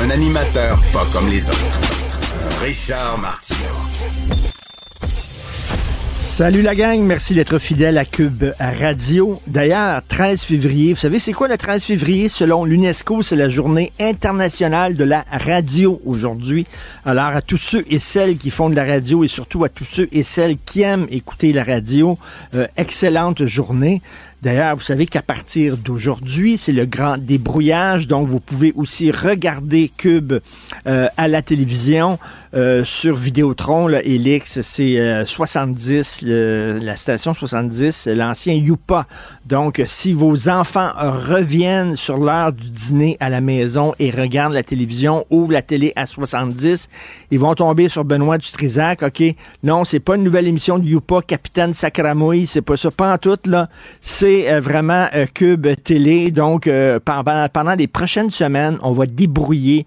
Un animateur pas comme les autres. Richard Martineau. Salut la gang, merci d'être fidèle à Cube Radio. D'ailleurs, 13 février, vous savez c'est quoi le 13 février? Selon l'UNESCO, c'est la journée internationale de la radio aujourd'hui. Alors à tous ceux et celles qui font de la radio et surtout à tous ceux et celles qui aiment écouter la radio, euh, excellente journée. D'ailleurs, vous savez qu'à partir d'aujourd'hui, c'est le grand débrouillage, donc vous pouvez aussi regarder Cube euh, à la télévision euh, sur Vidéotron, là, Elix, c'est 70, la station 70, l'ancien Youpa. Donc, si vos enfants reviennent sur l'heure du dîner à la maison et regardent la télévision, ouvrent la télé à 70, ils vont tomber sur Benoît Dutrisac, OK? Non, c'est pas une nouvelle émission de Youpa, Capitaine Sacramouille, c'est pas ça, pas en tout, là. C'est euh, vraiment euh, Cube Télé. Donc, euh, pendant, les prochaines semaines, on va débrouiller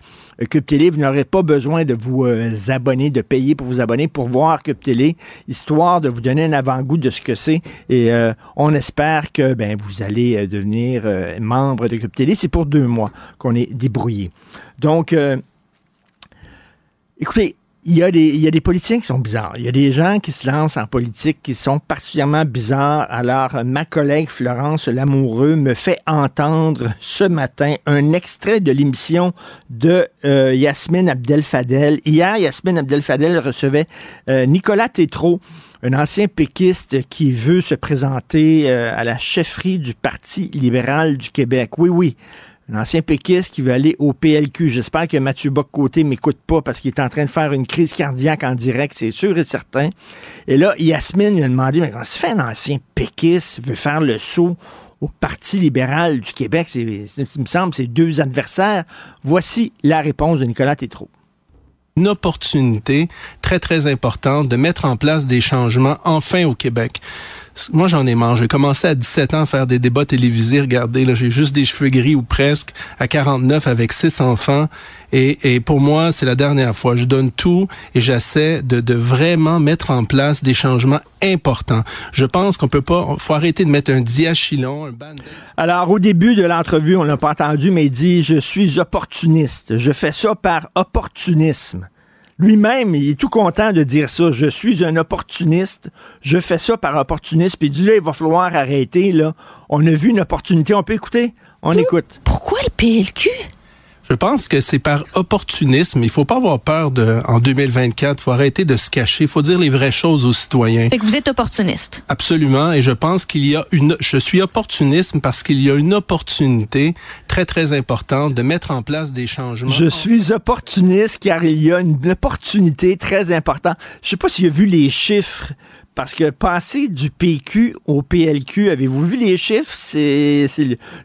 Cube Télé. Vous n'aurez pas besoin de vous abonner, de payer pour vous abonner pour voir Cube Télé, histoire de vous donner un avant-goût de ce que c'est. Et on espère que ben, vous allez devenir membre de Cube Télé. C'est pour deux mois qu'on est débrouillé. Donc, écoutez, il y, a des, il y a des politiciens qui sont bizarres. Il y a des gens qui se lancent en politique qui sont particulièrement bizarres. Alors, ma collègue Florence Lamoureux me fait entendre ce matin un extrait de l'émission de euh, Yasmine Abdel-Fadel. Hier, Yasmine Abdel-Fadel recevait euh, Nicolas Tétrault un ancien péquiste qui veut se présenter euh, à la chefferie du Parti libéral du Québec. Oui, oui un ancien péquiste qui veut aller au PLQ. J'espère que Mathieu Bock-Côté m'écoute pas parce qu'il est en train de faire une crise cardiaque en direct, c'est sûr et certain. Et là, Yasmine lui a demandé, mais comment se fait un ancien péquiste veut faire le saut au Parti libéral du Québec? C'est, il me semble, c'est deux adversaires. Voici la réponse de Nicolas Tétrault une opportunité très, très importante de mettre en place des changements enfin au Québec moi j'en ai marre. J'ai commencé à 17 ans à faire des débats télévisés. Regardez, là, j'ai juste des cheveux gris ou presque. À 49 avec six enfants. Et, et pour moi, c'est la dernière fois. Je donne tout et j'essaie de, de vraiment mettre en place des changements importants. Je pense qu'on peut pas, faut arrêter de mettre un diachylon, un Alors, au début de l'entrevue, on l'a pas entendu, mais il dit, je suis opportuniste. Je fais ça par opportunisme. Lui-même, il est tout content de dire ça. Je suis un opportuniste. Je fais ça par opportunisme. Puis dit là, il va falloir arrêter. Là. On a vu une opportunité. On peut écouter? On écoute. Pourquoi le PLQ? Je pense que c'est par opportunisme. Il faut pas avoir peur de, en 2024. Il faut arrêter de se cacher. Il faut dire les vraies choses aux citoyens. Fait que vous êtes opportuniste. Absolument. Et je pense qu'il y a une, je suis opportuniste parce qu'il y a une opportunité très, très importante de mettre en place des changements. Je suis opportuniste car il y a une opportunité très importante. Je sais pas s'il a vu les chiffres parce que passer du PQ au PLQ, avez-vous vu les chiffres? C'est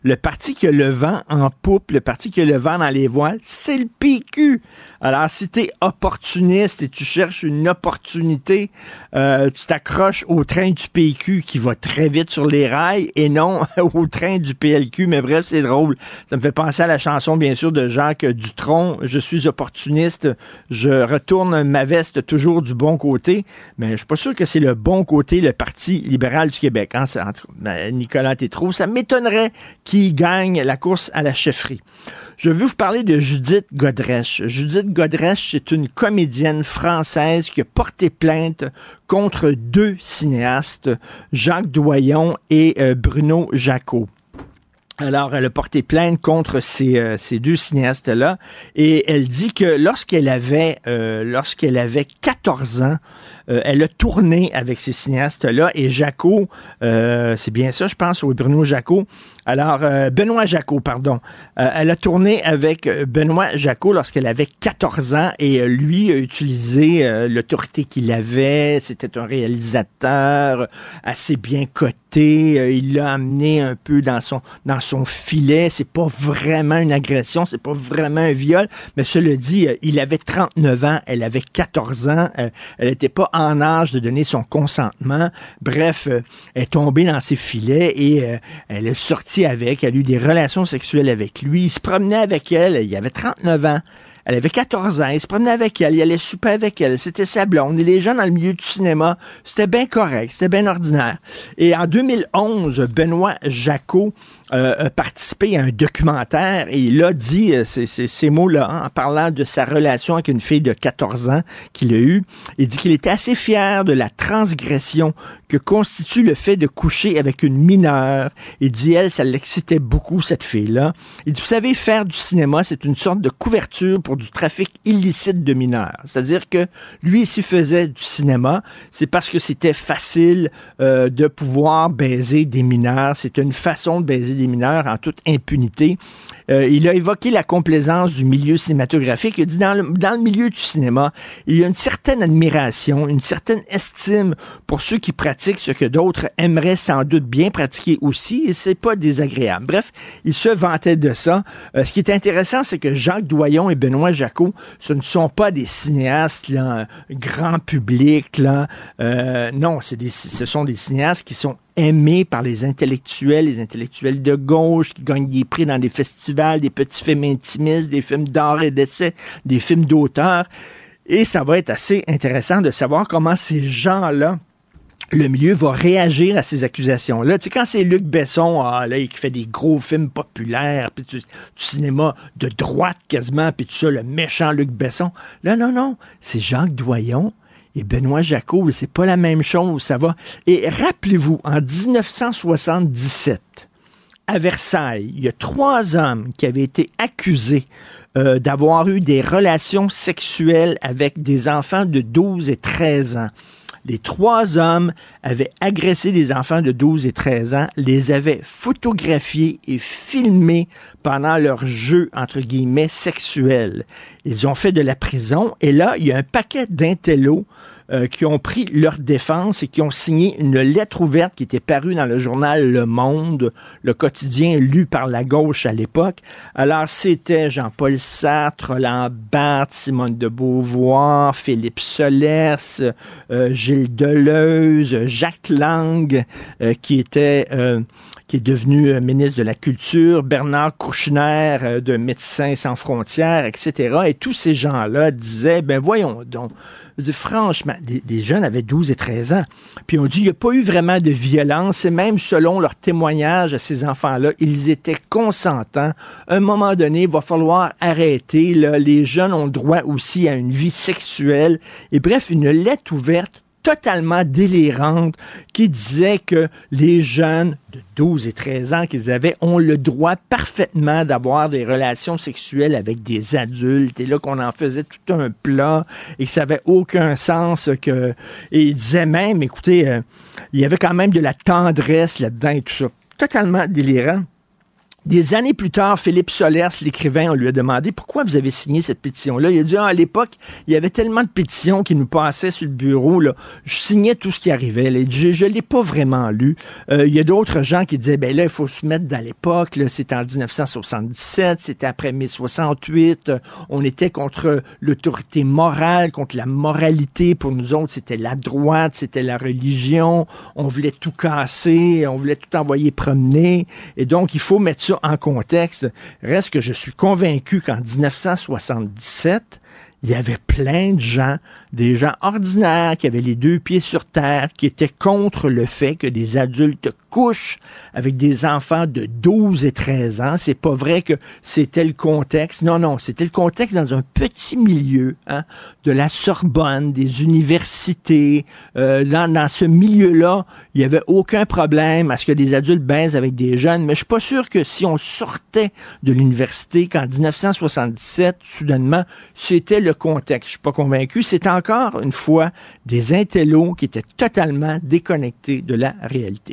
le, parti qui a le vent en poupe, le parti qui a le vent dans les voiles, c'est le PQ. Alors, si tu es opportuniste et tu cherches une opportunité, euh, tu t'accroches au train du PQ qui va très vite sur les rails et non au train du PLQ. Mais bref, c'est drôle. Ça me fait penser à la chanson, bien sûr, de Jacques Dutronc. Je suis opportuniste, je retourne ma veste toujours du bon côté. Mais je suis pas sûr que c'est le bon côté, le Parti libéral du Québec. Hein? Ben, Nicolas Tétrault, ça m'étonnerait qu'il gagne la course à la chefferie. Je veux vous parler de Judith Godrèche. Godrèche, c'est une comédienne française qui a porté plainte contre deux cinéastes, Jacques Doyon et euh, Bruno Jacot. Alors, elle a porté plainte contre ces, euh, deux cinéastes-là et elle dit que lorsqu'elle avait, euh, lorsqu'elle avait 14 ans, euh, elle a tourné avec ces cinéastes-là et Jaco, euh, c'est bien ça, je pense, oui, Bruno Jaco. Alors, euh, Benoît Jaco, pardon. elle a tourné avec Benoît Jaco lorsqu'elle avait 14 ans et lui a utilisé l'autorité qu'il avait. C'était un réalisateur assez bien coté euh, il l'a amené un peu dans son dans son filet. C'est pas vraiment une agression, c'est pas vraiment un viol, mais cela dit, euh, il avait 39 ans, elle avait 14 ans, euh, elle n'était pas en âge de donner son consentement. Bref, elle est tombée dans ses filets et elle est sortie avec, elle a eu des relations sexuelles avec lui, il se promenait avec elle, il avait 39 ans. Elle avait 14 ans, il se promenait avec elle, il allait souper avec elle, c'était sa blonde. Les gens dans le milieu du cinéma, c'était bien correct, c'était bien ordinaire. Et en 2011, Benoît Jacot euh, a participé à un documentaire et il a dit euh, ces, ces, mots-là hein, en parlant de sa relation avec une fille de 14 ans qu'il a eue. Il dit qu'il était assez fier de la transgression que constitue le fait de coucher avec une mineure. Il dit, elle, ça l'excitait beaucoup, cette fille-là. Il dit, vous savez, faire du cinéma, c'est une sorte de couverture pour du trafic illicite de mineurs. C'est-à-dire que lui, s'il faisait du cinéma, c'est parce que c'était facile euh, de pouvoir baiser des mineurs. C'était une façon de baiser des mineurs en toute impunité. Euh, il a évoqué la complaisance du milieu cinématographique. Il a dit dans le, dans le milieu du cinéma, il y a une certaine admiration, une certaine estime pour ceux qui pratiquent ce que d'autres aimeraient sans doute bien pratiquer aussi, et c'est pas désagréable. Bref, il se vantait de ça. Euh, ce qui est intéressant, c'est que Jacques Doyon et Benoît Jacot, ce ne sont pas des cinéastes là, grand public. Euh, non, c'est des, ce sont des cinéastes qui sont aimé par les intellectuels, les intellectuels de gauche qui gagnent des prix dans des festivals, des petits films intimistes, des films d'art et d'essai, des films d'auteur. Et ça va être assez intéressant de savoir comment ces gens-là le milieu va réagir à ces accusations-là. Tu sais, quand c'est Luc Besson, ah, là, qui fait des gros films populaires, puis du, cinéma de droite quasiment, puis tout ça, le méchant Luc Besson. Là, non, non, c'est Jacques Doyon et Benoît Jacot, c'est pas la même chose, ça va. Et rappelez-vous, en 1977, à Versailles, il y a trois hommes qui avaient été accusés euh, d'avoir eu des relations sexuelles avec des enfants de 12 et 13 ans. Les trois hommes avaient agressé des enfants de 12 et 13 ans, les avaient photographiés et filmés pendant leur jeu, entre guillemets, sexuel. Ils ont fait de la prison et là, il y a un paquet d'intellos euh, qui ont pris leur défense et qui ont signé une lettre ouverte qui était parue dans le journal Le Monde, le quotidien lu par la gauche à l'époque. Alors, c'était Jean-Paul Sartre, Barthes, Simone de Beauvoir, Philippe Solers, euh, Gilles Deleuze, Jacques Lang, euh, qui était qui est devenu euh, ministre de la Culture, Bernard Kouchner euh, de Médecins sans frontières, etc. Et tous ces gens-là disaient, ben voyons donc, franchement, les, jeunes avaient 12 et 13 ans, puis on dit, il n'y a pas eu vraiment de violence, et même selon leur témoignage à ces enfants-là, ils étaient consentants. À un moment donné, il va falloir arrêter, là, les jeunes ont droit aussi à une vie sexuelle, et bref, une lettre ouverte totalement délirante qui disait que les jeunes de 12 et 13 ans qu'ils avaient ont le droit parfaitement d'avoir des relations sexuelles avec des adultes. Et là qu'on en faisait tout un plat. Et que ça avait aucun sens que et il disait même écoutez euh, il y avait quand même de la tendresse là-dedans et tout ça. Totalement délirant des années plus tard, Philippe Solers, l'écrivain, on lui a demandé pourquoi vous avez signé cette pétition-là. Il a dit ah, à l'époque, il y avait tellement de pétitions qui nous passaient sur le bureau. Là. Je signais tout ce qui arrivait. Je ne l'ai pas vraiment lu. Euh, il y a d'autres gens qui disaient ben là, il faut se mettre dans l'époque. C'était en 1977, c'était après 1068. On était contre l'autorité morale, contre la moralité. Pour nous autres, c'était la droite, c'était la religion. On voulait tout casser, on voulait tout envoyer promener. Et donc, il faut mettre en contexte, reste que je suis convaincu qu'en 1977, il y avait plein de gens, des gens ordinaires qui avaient les deux pieds sur terre, qui étaient contre le fait que des adultes couchent avec des enfants de 12 et 13 ans. C'est pas vrai que c'était le contexte. Non, non, c'était le contexte dans un petit milieu hein, de la Sorbonne, des universités. Euh, dans, dans ce milieu-là, il y avait aucun problème à ce que des adultes baisent avec des jeunes. Mais je suis pas sûr que si on sortait de l'université qu'en 1977, soudainement, c'était le contexte. Je suis pas convaincu. C'est encore une fois des intellos qui étaient totalement déconnectés de la réalité.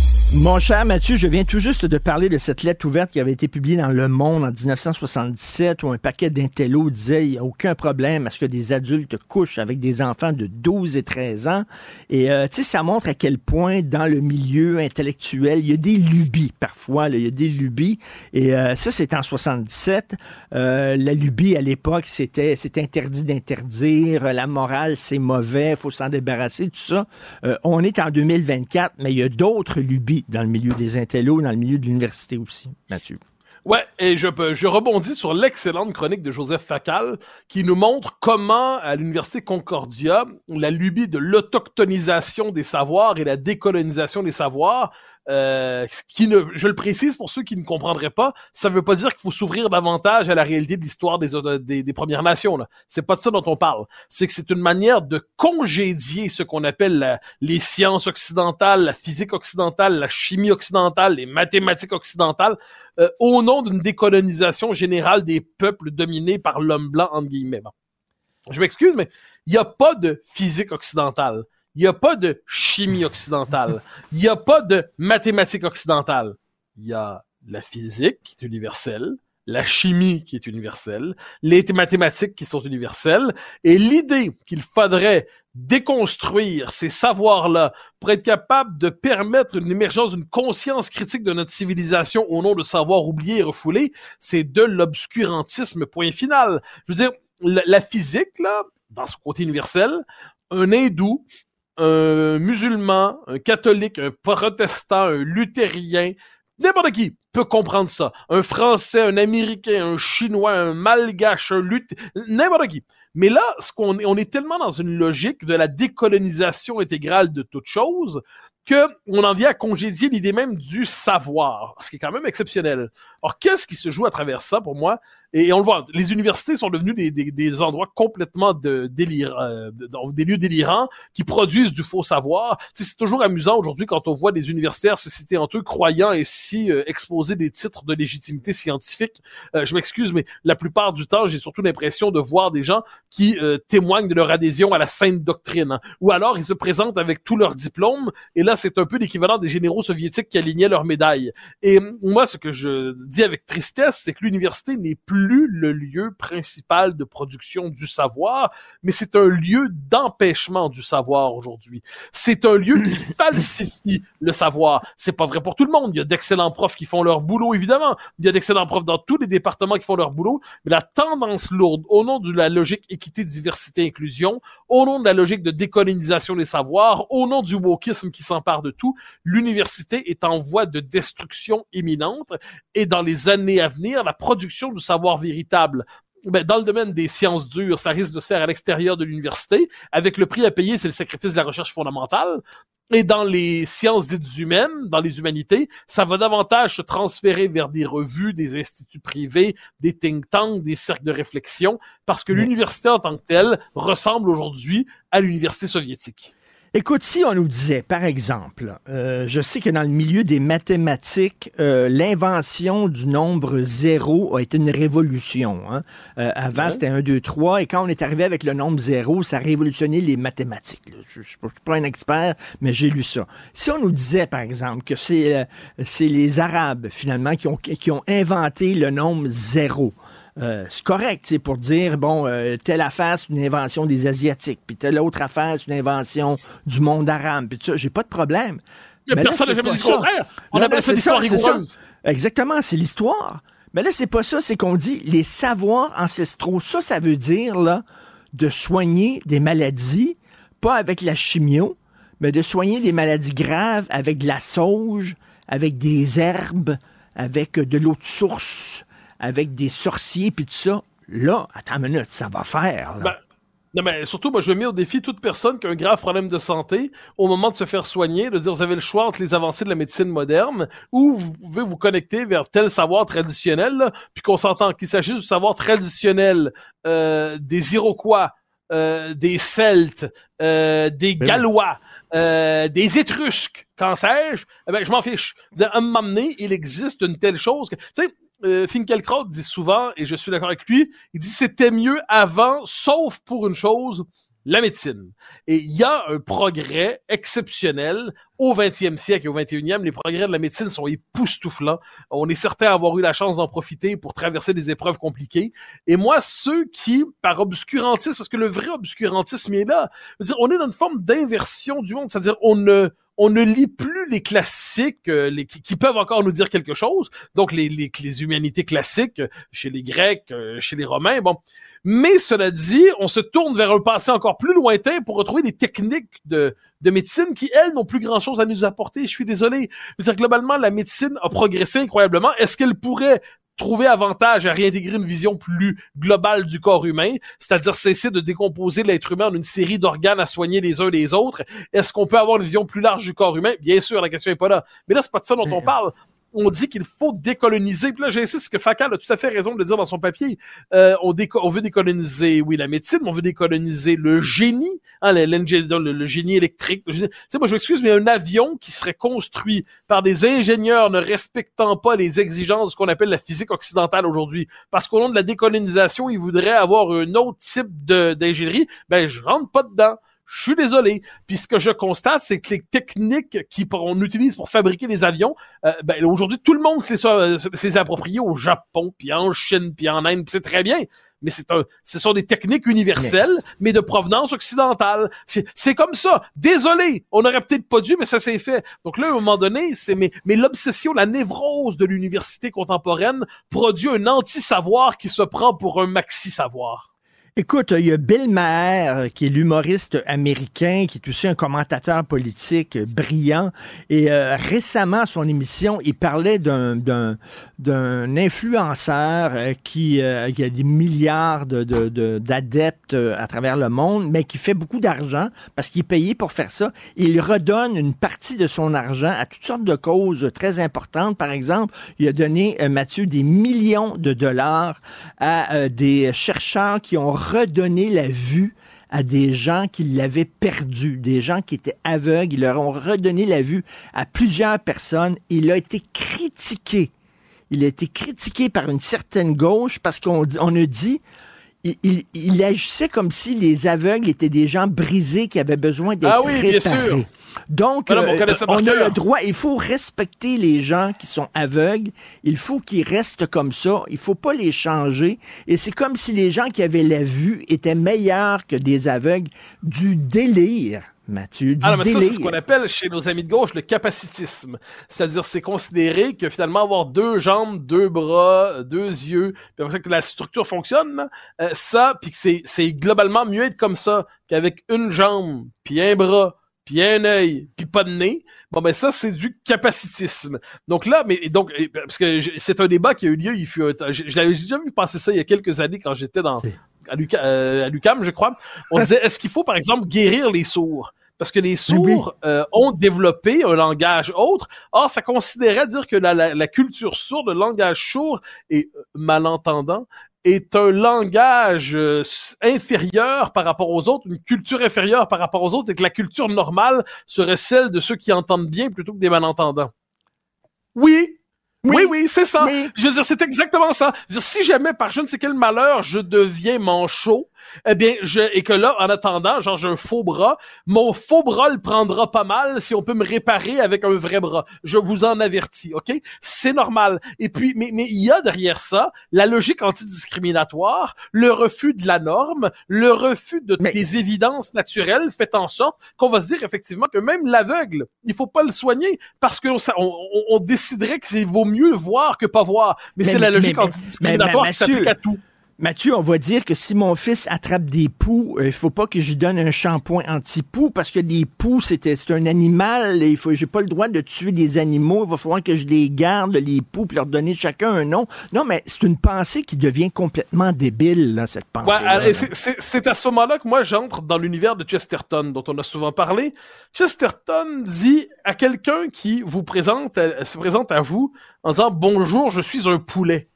Mon cher Mathieu, je viens tout juste de parler de cette lettre ouverte qui avait été publiée dans Le Monde en 1977 où un paquet d'intellos disait il n'y a aucun problème à ce que des adultes couchent avec des enfants de 12 et 13 ans. Et euh, tu sais, ça montre à quel point dans le milieu intellectuel, il y a des lubies parfois, là, il y a des lubies. Et euh, ça, c'est en 77. Euh, la lubie à l'époque, c'était c'est interdit d'interdire, la morale, c'est mauvais, faut s'en débarrasser, tout ça. Euh, on est en 2024, mais il y a d'autres lubies dans le milieu des intellos, dans le milieu de l'université aussi, Mathieu. Ouais, et je, je rebondis sur l'excellente chronique de Joseph Facal qui nous montre comment, à l'Université Concordia, la lubie de l'autochtonisation des savoirs et la décolonisation des savoirs euh, je le précise pour ceux qui ne comprendraient pas, ça ne veut pas dire qu'il faut s'ouvrir davantage à la réalité de l'histoire des, des, Premières Nations. C'est pas de ça dont on parle. C'est que c'est une manière de congédier ce qu'on appelle la, les sciences occidentales, la physique occidentale, la chimie occidentale, les mathématiques occidentales, euh, au nom d'une décolonisation générale des peuples dominés par l'homme blanc, entre guillemets. Je m'excuse, mais il n'y a pas de physique occidentale. Il n'y a pas de chimie occidentale. Il n'y a pas de mathématiques occidentales. Il y a la physique qui est universelle, la chimie qui est universelle, les mathématiques qui sont universelles, et l'idée qu'il faudrait déconstruire ces savoirs-là pour être capable de permettre une émergence d'une conscience critique de notre civilisation au nom de savoir oublié et refoulé, c'est de l'obscurantisme point final. Je veux dire, la, la physique, là, dans son côté universel, un hindou, un musulman, un catholique, un protestant, un luthérien, n'importe qui peut comprendre ça. Un Français, un Américain, un Chinois, un Malgache, un luth... n'importe qui. Mais là, ce qu'on est, on est tellement dans une logique de la décolonisation intégrale de toute chose que on en vient à congédier l'idée même du savoir, ce qui est quand même exceptionnel. Alors, qu'est-ce qui se joue à travers ça pour moi? Et on le voit, les universités sont devenues des, des, des endroits complètement de délire, euh, de, des lieux délirants qui produisent du faux savoir. c'est toujours amusant aujourd'hui quand on voit des universitaires se citer entre eux, croyant et si euh, exposer des titres de légitimité scientifique. Euh, je m'excuse, mais la plupart du temps, j'ai surtout l'impression de voir des gens qui euh, témoignent de leur adhésion à la sainte doctrine. Ou alors, ils se présentent avec tous leurs diplômes, et là, c'est un peu l'équivalent des généraux soviétiques qui alignaient leurs médailles. Et moi, ce que je dis avec tristesse, c'est que l'université n'est plus le lieu principal de production du savoir, mais c'est un lieu d'empêchement du savoir aujourd'hui. C'est un lieu qui falsifie le savoir. C'est pas vrai pour tout le monde. Il y a d'excellents profs qui font leur boulot, évidemment. Il y a d'excellents profs dans tous les départements qui font leur boulot, mais la tendance lourde, au nom de la logique équité, diversité, inclusion, au nom de la logique de décolonisation des savoirs, au nom du wokisme qui s'empare de tout, l'université est en voie de destruction imminente et dans les années à venir, la production du savoir véritable ben, dans le domaine des sciences dures, ça risque de se faire à l'extérieur de l'université. Avec le prix à payer, c'est le sacrifice de la recherche fondamentale. Et dans les sciences dites humaines, dans les humanités, ça va davantage se transférer vers des revues, des instituts privés, des think tanks, des cercles de réflexion, parce que l'université en tant que telle ressemble aujourd'hui à l'université soviétique. Écoute, si on nous disait, par exemple, euh, je sais que dans le milieu des mathématiques, euh, l'invention du nombre zéro a été une révolution. Hein? Euh, avant, c'était 1, 2, 3, et quand on est arrivé avec le nombre zéro, ça a révolutionné les mathématiques. Je ne suis pas un expert, mais j'ai lu ça. Si on nous disait, par exemple, que c'est c'est les Arabes, finalement, qui ont, qui ont inventé le nombre zéro, euh, c'est correct, c'est pour dire bon, euh, telle affaire c'est une invention des asiatiques, puis telle autre affaire c'est une invention du monde arabe, puis ça, j'ai pas de problème. Mais personne n'a jamais dit le contraire. On appelle ça l'histoire rigoureuse. Exactement, c'est l'histoire. Mais là, c'est pas ça, c'est qu'on dit les savoirs ancestraux. Ça, ça veut dire là de soigner des maladies, pas avec la chimio, mais de soigner des maladies graves avec de la sauge, avec des herbes, avec de l'eau de source, avec des sorciers puis tout ça, là, attends une minute, ça va faire. Ben, non, mais surtout, moi, je mets au défi toute personne qui a un grave problème de santé au moment de se faire soigner, de dire, vous avez le choix entre les avancées de la médecine moderne ou vous pouvez vous connecter vers tel savoir traditionnel, puis qu'on s'entend qu'il s'agisse du savoir traditionnel euh, des Iroquois, euh, des Celtes, euh, des Ben. Gallois, des Étrusques, qu'en sais-je, eh ben, je m'en fiche. Dire, À un moment donné, il existe une telle chose que, tu sais, euh, Finkielkraut dit souvent, et je suis d'accord avec lui, il dit c'était mieux avant, sauf pour une chose, la médecine. Et il y a un progrès exceptionnel au 20e siècle et au 21e. Les progrès de la médecine sont époustouflants. On est certain d'avoir eu la chance d'en profiter pour traverser des épreuves compliquées. Et moi, ceux qui, par obscurantisme, parce que le vrai obscurantisme est là, dire, on est dans une forme d'inversion du monde, c'est-à-dire on ne on ne lit plus les classiques euh, qui peuvent encore nous dire quelque chose, donc les, les, les humanités classiques euh, chez les Grecs, euh, chez les Romains, bon. Mais cela dit, on se tourne vers un passé encore plus lointain pour retrouver des techniques de, de médecine qui, elles, n'ont plus grand-chose à nous apporter. Je suis désolé. Je veux dire, globalement, la médecine a progressé incroyablement. Est-ce qu'elle pourrait trouver avantage à réintégrer une vision plus globale du corps humain, c'est-à-dire cesser de décomposer l'être humain en une série d'organes à soigner les uns les autres. Est-ce qu'on peut avoir une vision plus large du corps humain? Bien sûr, la question est pas là. Mais là, c'est pas de ça dont on parle. On dit qu'il faut décoloniser. Puis là, j'insiste que Facal a tout à fait raison de le dire dans son papier. Euh, on, veut décoloniser, oui, la médecine, mais on veut décoloniser le génie, hein, le, le- génie électrique. Tu sais, moi, je m'excuse, mais un avion qui serait construit par des ingénieurs ne respectant pas les exigences de ce qu'on appelle la physique occidentale aujourd'hui, parce qu'au nom de la décolonisation, ils voudraient avoir un autre type d'ingénierie, ben, je rentre pas dedans. Je suis désolé. Puis ce que je constate, c'est que les techniques qu'on utilise pour fabriquer des avions, euh, ben, aujourd'hui, tout le monde euh, s'est approprié au Japon, puis en Chine, puis en Inde, c'est très bien. Mais c'est un, ce sont des techniques universelles, mais de provenance occidentale. C'est c'est comme ça. Désolé, on aurait peut-être pas dû, mais ça s'est fait. Donc là, à un moment donné, c'est mais, mais l'obsession, la névrose de l'université contemporaine produit un anti-savoir qui se prend pour un maxi-savoir. Écoute, il y a Bill Maher, qui est l'humoriste américain, qui est aussi un commentateur politique euh, brillant. Et euh, récemment, à son émission, il parlait d'un influenceur euh, qui, euh, a des milliards de- de- de- d'adeptes euh, à travers le monde, mais qui fait beaucoup d'argent parce qu'il est payé pour faire ça. Il redonne une partie de son argent à toutes sortes de causes très importantes. Par exemple, il a donné, euh, Mathieu, des millions de dollars à euh, des chercheurs qui ont redonné la vue à des gens qui l'avaient perdu, des gens qui étaient aveugles. Ils leur ont redonné la vue à plusieurs personnes. Il a été critiqué. Il a été critiqué par une certaine gauche parce qu'on on a dit il, il- il agissait comme si les aveugles étaient des gens brisés qui avaient besoin d'être Ah oui, bien réparés. sûr. Donc, on euh, ça on a le droit, il faut respecter les gens qui sont aveugles, il faut qu'ils restent comme ça, il faut pas les changer. Et c'est comme si les gens qui avaient la vue étaient meilleurs que des aveugles. Du délire, Mathieu, du Ah non, mais ça, délire. c'est ce qu'on appelle chez nos amis de gauche le capacitisme. C'est-à-dire, c'est considérer que finalement, avoir deux jambes, deux bras, deux yeux, puis après ça, que la structure fonctionne, euh, ça, puis que c'est globalement mieux être comme ça qu'avec une jambe, puis un bras, puis un œil, puis pas de nez. Bon, ben ça, c'est du capacitisme. Donc là, mais donc, parce que c'est un débat qui a eu lieu, il fut un temps- je, je l'avais j'ai déjà vu passer ça il y a quelques années quand j'étais dans à à l'UQAM, je crois. On disait, est-ce qu'il faut, par exemple, guérir les sourds? Parce que les sourds euh, ont développé un langage autre. Or, ça considérait dire que la, la, la culture sourde, le langage sourd et euh, malentendant, est un langage euh, inférieur par rapport aux autres, une culture inférieure par rapport aux autres, et que la culture normale serait celle de ceux qui entendent bien plutôt que des malentendants. Oui, oui, oui, c'est ça. Oui. Je veux dire, c'est exactement ça. Je veux dire, si jamais par je ne sais quel malheur, je deviens manchot, eh bien, je, et que là, en attendant, genre, j'ai un faux bras, mon faux bras le prendra pas mal si on peut me réparer avec un vrai bras. Je vous en avertis, OK? C'est normal. Et puis, mais, mais il y a derrière ça la logique antidiscriminatoire, le refus de la norme, le refus de Mais- des évidences naturelles fait en sorte qu'on va se dire effectivement que même l'aveugle, il faut pas le soigner parce qu'on on, on, on déciderait que c'est vaut mieux voir que pas voir. Mais, Mais- c'est la logique antidiscriminatoire qui s'applique à tout. Mathieu, on va dire que si mon fils attrape des poux, euh, il faut pas que je lui donne un shampoing anti-poux parce que des poux, c'était c'est un animal. et Il faut, j'ai pas le droit de tuer des animaux. Il va falloir que je les garde, les poux, puis leur donner chacun un nom. Non, mais c'est une pensée qui devient complètement débile, là, cette pensée. Ouais, c'est- c'est c'est à ce moment-là que moi j'entre dans l'univers de Chesterton dont on a souvent parlé. Chesterton dit à quelqu'un qui vous présente, euh, se présente à vous en disant bonjour, je suis un poulet.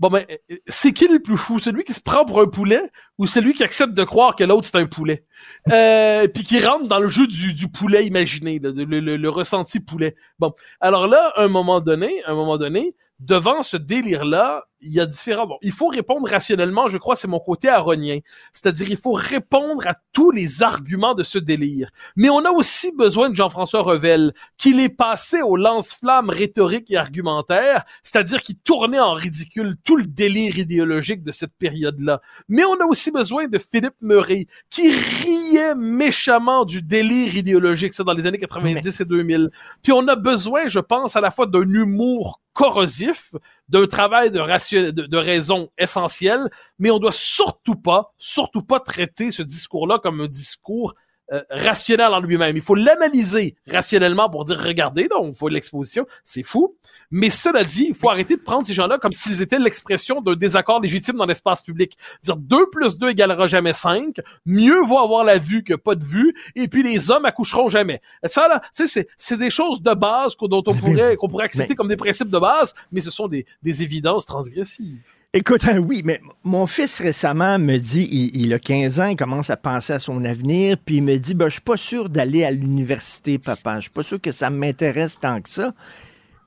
Bon, ben, c'est qui le plus fou? Celui qui se prend pour un poulet ou celui qui accepte de croire que l'autre c'est un poulet? Euh, puis qui rentre dans le jeu du, poulet imaginé, le, le, le, ressenti poulet. Bon, alors là, à un moment donné, à un moment donné, devant ce délire-là, il y a différents. Bon, il faut répondre rationnellement, je crois, c'est mon côté aronien. C'est-à-dire, il faut répondre à tous les arguments de ce délire. Mais on a aussi besoin de Jean-François Revel, qu'il est passé au lance-flamme rhétorique et argumentaire, c'est-à-dire qu'il tournait en ridicule tout le délire idéologique de cette période-là. Mais on a aussi besoin de Philippe Murray, qui riait méchamment du délire idéologique, ça, dans les années 90 et 2000. Puis on a besoin, je pense, à la fois d'un humour corrosif, d'un travail de, de raison essentielle, mais on doit surtout pas, surtout pas traiter ce discours-là comme un discours euh, rationnel en lui-même. Il faut l'analyser rationnellement pour dire, regardez, là, on voit l'exposition, c'est fou. Mais cela dit, il faut arrêter de prendre ces gens-là comme s'ils étaient l'expression d'un désaccord légitime dans l'espace public. Dire 2 plus 2 égalera jamais 5, mieux vaut avoir la vue que pas de vue, et puis les hommes accoucheront jamais. Ça, là, tu sais, c'est des choses de base dont on pourrait, qu'on pourrait accepter comme des principes de base, mais ce sont des, des évidences transgressives. Écoute, hein, oui, mais mon fils récemment me dit, il, a 15 ans, il commence à penser à son avenir, puis il me dit, ben, je suis pas sûr d'aller à l'université, papa. Je suis pas sûr que ça m'intéresse tant que ça.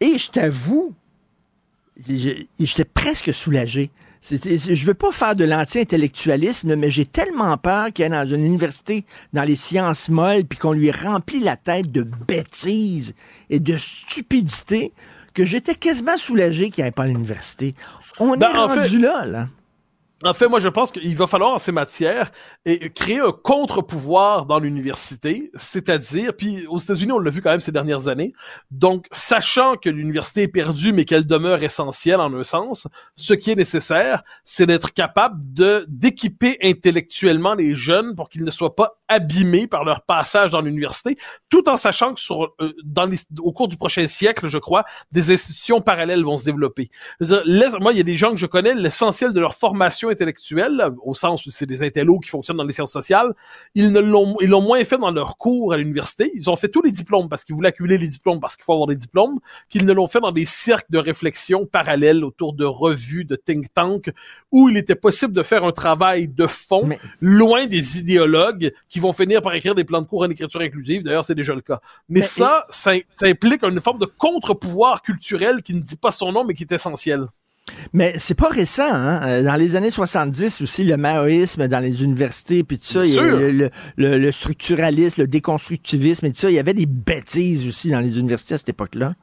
Et je t'avoue, j'étais presque soulagé. Je veux pas faire de l'anti-intellectualisme, mais j'ai tellement peur qu'il aille dans une université dans les sciences molles, puis qu'on lui remplit la tête de bêtises et de stupidité, que j'étais quasiment soulagé qu'il n'aille pas à l'université. On ben, est rendu là, là. En fait, moi, je pense qu'il va falloir en ces matières et créer un contre-pouvoir dans l'université, c'est-à-dire, puis aux États-Unis, on l'a vu quand même ces dernières années. Donc, sachant que l'université est perdue, mais qu'elle demeure essentielle en un sens, ce qui est nécessaire, c'est d'être capable de d'équiper intellectuellement les jeunes pour qu'ils ne soient pas abîmés par leur passage dans l'université, tout en sachant que sur euh, dans au cours du prochain siècle, je crois, des institutions parallèles vont se développer. moi, il y a des gens que je connais, l'essentiel de leur formation intellectuelle, au sens où c'est des intellos qui fonctionnent dans les sciences sociales, ils ne l'ont, ils l'ont moins fait dans leurs cours à l'université. Ils ont fait tous les diplômes parce qu'ils voulaient accumuler les diplômes parce qu'il faut avoir des diplômes, qu'ils ne l'ont fait dans des cercles de réflexion parallèles autour de revues, de think tanks, où il était possible de faire un travail de fond, loin des idéologues qui vont finir par écrire des plans de cours en écriture inclusive. D'ailleurs, c'est déjà le cas. Mais, ça, ça, ça implique une forme de contre-pouvoir culturel qui ne dit pas son nom, mais qui est essentiel. Mais c'est pas récent, hein? Euh, dans les années 70 aussi, le maoïsme dans les universités, puis tout ça, il y a le, le, structuralisme, le déconstructivisme et tout ça, il y avait des bêtises aussi dans les universités à cette époque-là.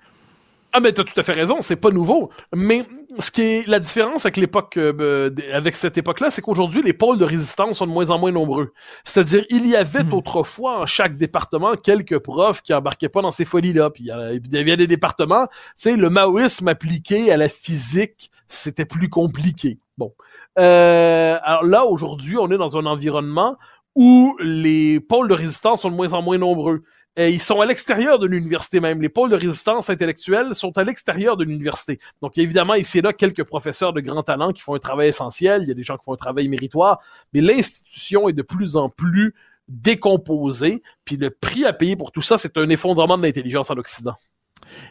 Ah mais t'as tout à fait raison, c'est pas nouveau. Mais ce qui est la différence avec l'époque, euh, avec cette époque-là, c'est qu'aujourd'hui les pôles de résistance sont de moins en moins nombreux. C'est-à-dire il y avait hmm. autrefois en chaque département quelques profs qui embarquaient pas dans ces folies-là. Puis il y avait des départements, tu sais, le maoïsme appliqué à la physique, c'était plus compliqué. Bon, euh, alors là aujourd'hui, on est dans un environnement où les pôles de résistance sont de moins en moins nombreux. Et ils sont à l'extérieur de l'université même. Les pôles de résistance intellectuelle sont à l'extérieur de l'université. Donc, évidemment, ici et là, quelques professeurs de grand talent qui font un travail essentiel. Il y a des gens qui font un travail méritoire. Mais l'institution est de plus en plus décomposée. Puis le prix à payer pour tout ça, c'est un effondrement de l'intelligence en Occident.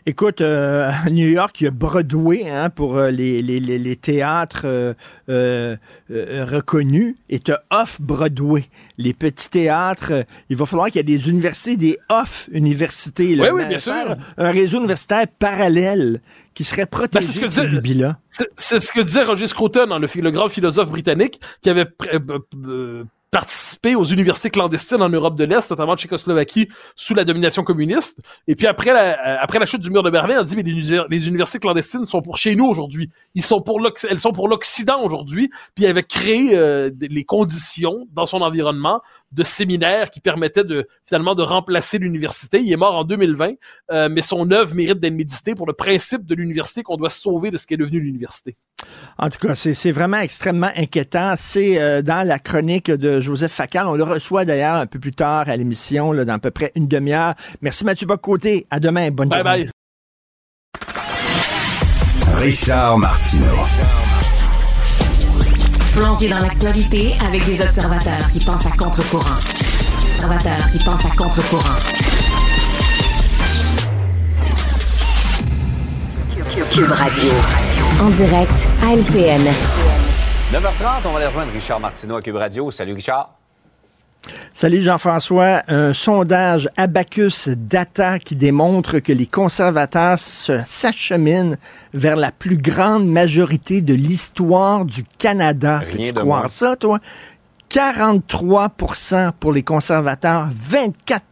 Écoute, euh, à New York, il y a Broadway hein, pour euh, les, les, les, théâtres euh, reconnus et tu Off-Broadway, les petits théâtres. il va falloir qu'il y ait des universités, des off-universités. Oui, oui, bien sûr. Un réseau universitaire parallèle qui serait ben, protégé de ce C'est ce que disait Roger Scruton, le, le grand philosophe britannique, qui avait participer aux universités clandestines en Europe de l'Est, notamment en Tchécoslovaquie, sous la domination communiste. Et puis après la, euh, après la chute du mur de Berlin, on dit mais les, universités clandestines sont pour chez nous aujourd'hui. Ils sont pour elles sont pour l'Occident aujourd'hui. Puis elle avait créé euh, les conditions dans son environnement de séminaires qui permettaient de finalement de remplacer l'université. Il est mort en 2020, euh, mais son œuvre mérite d'être méditée pour le principe de l'université qu'on doit sauver de ce qui est devenu l'université. En tout cas, c'est vraiment extrêmement inquiétant. C'est euh, dans la chronique de Joseph Facal. On le reçoit d'ailleurs un peu plus tard à l'émission, dans à peu près une demi-heure. Merci Mathieu Bocoté. À demain. Bonne bye journée. Bye. Richard Martineau. Plongé dans l'actualité avec des observateurs qui pensent à contre-courant. Observateurs qui pensent à contre-courant. Cube Radio. En direct à LCN. 9h30, on va aller rejoindre Richard Martineau à Cube Radio. Salut Richard. Salut Jean-François. Un sondage Abacus Data qui démontre que les conservateurs s'acheminent vers la plus grande majorité de l'histoire du Canada. Rien tu de crois moins. ça, toi? 43 pour les conservateurs, 24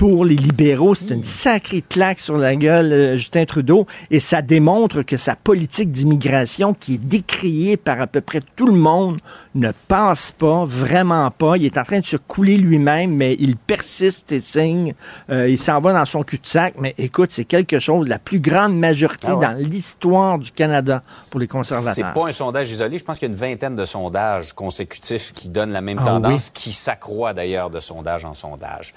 pour les libéraux. C'est une sacrée claque sur la gueule, euh, Justin Trudeau, et ça démontre que sa politique d'immigration, qui est décriée par à peu près tout le monde, ne passe pas, vraiment pas. Il est en train de se couler lui-même, mais il persiste et signe. Euh, il s'en va dans son cul-de-sac, mais écoute, c'est quelque chose, la plus grande majorité Ah ouais. dans l'histoire du Canada pour les C'est conservateurs. pas un sondage isolé. Je pense qu'il y a une vingtaine de sondages consécutifs qui donnent la même Ah tendance, qui s'accroît d'ailleurs de sondage en sondage.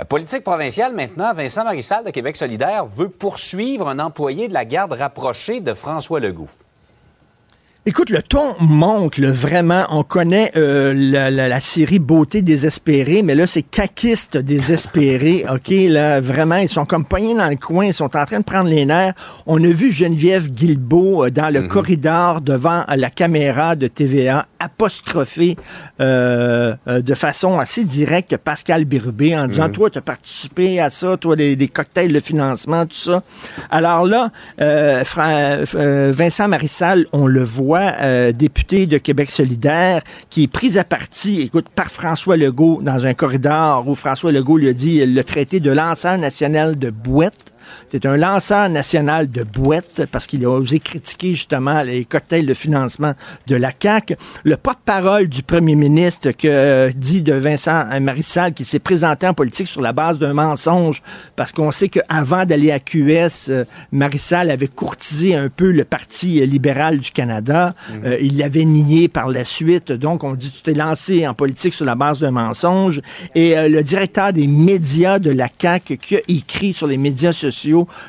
Euh, Politique provinciale maintenant, Vincent Marissal de Québec solidaire veut poursuivre un employé de la garde rapprochée de François Legault. Écoute, le ton monte, là, vraiment. On connaît euh, la, la- la série Beauté désespérée, mais là, c'est caquiste désespéré. OK, là, vraiment, ils sont comme poignés dans le coin, ils sont en train de prendre les nerfs. On a vu Geneviève Guilbeault euh, dans le corridor devant la caméra de TVA apostropher euh, euh, de façon assez directe Pascal Birubé en disant, toi, tu as participé à ça, toi, des, des cocktails de financement, tout ça. Alors là, euh, euh, Vincent Marissal, on le voit, euh, député de Québec solidaire, qui est pris à partie, écoute, par François Legault dans un corridor où François Legault lui a dit le traité de lanceur national de Bouette. C'est un lanceur national de boîtes parce qu'il a osé critiquer justement les cocktails de financement de la CAQ. Le porte-parole du premier ministre que euh, dit de Vincent Marissal qui s'est présenté en politique sur la base d'un mensonge parce qu'on sait qu'avant d'aller à QS, euh, Marissal avait courtisé un peu le Parti libéral du Canada. Euh, il l'avait nié par la suite. Donc, on dit tu t'es lancé en politique sur la base d'un mensonge. Et le directeur des médias de la CAQ qui a écrit sur les médias sociaux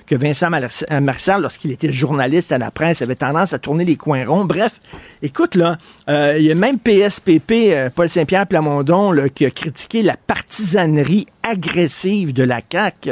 que Vincent Marissal, euh, lorsqu'il était journaliste à la presse, avait tendance à tourner les coins ronds. Bref, écoute, là, euh, il y a même PSPP, euh, Paul Saint-Pierre Plamondon, qui a critiqué la partisanerie agressive de la CAQ.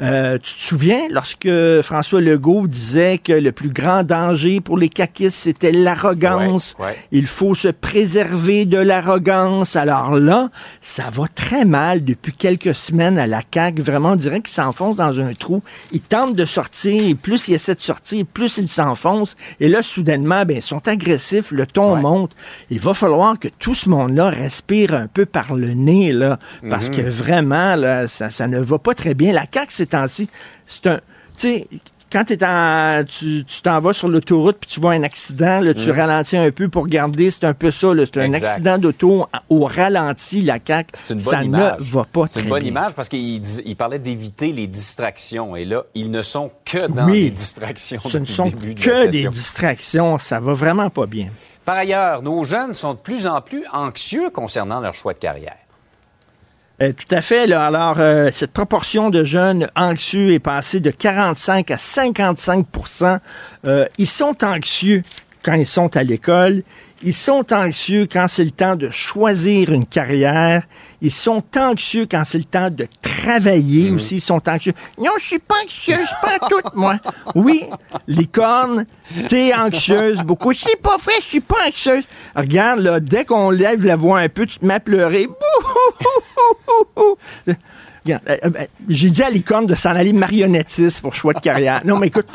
Euh, tu te souviens, lorsque François Legault disait que le plus grand danger pour les caquistes, c'était l'arrogance? Ouais, ouais. Il faut se préserver de l'arrogance. Alors là, ça va très mal depuis quelques semaines à la CAQ. Vraiment, on dirait qu'ils s'enfoncent dans un trou. Ils tentent de sortir, et plus ils essaient de sortir, plus ils s'enfoncent. Et là, soudainement, ben, ils sont agressifs, le ton Ouais. monte. Il va falloir que tout ce monde-là respire un peu par le nez, là, parce Mhm. que vraiment, là, ça, ça ne va pas très bien. La CAQ, ces temps-ci, c'est un... Tu sais, quand t'es en, tu t'en vas sur l'autoroute puis tu vois un accident, là, tu ralentis un peu pour regarder, c'est un peu ça. C'est un accident d'auto au ralenti, la CAQ. C'est une bonne ça image. ne va pas C'est très une bonne bien. image parce qu'il il parlait d'éviter les distractions. Et là, ils ne sont que dans Oui. les distractions. Ce ne sont de que des distractions. Ça va vraiment pas bien. Par ailleurs, nos jeunes sont de plus en plus anxieux concernant leur choix de carrière. Euh, tout à fait. Là. Alors, euh, cette proportion de jeunes anxieux est passée de 45 à 55% Euh, Ils sont anxieux quand ils sont à l'école. Ils sont anxieux quand c'est le temps de choisir une carrière. Ils sont anxieux quand c'est le temps de travailler aussi. Ils sont anxieux. Non, je suis pas anxieuse, pas toute, moi. Oui, licorne, t'es anxieuse beaucoup. C'est pas vrai, je suis pas anxieuse. Regarde, là, dès qu'on lève la voix un peu, tu te mets à pleurer. J'ai dit à licorne de s'en aller marionnettiste pour choix de carrière. Non, mais écoute,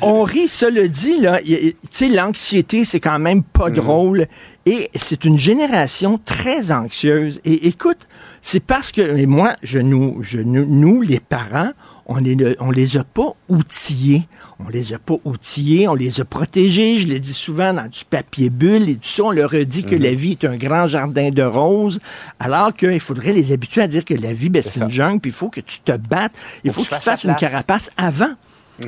on rit, cela dit, là, tu sais, l'anxiété, c'est quand même pas drôle. Et c'est une génération très anxieuse. Et écoute, c'est parce que, et moi, je nous, je nous, nous, les parents, on les, on les a pas outillés. On les a pas outillés, on les a protégés. Je l'ai dit souvent dans du papier bulle et tout ça. On leur a dit que la vie est un grand jardin de roses, alors qu'il faudrait les habituer à dire que la vie, ben, c'est une jungle, puis il faut que tu te battes. Il faut, Faut que que tu fasses une carapace avant.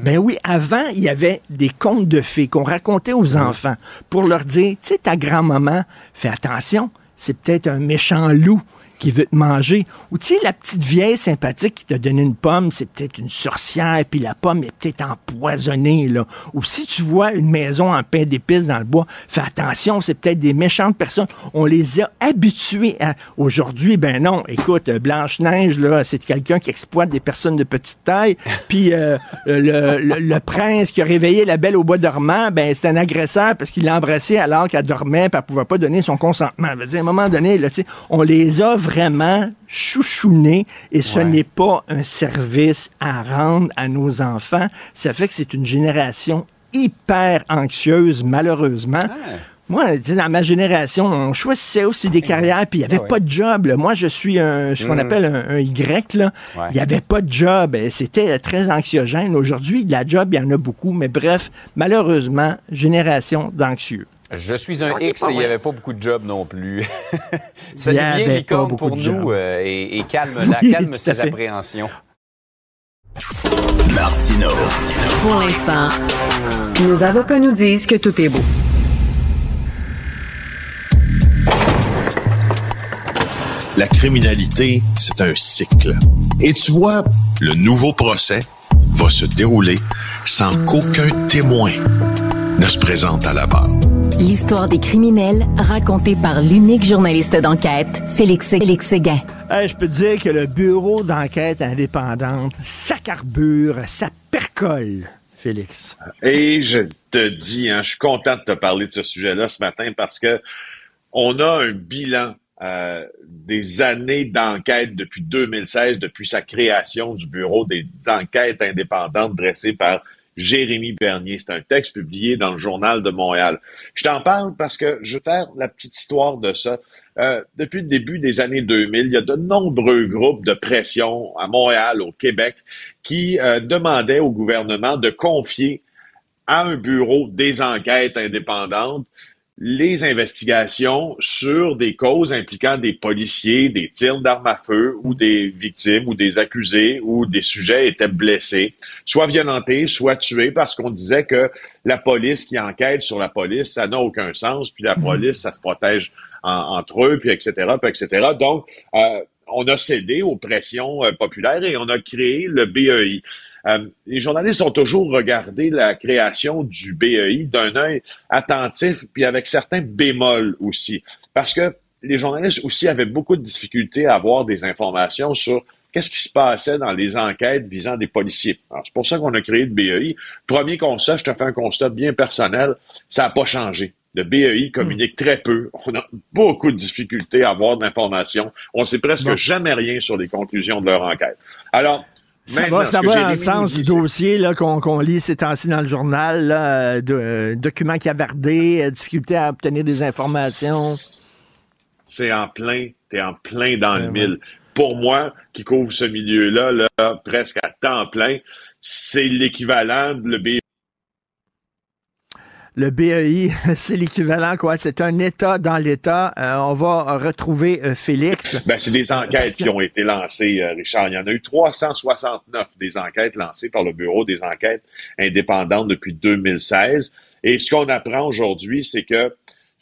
Ben oui, avant, il y avait des contes de fées qu'on racontait aux enfants pour leur dire, tu sais, ta grand-maman, fais attention, c'est peut-être un méchant loup qui veut te manger. Ou tu sais, la petite vieille sympathique qui t'a donné une pomme, c'est peut-être une sorcière, puis la pomme est peut-être empoisonnée, là. Ou si tu vois une maison en pain d'épices dans le bois, fais attention, c'est peut-être des méchantes personnes. On les a habitués à... Aujourd'hui, ben non, écoute, Blanche-Neige, là, c'est quelqu'un qui exploite des personnes de petite taille, puis euh, le, le, le, prince qui a réveillé la belle au bois dormant, ben c'est un agresseur parce qu'il l'a embrassé alors qu'elle dormait, puis elle pouvait pas donner son consentement. Je veux dire, à un moment donné, là, on les a vraiment chouchounés et ce n'est pas un service à rendre à nos enfants. Ça fait que c'est une génération hyper anxieuse, malheureusement. Moi, dans ma génération, on choisissait aussi des carrières, puis il n'y avait pas de job. Moi, je suis un, ce qu'on appelle un, Y. Là. Il n'y avait pas de job. C'était très anxiogène. Aujourd'hui, la job, il y en a beaucoup. Mais bref, malheureusement, génération d'anxieux. Je suis un X et il n'y avait pas beaucoup de jobs non plus. Salut bien, Licorne, pour nous euh, et, et, calme, la, calme ses appréhensions. Martino. Pour l'instant, nos avocats nous disent que tout est beau. La criminalité, c'est un cycle. Et tu vois, le nouveau procès va se dérouler sans qu'aucun témoin ne se présente à la barre. L'histoire des criminels racontée par l'unique journaliste d'enquête, Félix, Félix Séguin. Hey, je peux te dire que le bureau d'enquête indépendante, ça carbure, ça percole. Félix. Et je te dis, hein, je suis content de te parler de ce sujet-là ce matin parce que on a un bilan euh, des années d'enquête depuis 2016, depuis sa création du bureau des enquêtes indépendantes dressées par Jérémy Bernier. C'est un texte publié dans le Journal de Montréal. Je t'en parle parce que je vais faire la petite histoire de ça. Euh, depuis le début des années 2000, il y a de nombreux groupes de pression à Montréal, au Québec, qui euh, demandaient au gouvernement de confier à un bureau des enquêtes indépendantes les investigations sur des causes impliquant des policiers, des tirs d'armes à feu ou des victimes ou des accusés ou des sujets étaient blessés, soit violentés, soit tués parce qu'on disait que la police qui enquête sur la police, ça n'a aucun sens, puis la mhm. police, ça se protège entre eux, puis etc., puis etc. Donc, euh, on a cédé aux pressions euh, populaires et on a créé le BEI. Euh, les journalistes ont toujours regardé la création du BEI d'un œil attentif, puis avec certains bémols aussi, parce que les journalistes aussi avaient beaucoup de difficultés à avoir des informations sur qu'est-ce qui se passait dans les enquêtes visant des policiers. C'est pour ça qu'on a créé le BEI. Premier constat, je te fais un constat bien personnel, ça n'a pas changé. Le BEI communique hmm. très peu. On a beaucoup de difficultés à avoir d'informations. On sait presque jamais rien sur les conclusions de leur enquête. Alors, ça va, ça va dans le sens du dossier qu'on lit ces temps-ci dans le journal, là, de, euh, documents cavardés, euh, difficulté à obtenir des informations. C'est en plein, t'es en plein dans le mille. Pour moi, qui couvre ce milieu-là, là, presque à temps plein, c'est l'équivalent, le BEI le BEI, c'est l'équivalent, quoi. C'est un État dans l'État. Euh, on va retrouver euh, Félix. Ben, c'est des enquêtes qui ont été lancées, euh, Richard. Il y en a eu 369 des enquêtes lancées par le Bureau des enquêtes indépendantes depuis 2016. Et ce qu'on apprend aujourd'hui, c'est que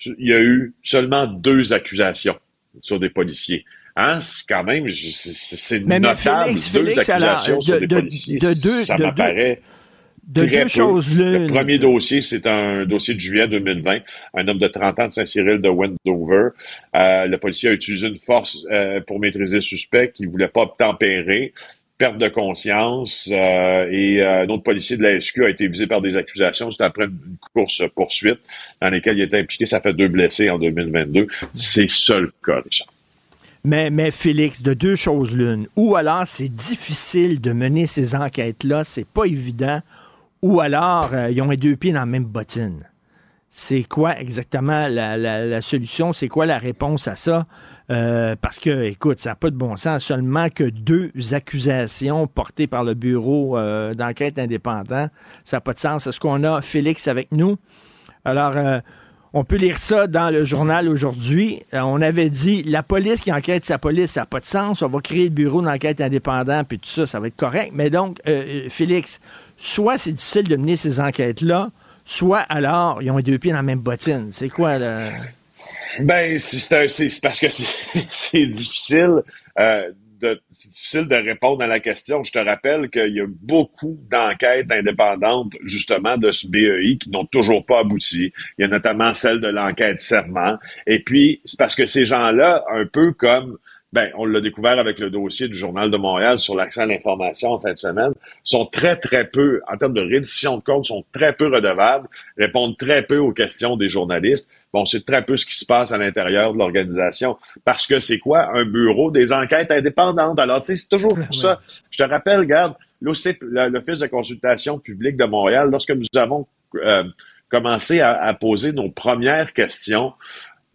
il y a eu seulement deux accusations sur des policiers. Hein, c'est quand même, c'est notable. Félix, deux Félix, accusations sur des policiers. De, deux, ça m'apparaît de deux choses Le premier dossier, c'est un dossier de juillet 2020. Un homme de 30 ans de Saint-Cyril de Wendover. Euh, le policier a utilisé une force euh, pour maîtriser le suspect qui voulait pas tempérer perte de conscience euh, et un autre policier de la SQ a été visé par des accusations juste après une course poursuite dans laquelle il était impliqué. Ça fait deux blessés en 2022. C'est seul cas, Richard. Mais, mais Félix, de deux choses l'une. Ou alors c'est difficile de mener ces enquêtes-là, c'est pas évident ou alors euh, ils ont les deux pieds dans la même bottine. C'est quoi exactement la, solution? C'est quoi la réponse à ça? Euh, parce que, écoute, ça n'a pas de bon sens. Seulement que deux accusations portées par le bureau euh, d'enquête indépendant, ça n'a pas de sens. Est-ce qu'on a Félix avec nous? Alors, on peut lire ça dans le journal aujourd'hui. Euh, on avait dit la police qui enquête sa police, ça n'a pas de sens. On va créer le bureau d'enquête indépendant, puis tout ça, ça va être correct. Mais donc, euh, euh, Félix, soit c'est difficile de mener ces enquêtes-là, soit alors ils ont les deux pieds dans la même bottine. C'est quoi le. Ben, c'est parce que c'est difficile. C'est difficile de répondre à la question. Je te rappelle qu'il y a beaucoup d'enquêtes indépendantes, justement, de ce BEI qui n'ont toujours pas abouti. Il y a notamment celle de l'enquête Serment. Et puis, c'est parce que ces gens-là, un peu comme ben, on l'a découvert avec le dossier du Journal de Montréal sur l'accès à l'information en fin de semaine, sont très, très peu, en termes de reddition de comptes, sont très peu redevables, répondent très peu aux questions des journalistes. Bon, c'est très peu ce qui se passe à l'intérieur de l'organisation. Parce que c'est quoi? Un bureau des enquêtes indépendantes. Alors, tu sais, c'est toujours pour ça. Je te rappelle, regarde, l'Office de consultation publique de Montréal, lorsque nous avons euh, commencé à, poser nos premières questions,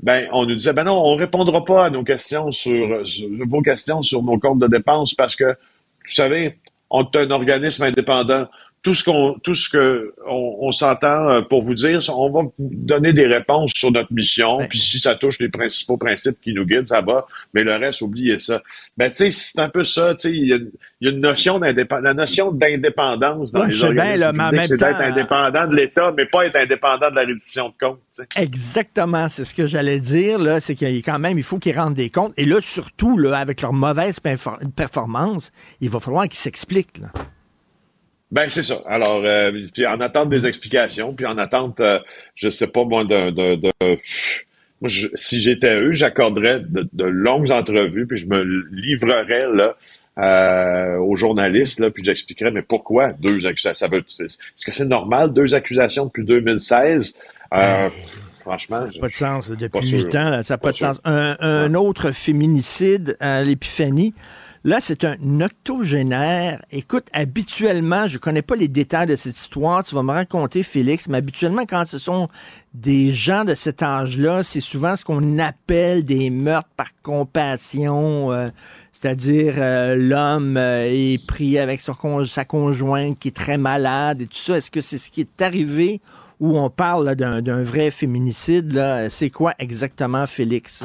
ben, on nous disait, ben non, on répondra pas à nos questions sur, vos questions sur nos comptes de dépenses parce que, vous savez, on est un organisme indépendant tout ce qu'on, tout ce que on, s'entend euh, pour vous dire, on va vous donner des réponses sur notre mission. Puis si ça touche les principaux principes qui nous guident, ça va. Mais le reste, oubliez ça. Ben tu sais, c'est un peu ça. Tu sais, il y, a une notion d'indépendance, la notion d'indépendance dans les organismes c'est d'être indépendant de l'État, mais pas être indépendant de la reddition de comptes. Exactement, c'est ce que j'allais dire là. C'est qu'il quand même, il faut qu'ils rendent des comptes. Et là, surtout là, avec leur mauvaise performance, il va falloir qu'ils s'expliquent. Là. Ben c'est ça. Alors, euh, puis en attente des explications, puis en attente, euh, je sais pas moi, de, de, de moi, si j'étais eux, j'accorderais de, longues entrevues, puis je me livrerais là euh, aux journalistes, là, puis j'expliquerais, mais pourquoi deux accusations? Ça veut, est-ce que c'est normal, deux accusations depuis 2016? Euh, franchement. Ça n'a pas de sens. Depuis huit ans, ça n'a pas, de sens. Un, un autre féminicide à l'épiphanie. Là, c'est un octogénaire. Écoute, habituellement, je connais pas les détails de cette histoire. Tu vas me raconter, Félix, mais habituellement, quand ce sont des gens de cet âge-là, c'est souvent ce qu'on appelle des meurtres par compassion. Euh, c'est-à-dire euh, l'homme euh, est pris avec sa conjointe qui est très malade et tout ça. Est-ce que c'est ce qui est arrivé ou on parle d'un vrai féminicide? C'est quoi exactement, Félix?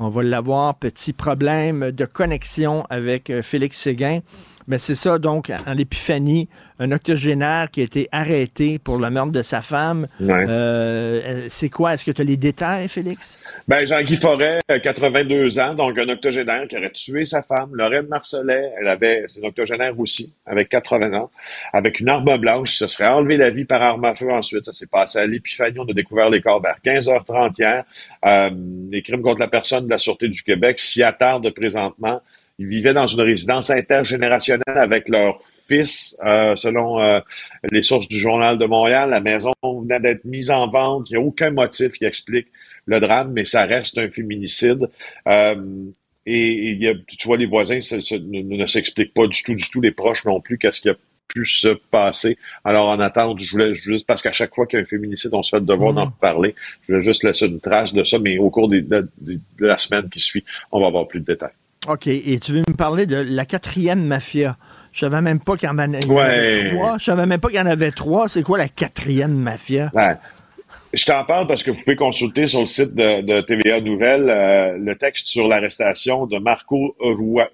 On va l'avoir. Petit problème de connexion avec euh, Félix Séguin. Mais c'est ça, donc, en l'épiphanie, un octogénaire qui a été arrêté pour le meurtre de sa femme. Euh, c'est quoi? Est-ce que tu as les détails, Félix? Ben, Jean-Guy Forêt, 82 ans, donc un octogénaire qui aurait tué sa femme. Lorraine Marcelet, elle avait, c'est un octogénaire aussi, avec 80 ans, avec une arme blanche. Se serait enlevé la vie par arme à feu ensuite. Ça s'est passé à l'épiphanie. On a découvert les corps vers 15h30 hier. Euh, les crimes contre la personne de la Sûreté du Québec s'y attardent présentement. Ils vivaient dans une résidence intergénérationnelle avec leur fils, euh, selon euh, les sources du Journal de Montréal. La maison venait d'être mise en vente. Il n'y a aucun motif qui explique le drame, mais ça reste un féminicide. Euh, et, il y a, tu vois, les voisins ne, s'expliquent pas du tout, du tout, les proches non plus, qu'est-ce qui a pu se passer. Alors, en attente, je voulais juste, parce qu'à chaque fois qu'il y a un féminicide, on se fait le devoir d'en mm. parler. Je voulais juste laisser une trace de ça, mais au cours de la semaine qui suit, on va avoir plus de détails. OK. Et tu veux me parler de la quatrième mafia? Je savais même pas qu'il y en avait trois. Je savais même pas qu'il y en avait trois. C'est quoi la quatrième mafia? Ouais. Je t'en parle parce que vous pouvez consulter sur le site de, TVA Nouvelles euh, le texte sur l'arrestation de Marco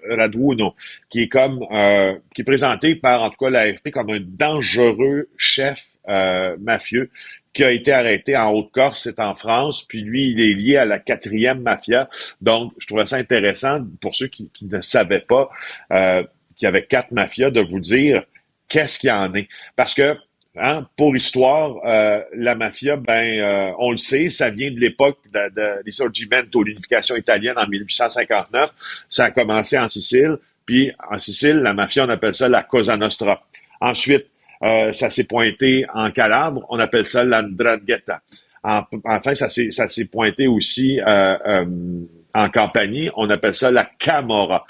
Raduno, qui est comme euh, qui est présenté par en tout cas l'AFP comme un dangereux chef euh, mafieux qui a été arrêté en Haute-Corse, c'est en France, puis lui, il est lié à la quatrième mafia. Donc, je trouvais ça intéressant pour ceux qui, ne savaient pas euh, qu'il y avait quatre mafias de vous dire qu'est-ce qu'il y en est. Parce que Hein, pour histoire, euh, la mafia, ben, euh, on le sait, ça vient de l'époque de, de l'Isorgimento, l'unification italienne en 1859. Ça a commencé en Sicile, puis en Sicile, la mafia, on appelle ça la Cosa Nostra. Ensuite, euh, ça s'est pointé en Calabre, on appelle ça l'Andrangheta. enfin, ça s'est, ça s'est pointé aussi euh, euh, en Campanie, on appelle ça la Camorra.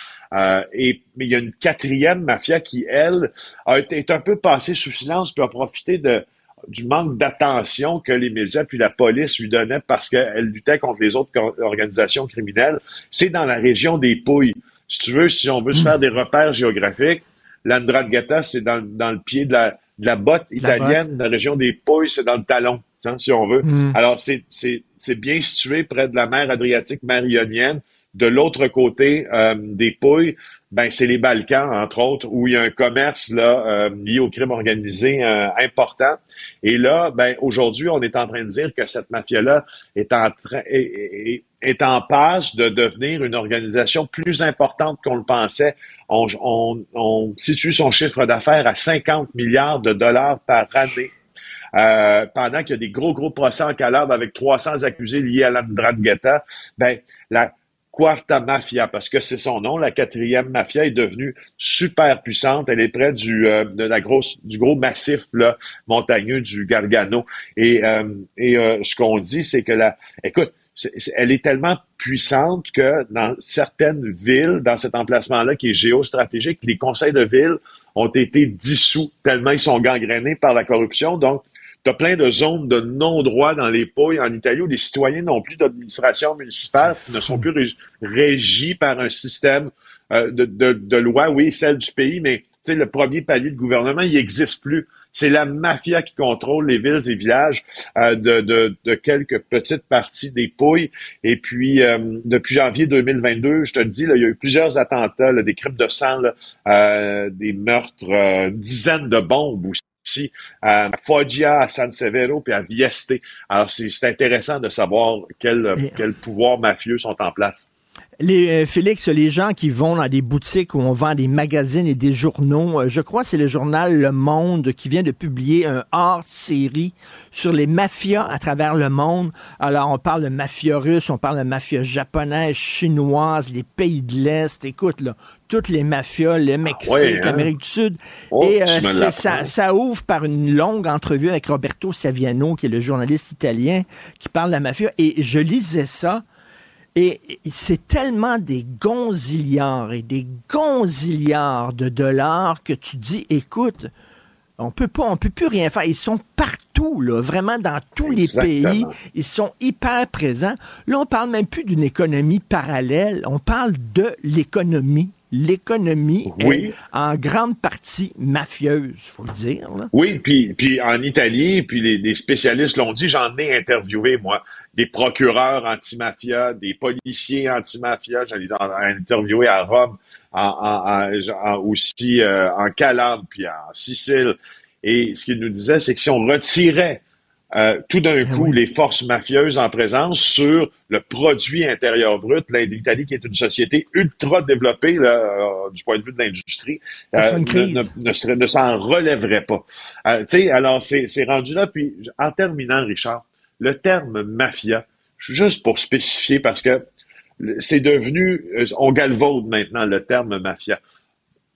et mais il y a une quatrième mafia qui, elle, a été est un peu passée sous silence, puis a profité de du manque d'attention que les médias puis la police lui donnaient parce qu'elle luttait contre les autres organisations criminelles. C'est dans la région des Pouilles. Si tu veux, si on veut se faire des repères géographiques, l'Andrangheta, c'est dans, dans le pied de la, de la botte italienne, la, la région des Pouilles, c'est dans le talon, hein, si on veut. Mm. Alors, c'est bien situé près de la mer Adriatique, mer Ionienne. De l'autre côté euh, des pouilles, ben c'est les Balkans, entre autres, où il y a un commerce là euh, lié au crime organisé euh, important. Et là, ben aujourd'hui, on est en train de dire que cette mafia-là est en train est, en passe de devenir une organisation plus importante qu'on le pensait. On, on, on situe son chiffre d'affaires à 50 milliards de dollars par année. Euh, pendant qu'il y a des gros, gros procès en Calabre avec 300 accusés liés à l'Andrangheta, ben, la Quarta Mafia, parce que c'est son nom, la quatrième mafia est devenue super puissante. Elle est près du, euh, de la grosse, du gros massif là, montagneux du Gargano. Et, euh, et ce qu'on dit, c'est que la, écoute, elle est tellement puissante que dans certaines villes, dans cet emplacement-là qui est géostratégique, les conseils de ville ont été dissous tellement ils sont gangrénés par la corruption. Donc, tu as plein de zones de non-droit dans les pouilles en Italie où les citoyens n'ont plus d'administration municipale, ne sont plus régis par un système euh, de, de, de, loi, oui, celle du pays, mais le premier palier de gouvernement, il n'existe plus. C'est la mafia qui contrôle les villes et villages euh, de, de, de, quelques petites parties des pouilles. Et puis, euh, depuis janvier 2022, je te le dis, là, il y a eu plusieurs attentats, des crimes de sang, des meurtres, dizaines de bombes aussi à Foggia, à San Severo, puis à Vieste. Alors, c'est intéressant de savoir quels quel pouvoirs mafieux sont en place. Les, euh, Félix, les gens qui vont dans des boutiques où on vend des magazines et des journaux, euh, je crois que c'est le journal Le Monde qui vient de publier un hors-série sur les mafias à travers le monde. Alors, on parle de mafia russe, on parle de mafia japonaise, chinoise, les pays de l'Est. Écoute, là, toutes les mafias, le Mexique, ah l'Amérique du Sud. Oh, et euh, ça, ça, ouvre par une longue entrevue avec Roberto Saviano, qui est le journaliste italien, qui parle de la mafia. Et je lisais ça. Et c'est tellement des gonzillards et des gonzillards de dollars que tu dis, écoute, on peut pas, on peut plus rien faire. Ils sont partout, là, vraiment dans tous les pays. Ils sont hyper présents. Là, on parle même plus d'une économie parallèle. On parle de l'économie l'économie est en grande partie mafieuse, faut le dire. Oui, puis, puis en Italie, puis les, spécialistes l'ont dit, j'en ai interviewé, moi, des procureurs anti-mafia, des policiers anti-mafia, j'en ai interviewé à Rome, en, aussi euh, en Calabre, puis en Sicile. Et ce qu'ils nous disaient, c'est que si on retirait euh, tout d'un eh coup les forces mafieuses en présence sur le produit intérieur brut. L'Italie, qui est une société ultra développée là, euh, du point de vue de l'industrie, euh, ne, ne, s'en relèverait pas. alors, c'est rendu là. Puis, en terminant, Richard, le terme mafia, juste pour spécifier, parce que c'est devenu, on galvaude maintenant le terme mafia.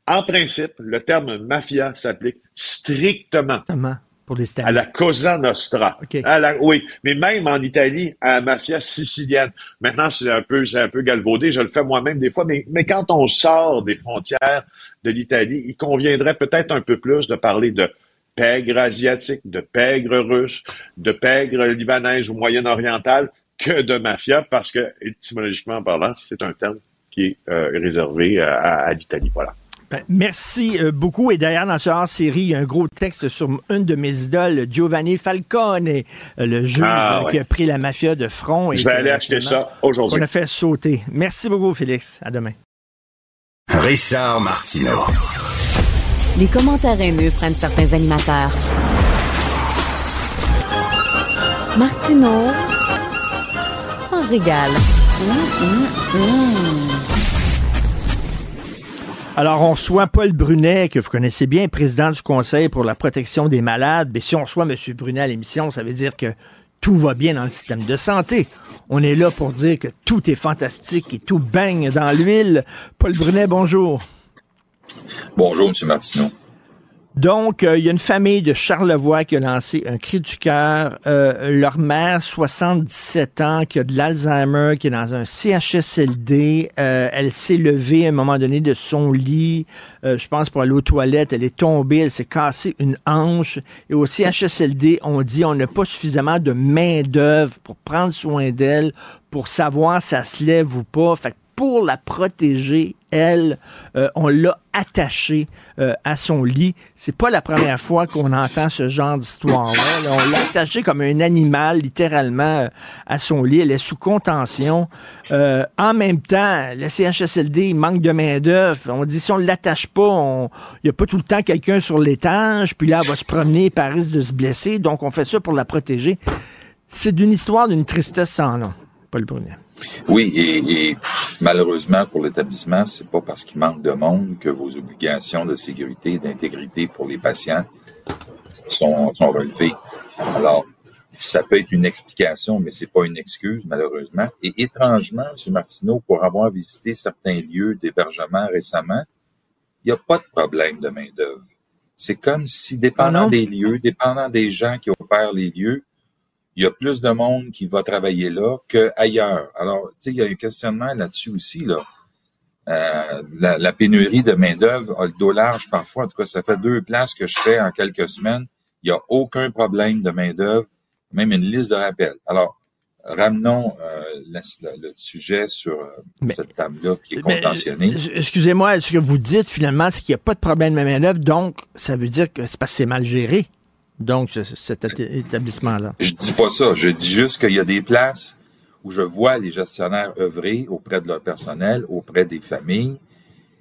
En principe, le terme mafia s'applique strictement à la Cosa Nostra. oui, mais même en Italie, à la mafia sicilienne. Maintenant, c'est un peu, c'est un peu galvaudé. Je le fais moi-même des fois, mais, mais quand on sort des frontières de l'Italie, il conviendrait peut-être un peu plus de parler de pègre asiatique, de pègre russe, de pègre libanaise ou moyen-orientale que de mafia, parce que étymologiquement parlant, c'est un terme qui est euh, réservé à l'Italie. Voilà. Ben, merci euh, beaucoup. Et d'ailleurs, dans ce hors-série, il y a un gros texte sur une de mes idoles, Giovanni Falcone, euh, le juge ah, qui a pris la mafia de front. Et Je vais aller acheter ça aujourd'hui. On a fait sauter. Merci beaucoup, Félix. À demain. Richard Martineau. Les commentaires haineux prennent certains animateurs. Martineau s'en régale. Mmh, mmh, mmh. Alors, on reçoit Paul Brunet, que vous connaissez bien, président du Conseil pour la protection des malades. Mais si on reçoit M. Brunet à l'émission, ça veut dire que tout va bien dans le système de santé. On est là pour dire que tout est fantastique et tout baigne dans l'huile. Paul Brunet, bonjour. Bonjour, M. Martineau. Donc, euh, il y a une famille de Charlevoix qui a lancé un cri du cœur. Euh, leur mère, 77 ans, qui a de l'Alzheimer, qui est dans un CHSLD. Euh, elle s'est levée à un moment donné de son lit, je pense pour aller aux toilettes. Elle est tombée, elle s'est cassée une hanche. Et au CHSLD, on dit on n'a pas suffisamment de main-d'œuvre pour prendre soin d'elle, pour savoir si elle se lève ou pas. Fait pour la protéger, elle, euh, on l'a attachée euh, à son lit. C'est pas la première fois qu'on entend ce genre d'histoire-là. On l'a attachée comme un animal, littéralement, euh, à son lit. Elle est sous contention. en même temps, le CHSLD il manque de main-d'œuvre. On dit si on l'attache pas, il n'y a pas tout le temps quelqu'un sur l'étage, puis là, elle va se promener, par risque de se blesser. Donc, on fait ça pour la protéger. C'est d'une histoire d'une tristesse sans nom, Paul Brunet. Oui, et, malheureusement pour l'établissement, c'est pas parce qu'il manque de monde que vos obligations de sécurité et d'intégrité pour les patients sont, sont relevées. Alors, ça peut être une explication, mais c'est pas une excuse, malheureusement. Et étrangement, M. Martineau, pour avoir visité certains lieux d'hébergement récemment, il n'y a pas de problème de main-d'œuvre. C'est comme si, dépendant ah des lieux, dépendant des gens qui opèrent les lieux, il y a plus de monde qui va travailler là qu'ailleurs. Alors, tu sais, il y a un questionnement là-dessus aussi, là. Euh, la, pénurie de main-d'œuvre a le dos large parfois. En tout cas, ça fait deux places que je fais en quelques semaines. Il n'y a aucun problème de main-d'œuvre, même une liste de rappels. Alors, ramenons euh, le, sujet sur euh, cette table-là qui est contentionnée. Excusez-moi, ce que vous dites finalement, c'est qu'il n'y a pas de problème de main-d'œuvre, donc ça veut dire que c'est parce que c'est mal géré. Donc, cet établissement-là. Je dis pas ça. Je dis juste qu'il y a des places où je vois les gestionnaires œuvrer auprès de leur personnel, auprès des familles.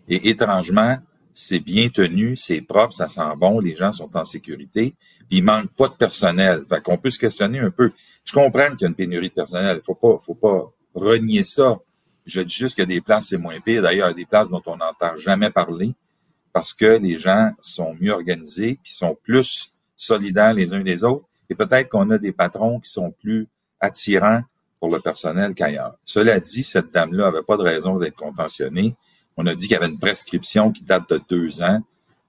Et étrangement, c'est bien tenu, c'est propre, ça sent bon, les gens sont en sécurité. Puis il manque pas de personnel. Fait qu'on peut se questionner un peu. Je comprends qu'il y a une pénurie de personnel. Faut pas, faut pas renier ça. Je dis juste qu'il y a des places, c'est moins pire. D'ailleurs, il y a des places dont on n'entend jamais parler parce que les gens sont mieux organisés puis sont plus solidaires les uns des autres. Et peut-être qu'on a des patrons qui sont plus attirants pour le personnel qu'ailleurs. Cela dit, cette dame-là avait pas de raison d'être contentionnée. On a dit qu'il y avait une prescription qui date de deux ans.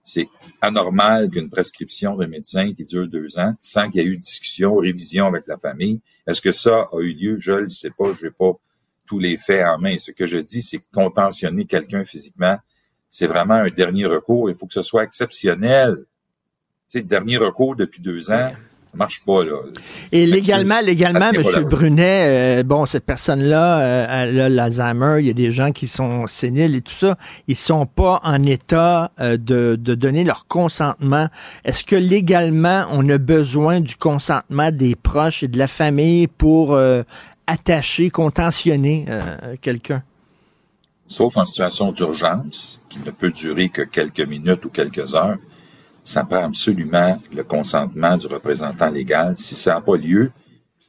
C'est anormal qu'une prescription de médecin qui dure deux ans, sans qu'il y ait eu discussion, révision avec la famille. Est-ce que ça a eu lieu? Je ne sais pas. Je n'ai pas tous les faits en main. Ce que je dis, c'est que contentionner quelqu'un physiquement, c'est vraiment un dernier recours. Il faut que ce soit exceptionnel sais, dernier recours depuis deux ans. Ça marche pas, là. Et légalement, légalement, M. Brunet, euh, bon, cette personne-là, euh, elle a l'Alzheimer, il y a des gens qui sont séniles et tout ça, ils sont pas en état euh, de, de donner leur consentement. Est-ce que légalement, on a besoin du consentement des proches et de la famille pour attacher, contentionner quelqu'un? Sauf en situation d'urgence, qui ne peut durer que quelques minutes ou quelques heures ça prend absolument le consentement du représentant légal. Si ça n'a pas lieu,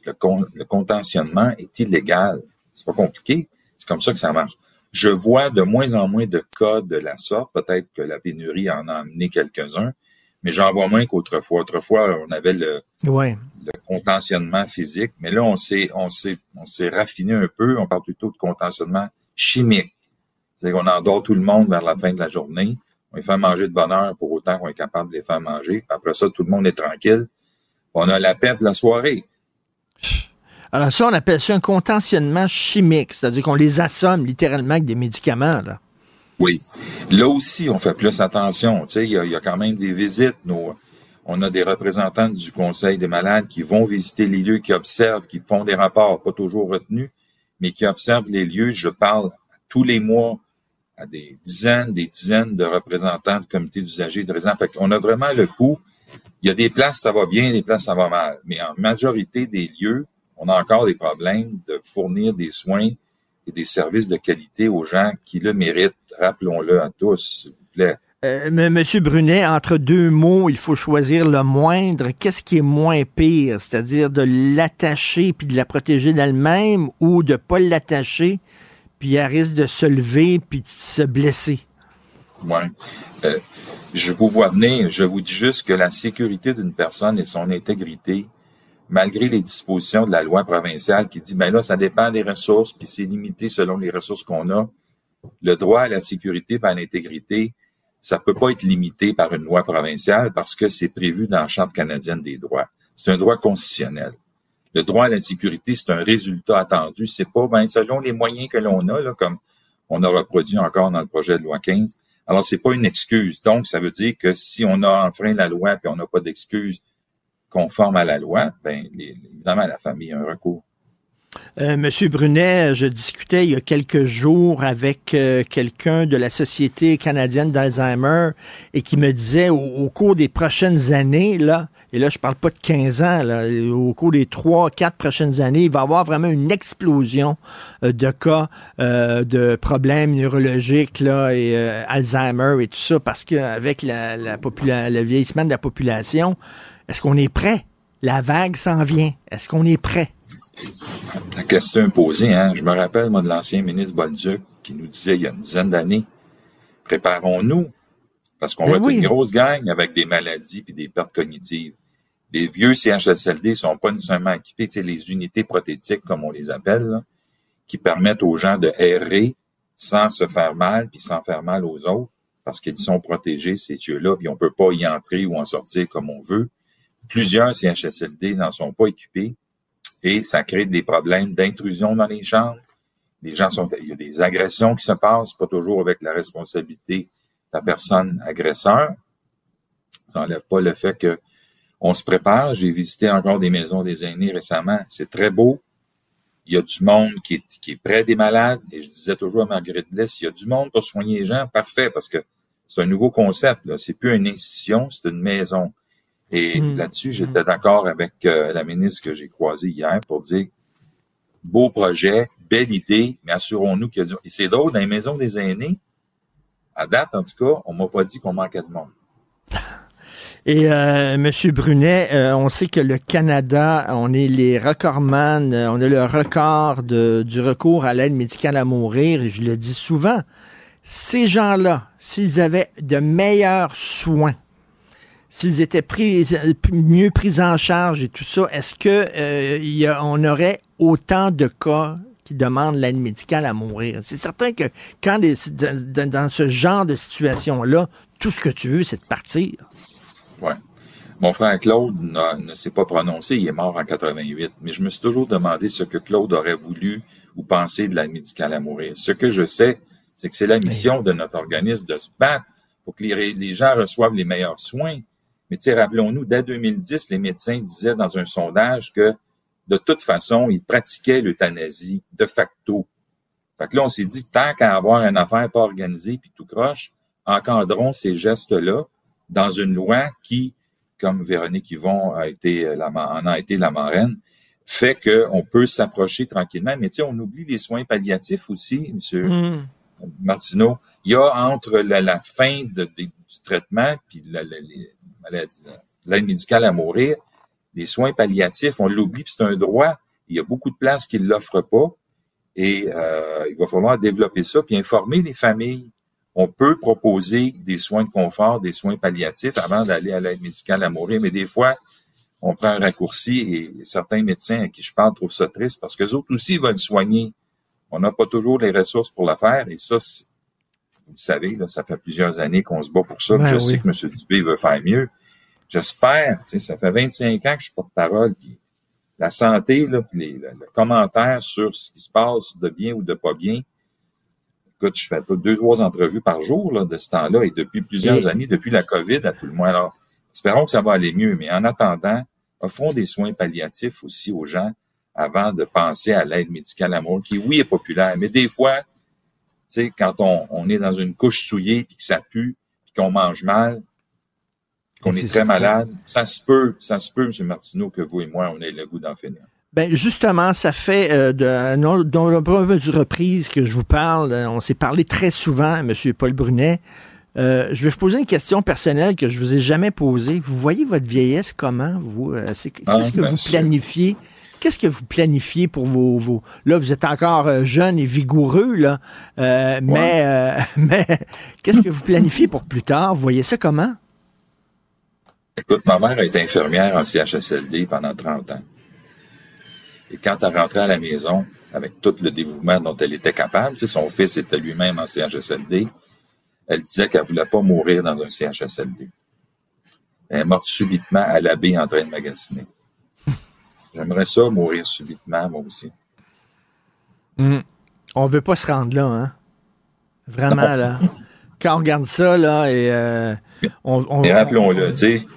le, le contentionnement est illégal. C'est pas compliqué. C'est comme ça que ça marche. Je vois de moins en moins de cas de la sorte. Peut-être que la pénurie en a amené quelques-uns, mais j'en vois moins qu'autrefois. Autrefois, on avait le, ouais. le contentionnement physique, mais là, on s'est, on s'est, on s'est raffiné un peu. On parle plutôt de contentionnement chimique. C'est qu'on endort tout le monde vers la fin de la journée on les fait manger de bonheur pour autant qu'on est capable de les faire manger. Après ça, tout le monde est tranquille. On a la paix de la soirée. Alors ça, on appelle ça un contentionnement chimique, c'est-à-dire qu'on les assomme littéralement avec des médicaments. Là. Oui. Là aussi, on fait plus attention. Il y, a quand même des visites. on a des représentants du Conseil des malades qui vont visiter les lieux, qui observent, qui font des rapports, pas toujours retenus, mais qui observent les lieux. Je parle tous les mois à des dizaines, des dizaines de représentants du comité d'usagers de résidents. Fait qu'on a vraiment le coup. Il y a des places, ça va bien, des places, ça va mal. Mais en majorité des lieux, on a encore des problèmes de fournir des soins et des services de qualité aux gens qui le méritent. Rappelons-le à tous, s'il vous plaît. Euh, Monsieur Brunet, entre deux mots, il faut choisir le moindre. Qu'est-ce qui est moins pire? C'est-à-dire de l'attacher puis de la protéger d'elle-même ou de pas l'attacher? Puis elle risque de se lever puis de se blesser. Oui. Euh, je vous vois venir. Je vous dis juste que la sécurité d'une personne et son intégrité, malgré les dispositions de la loi provinciale qui dit, ben là, ça dépend des ressources, puis c'est limité selon les ressources qu'on a. Le droit à la sécurité à l'intégrité, ça peut pas être limité par une loi provinciale parce que c'est prévu dans la Charte canadienne des droits. C'est un droit constitutionnel le droit à la sécurité, c'est un résultat attendu. C'est pas ben, selon les moyens que l'on a, là, comme on a reproduit encore dans le projet de loi 15. Alors, c'est pas une excuse. Donc, ça veut dire que si on a enfreint la loi et on n'a pas d'excuse conforme à la loi, ben, évidemment, la famille a un recours. Euh, Monsieur Brunet, je discutais il y a quelques jours avec euh, quelqu'un de la Société canadienne d'Alzheimer et qui me disait au, au cours des prochaines années, là, et là je parle pas de 15 ans, au cours des 3, 4 prochaines années, il va y avoir vraiment une explosion euh, de cas euh, de problèmes neurologiques euh, Alzheimer et tout ça, parce qu'avec le vieillissement de la population, est-ce qu'on est prêt? La vague s'en vient. Est-ce qu'on est prêt? La question est posée, hein. Je me rappelle, moi, de l'ancien ministre Bolduc qui nous disait il y a une dizaine d'années, préparons-nous, parce qu'on Ben va être une grosse gang avec des maladies puis des pertes cognitives. Les vieux CHSLD sont pas nécessairement équipés, tu sais, les unités prothétiques, comme on les appelle, là, qui permettent aux gens de errer sans se faire mal puis sans faire mal aux autres, parce qu'ils sont protégés, ces yeux-là, puis on peut pas y entrer ou en sortir comme on veut. Plusieurs CHSLD n'en sont pas équipés et ça crée des problèmes d'intrusion dans les chambres. Les gens sont, il y a des agressions qui se passent, pas toujours avec la responsabilité la personne agresseur. Ça n'enlève pas le fait que on se prépare. J'ai visité encore des maisons des aînés récemment. C'est très beau. Il y a du monde qui est, qui est près des malades. Et je disais toujours à Marguerite Bless, il y a du monde pour soigner les gens. Parfait, parce que c'est un nouveau concept. Là. C'est plus une institution, c'est une maison. Et Mm. là-dessus, j'étais d'accord avec euh, la ministre que j'ai croisée hier pour dire beau projet, belle idée, mais assurons-nous qu'il y a du. Et c'est drôle, dans les maisons des aînés, à date, en tout cas, on m'a pas dit qu'on manquait de monde. Et euh, Monsieur Brunet, euh, on sait que le Canada, on est les recordman, euh, on a le record du recours à l'aide médicale à mourir. Et je le dis souvent, ces gens-là, s'ils avaient de meilleurs soins, s'ils étaient mieux pris en charge et tout ça, est-ce que euh, aurait autant de cas qui demandent l'aide médicale à mourir? C'est certain que quand des- dans, dans ce genre de situation-là, tout ce que tu veux, c'est de partir. Ouais. Mon frère Claude ne s'est pas prononcé, il est mort en 88, mais je me suis toujours demandé ce que Claude aurait voulu ou pensé de l'aide médicale à mourir. Ce que je sais, c'est que c'est la mission de notre organisme de se battre pour que les, les gens reçoivent les meilleurs soins. Mais rappelons-nous, dès 2010, les médecins disaient dans un sondage que de toute façon, ils pratiquaient l'euthanasie de facto. Fait que là, on s'est dit, tant qu'à avoir une affaire pas organisée puis tout croche, encadrons ces gestes-là dans une loi qui, comme Véronique Yvon a été euh, la, en a été la marraine, fait qu'on peut s'approcher tranquillement. Mais tu sais, on oublie les soins palliatifs aussi, Monsieur Mm. Martineau. Il y a entre la, la fin de- de- du traitement puis la- la- l'aide médicale à mourir, les soins palliatifs, on l'oublie, puis c'est un droit. Il y a beaucoup de places qui ne l'offrent pas. Et euh, il va falloir développer ça, puis informer les familles. On peut proposer des soins de confort, des soins palliatifs avant d'aller à l'aide médicale à mourir, mais des fois, on prend un raccourci et certains médecins à qui je parle trouvent ça triste parce que les autres aussi veulent soigner. On n'a pas toujours les ressources pour le faire et ça, vous le savez, là, ça fait plusieurs années qu'on se bat pour ça. Ouais, je oui. sais que M. Dubé veut faire mieux. J'espère, tu sais, ça fait 25 ans que je suis porte-parole, puis la santé, là, puis les, le, le commentaire sur ce qui se passe de bien ou de pas bien. Écoute, je fais deux, trois entrevues par jour là, de ce temps-là et depuis plusieurs Et- années, depuis la COVID à tout le moins. Alors, espérons que ça va aller mieux, mais en attendant, offrons des soins palliatifs aussi aux gens avant de penser à l'aide médicale à mort, qui, oui, est populaire, mais des fois, tu sais, quand on, on est dans une couche souillée, puis que ça pue, puis qu'on mange mal, Mais est très malade, ça se peut, ça se peut, M. Martineau, que vous et moi, on ait le goût d'en finir. Ben justement, ça fait euh, de non- de nombreuses reprises que je vous parle. Euh, On s'est parlé très souvent, M. Paul Brunet. Euh, je vais vous poser une question personnelle que je vous ai jamais posée. Vous voyez votre vieillesse comment vous? Euh, c'est- Qu'est-ce Ah, que bien vous planifiez? Qu'est-ce que vous planifiez pour vos, vos... Là, vous êtes encore jeune et vigoureux, là. Euh, Mais, mais qu'est-ce que vous planifiez pour plus tard? Vous voyez ça comment? Écoute, ma mère a été infirmière en CHSLD pendant 30 ans. Et quand elle rentrait à la maison, avec tout le dévouement dont elle était capable, tu sais, son fils était lui-même en CHSLD, elle disait qu'elle voulait pas mourir dans un CHSLD. Elle est morte subitement à la baie en train de magasiner. J'aimerais ça, mourir subitement, moi aussi. On veut pas se rendre là, hein? Vraiment, là. Quand on regarde ça, là, et euh, on, on- Mais rappelons-le, tu sais,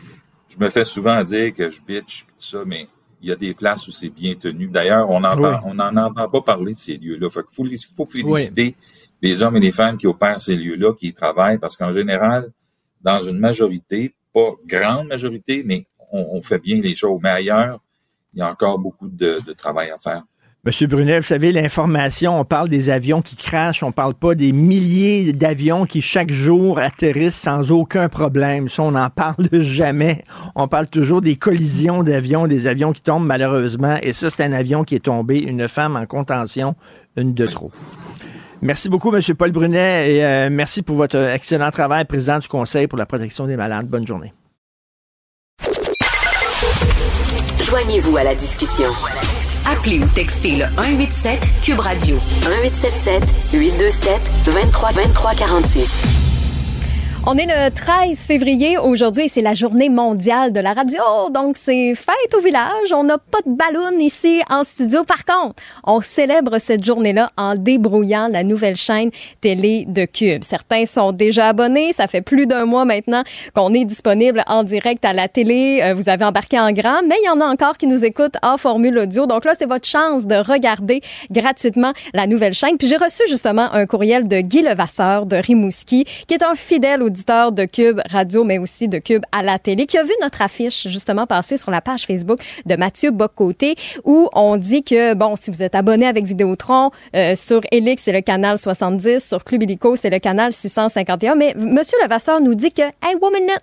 je me fais souvent dire que je bitch tout ça, mais il y a des places où c'est bien tenu. D'ailleurs, on n'en entend pas parler de ces lieux-là. Il faut, féliciter les hommes et les femmes qui opèrent ces lieux-là, qui y travaillent, parce qu'en général, dans une majorité, pas grande majorité, mais on, fait bien les choses. Mais ailleurs, il y a encore beaucoup de travail à faire. Monsieur Brunet, vous savez, l'information, on parle des avions qui crachent, on parle pas des milliers d'avions qui chaque jour atterrissent sans aucun problème. Ça, on n'en parle jamais. On parle toujours des collisions d'avions, des avions qui tombent malheureusement. Et ça, c'est un avion qui est tombé, une femme en contention, une de trop. Merci beaucoup, Monsieur Paul Brunet, et euh, merci pour votre excellent travail, président du Conseil pour la protection des malades. Bonne journée. Joignez-vous à la discussion. Appelez ou textez le 187 Cube Radio 1877 827 23 23 46. On est le 13 février aujourd'hui c'est la journée mondiale de la radio. Donc, c'est fête au village. On n'a pas de ballon ici en studio. Par contre, on célèbre cette journée-là en débrouillant la nouvelle chaîne télé de Cube. Certains sont déjà abonnés. Ça fait plus d'un mois maintenant qu'on est disponible en direct à la télé. Euh, vous avez embarqué en grand, mais il y en a encore qui nous écoutent en formule audio. Donc là, c'est votre chance de regarder gratuitement la nouvelle chaîne. Puis j'ai reçu justement un courriel de Guy Levasseur de Rimouski, qui est un fidèle auditeur de Cube Radio, mais aussi de Cube à la télé, qui a vu notre affiche justement passer sur la page Facebook de Mathieu Bocoté, où on dit que, bon, si vous êtes abonné avec Vidéotron, euh, sur Elix, c'est le canal 70, sur Club Illico, c'est le canal 651, mais Monsieur Levasseur nous dit que, hey, minute,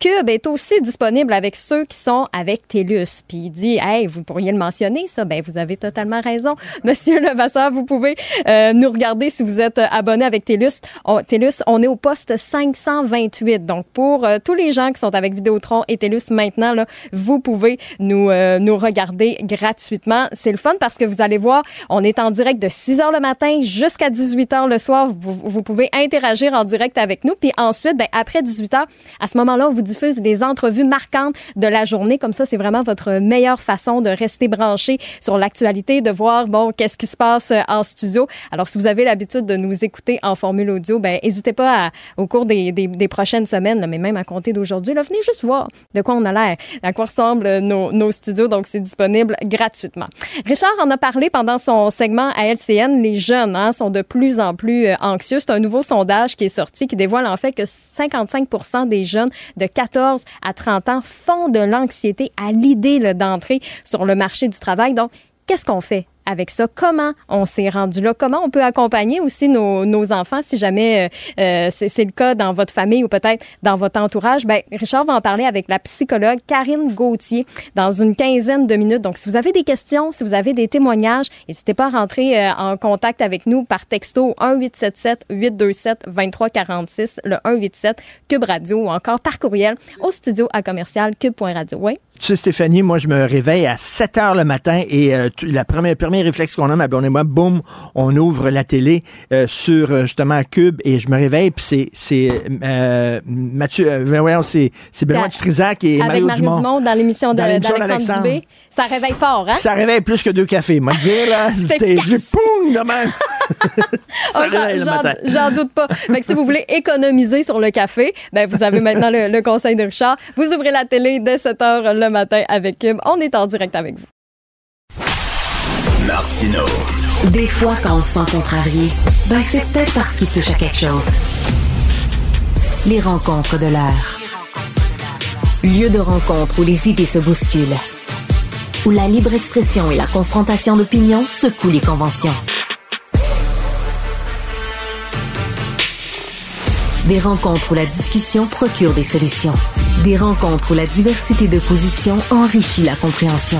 Cube est aussi disponible avec ceux qui sont avec TELUS. Puis il dit, hey, vous pourriez le mentionner, ça? Ben, vous avez totalement raison. Monsieur Levasseur, vous pouvez euh, nous regarder si vous êtes abonné avec TELUS. On, TELUS, on est au poste 528. Donc, pour euh, tous les gens qui sont avec Vidéotron et TELUS maintenant, là, vous pouvez nous, euh, nous regarder gratuitement. C'est le fun parce que vous allez voir, on est en direct de 6 heures le matin jusqu'à 18 heures le soir. Vous, vous pouvez interagir en direct avec nous. Puis ensuite, ben, après 18 heures, à ce moment-là, on vous diffuse des entrevues marquantes de la journée. Comme ça, c'est vraiment votre meilleure façon de rester branché sur l'actualité, de voir, bon, qu'est-ce qui se passe euh, en studio. Alors, si vous avez l'habitude de nous écouter en formule audio, ben, n'hésitez pas au cours des, des, prochaines semaines, mais même à compter d'aujourd'hui, venez juste voir de quoi on a l'air, à quoi ressemblent nos, nos studios. Donc, c'est disponible gratuitement. Richard en a parlé pendant son segment à LCN. Les jeunes hein, sont de plus en plus euh, anxieux. C'est un nouveau sondage qui est sorti qui dévoile en fait que 55 des jeunes de 14 à 30 ans font de l'anxiété à l'idée d'entrer sur le marché du travail. Donc, qu'est-ce qu'on fait avec ça? Comment on s'est rendu là? Comment on peut accompagner aussi nos, enfants si jamais euh, euh c'est le cas dans votre famille ou peut-être dans votre entourage? Ben, Richard va en parler avec la psychologue Karine Gauthier dans une quinzaine de minutes. Donc, si vous avez des questions, si vous avez des témoignages, n'hésitez pas à rentrer euh, en contact avec nous par texto 1-877-827-2346, le 187 Cube Radio ou encore par courriel au studio à commercial cube.radio. Oui? Tu sais, Stéphanie, moi, je me réveille à 7 heures le matin et euh, la première, premier réflexe qu'on a, ma blonde et moi, boum, on ouvre la télé euh, sur euh, justement Cube et je me réveille puis c'est c'est Mathieu, voyons, c'est c'est Benoît Dutrisac et Avec Mario, Dumont. Dumont dans l'émission d'Alexandre Dubé. Ça réveille fort, hein? Ça réveille plus que deux cafés. Moi, dire là, je poum de même. oh, J'en doute pas. Fait que si vous voulez économiser sur le café, ben vous avez maintenant le, le conseil de Richard. Vous ouvrez la télé dès 7 heures le matin avec Cube. On est en direct avec vous. Martino. Des fois, quand on se sent contrarié, ben c'est peut-être parce qu'il touche à quelque chose. Les rencontres de l'air. Lieu de rencontre où les idées se bousculent. Où la libre expression et la confrontation d'opinions secouent les conventions. Des rencontres où la discussion procure des solutions. Des rencontres où la diversité de positions enrichit la compréhension.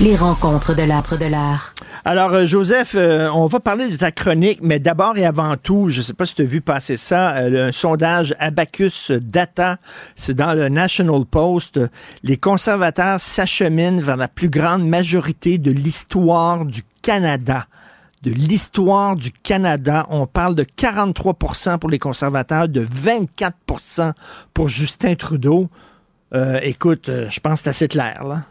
Les rencontres de l'âtre de l'art. Alors, euh, Joseph, euh, on va parler de ta chronique, mais d'abord et avant tout, je ne sais pas si tu as vu passer ça, euh, un sondage Abacus Data, c'est dans le National Post. Les conservateurs s'acheminent vers la plus grande majorité de l'histoire du Canada de l'histoire du Canada. On parle de 43% pour les conservateurs, de 24% pour Justin Trudeau. Euh, écoute, euh, je pense que c'est assez clair, là.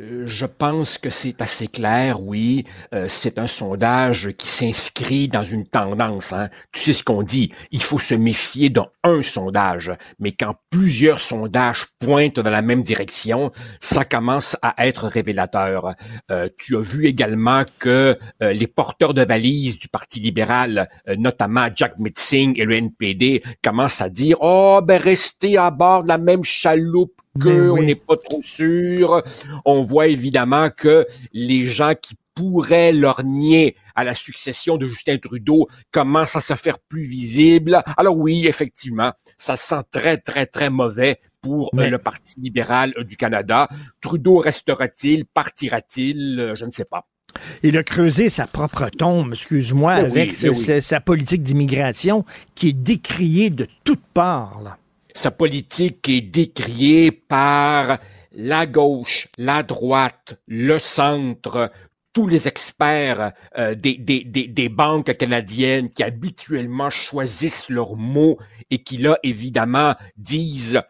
Euh, je pense que c'est assez clair, oui. Euh, c'est un sondage qui s'inscrit dans une tendance. Hein. Tu sais ce qu'on dit, il faut se méfier d'un sondage, mais quand plusieurs sondages pointent dans la même direction, ça commence à être révélateur. Euh, tu as vu également que les porteurs de valises du Parti libéral, notamment Jack Mitzing et le NPD, commencent à dire « Oh, ben restez à bord de la même chaloupe que on n'est pas trop sûr. On voit évidemment que les gens qui pourraient leur nier à la succession de Justin Trudeau commencent à se faire plus visibles. Alors oui, effectivement, ça sent très, très, très mauvais pour euh, le Parti libéral du Canada. Trudeau restera-t-il? Partira-t-il? Euh, je ne sais pas. Il a creusé sa propre tombe, excuse-moi, avec sa, politique d'immigration qui est décriée de toutes parts. Sa politique est décriée par la gauche, la droite, le centre, tous les experts euh, des, des, des, banques canadiennes qui habituellement choisissent leurs mots et qui là, évidemment, disent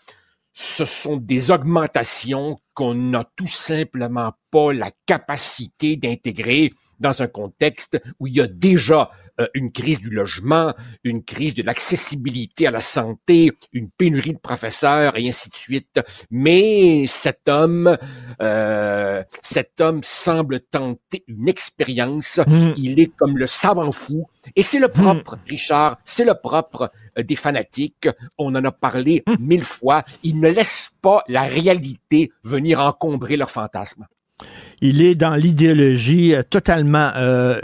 ce sont des augmentations qu'on n'a tout simplement pas la capacité d'intégrer dans un contexte où il y a déjà euh, une crise du logement, une crise de l'accessibilité à la santé, une pénurie de professeurs et ainsi de suite. Mais cet homme, euh, cet homme semble tenter une expérience. Hmm. Il est comme le savant fou. Et c'est le hmm. propre, Richard, c'est le propre euh, des fanatiques. On en a parlé hmm. mille fois. Ils ne laissent pas la réalité venir encombrer leurs fantasmes. Il est dans l'idéologie euh, totalement euh,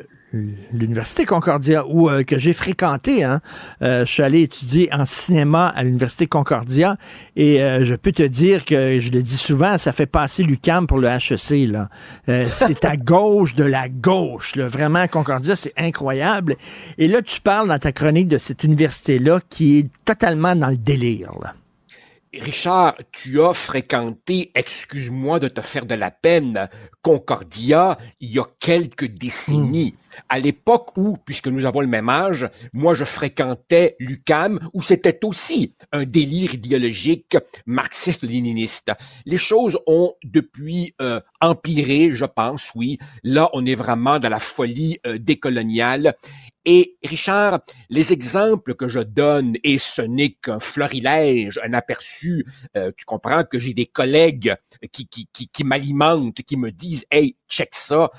l'université Concordia où euh, que j'ai fréquenté. Hein. je suis allé étudier en cinéma à l'université Concordia et je peux te dire que je le dis souvent, ça fait passer l'UCAM pour le HEC. C'est à gauche de la gauche. Là. Vraiment, Concordia, c'est incroyable. Et là, tu parles dans ta chronique de cette université là qui est totalement dans le délire. Richard, tu as fréquenté, excuse-moi de te faire de la peine, Concordia il y a quelques décennies. Hmm. À l'époque où, puisque nous avons le même âge, moi je fréquentais l'UCAM, où c'était aussi un délire idéologique marxiste-léniniste. Les choses ont depuis euh, empiré, je pense, oui. Là, on est vraiment dans la folie euh, décoloniale. Et Richard, les exemples que je donne, et ce n'est qu'un florilège, un aperçu, euh, tu comprends que j'ai des collègues qui, qui, qui, qui m'alimentent, qui me disent, hey, check ça.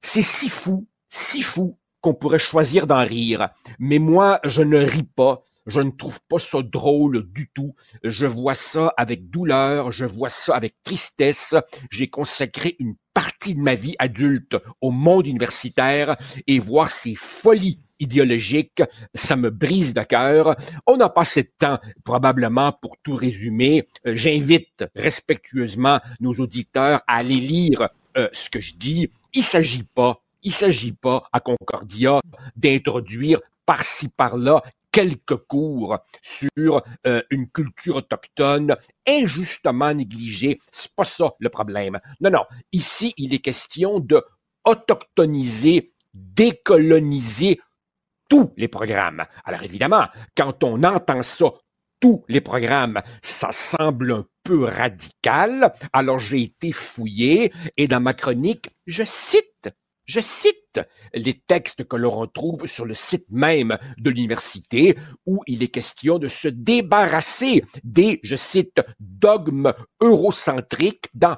C'est si fou, si fou qu'on pourrait choisir d'en rire. Mais moi, je ne ris pas. Je ne trouve pas ça drôle du tout. Je vois ça avec douleur, je vois ça avec tristesse. J'ai consacré une partie de ma vie adulte au monde universitaire et voir ces folies idéologiques, ça me brise le cœur. On n'a pas assez de temps probablement pour tout résumer. Euh, j'invite respectueusement nos auditeurs à aller lire euh, ce que je dis. Il s'agit pas, il s'agit pas à Concordia d'introduire par-ci par-là quelques cours sur euh, une culture autochtone injustement négligée. C'est pas ça le problème. Non, non. Ici, il est question de autochtoniser, décoloniser tous les programmes. Alors évidemment, quand on entend ça, tous les programmes, ça semble un peu radical. Alors j'ai été fouillé et dans ma chronique, je cite je cite les textes que l'on retrouve sur le site même de l'université où il est question de se débarrasser des, je cite, dogmes eurocentriques dans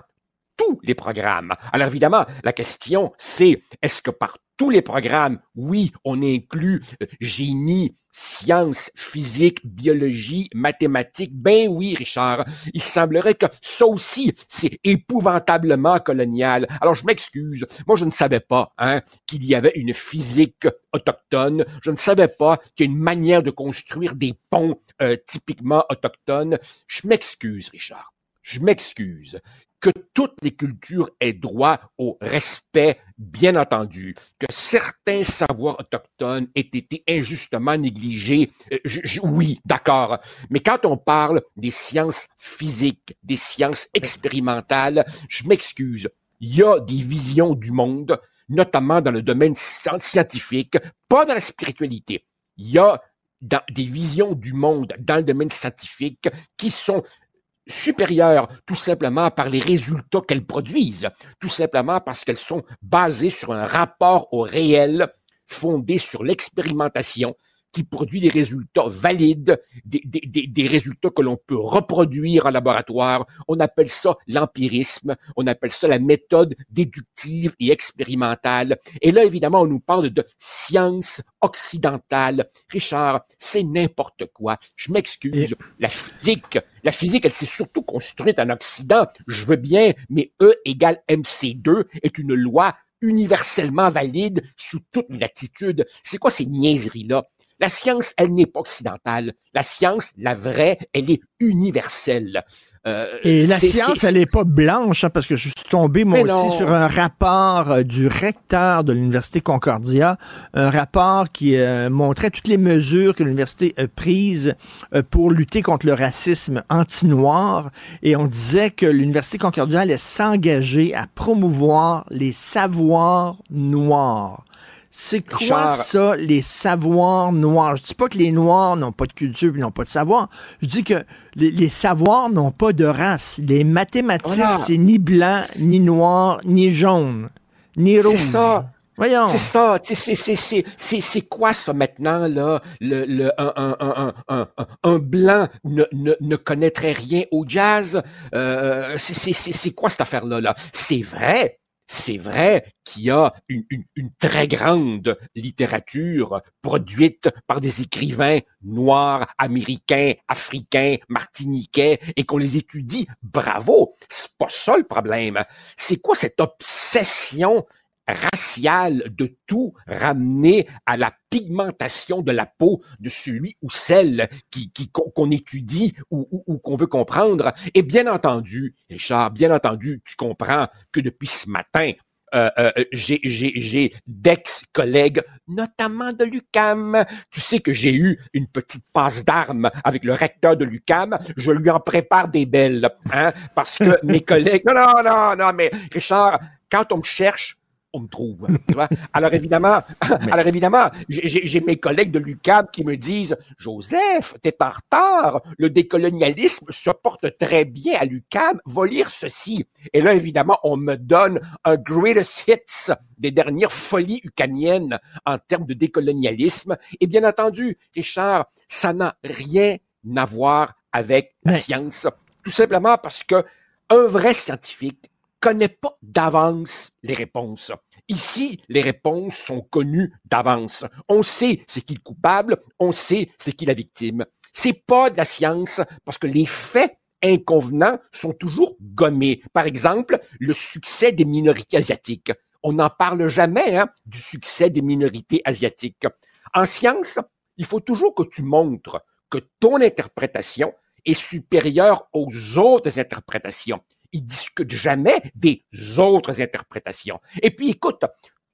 tous les programmes. Alors évidemment, la question c'est est-ce que par tous les programmes, oui, on inclut euh, génie, sciences, physique, biologie, mathématiques? Ben oui, Richard, il semblerait que ça aussi, c'est épouvantablement colonial. Alors je m'excuse, moi je ne savais pas hein, qu'il y avait une physique autochtone, je ne savais pas qu'il y a une manière de construire des ponts euh, typiquement autochtones. Je m'excuse, Richard. Je m'excuse que toutes les cultures aient droit au respect, bien entendu, que certains savoirs autochtones aient été injustement négligés. Euh, oui, d'accord. Mais quand on parle des sciences physiques, des sciences expérimentales, je m'excuse. Il y a des visions du monde, notamment dans le domaine scientifique, pas dans la spiritualité. Il y a des visions du monde dans le domaine scientifique qui sont supérieures, tout simplement par les résultats qu'elles produisent, tout simplement parce qu'elles sont basées sur un rapport au réel fondé sur l'expérimentation, qui produit des résultats valides, des, des, des, résultats que l'on peut reproduire en laboratoire. On appelle ça l'empirisme, on appelle ça la méthode déductive et expérimentale. Et là, évidemment, on nous parle de science occidentale. Richard, c'est n'importe quoi. Je m'excuse. La physique, la physique, elle s'est surtout construite en Occident. Je veux bien, mais E égale MC2 est une loi universellement valide sous toute latitude. C'est quoi ces niaiseries-là? La science, elle n'est pas occidentale. La science, la vraie, elle est universelle. Euh, Et la science, elle n'est pas blanche, hein, parce que je suis tombé moi aussi sur un rapport euh, du recteur de l'Université Concordia, un rapport qui euh, montrait toutes les mesures que l'université a prises pour lutter contre le racisme anti-noir. Et on disait que l'Université Concordia allait s'engager à promouvoir les savoirs noirs. C'est quoi ça, les savoirs noirs? Je dis pas que les Noirs n'ont pas de culture et n'ont pas de savoir. Je dis que les, savoirs n'ont pas de race. Les mathématiques, c'est ni blanc, ni noir, ni jaune, ni rouge. C'est ça. Voyons. C'est ça. C'est quoi ça maintenant, là? Le, le, un, un, un, un, blanc ne, ne, ne connaîtrait rien au jazz. Euh, c'est quoi cette affaire-là? Là? C'est vrai? C'est vrai qu'il y a une, très grande littérature produite par des écrivains noirs, américains, africains, martiniquais, et qu'on les étudie. Bravo! C'est pas ça le problème. C'est quoi cette obsession raciale de tout ramener à la pigmentation de la peau de celui ou celle qui, qu'on étudie ou, qu'on veut comprendre. Et bien entendu, Richard, bien entendu, tu comprends que depuis ce matin, euh, euh, j'ai d'ex-collègues, notamment de l'UCAM. Tu sais que j'ai eu une petite passe d'armes avec le recteur de l'UCAM. Je lui en prépare des belles, hein, parce que mes collègues... Non, non, non, non, mais Richard, quand on me cherche, on me trouve. Alors évidemment, alors évidemment, j'ai mes collègues de l'UCAB qui me disent Joseph, t'es en retard. Le décolonialisme se porte très bien à l'UCAB. Va lire ceci. Et là, évidemment, on me donne un greatest hits des dernières folies ucaniennes en termes de décolonialisme. Et bien entendu, Richard, ça n'a rien à voir avec la science. Tout simplement parce que un vrai scientifique connaît pas d'avance les réponses. Ici, les réponses sont connues d'avance. On sait c'est qui le coupable, on sait c'est qui la victime. C'est pas de la science parce que les faits inconvenants sont toujours gommés. Par exemple, le succès des minorités asiatiques. On n'en parle jamais hein, du succès des minorités asiatiques. En science, il faut toujours que tu montres que ton interprétation est supérieure aux autres interprétations il discute jamais des autres interprétations. Et puis, écoute,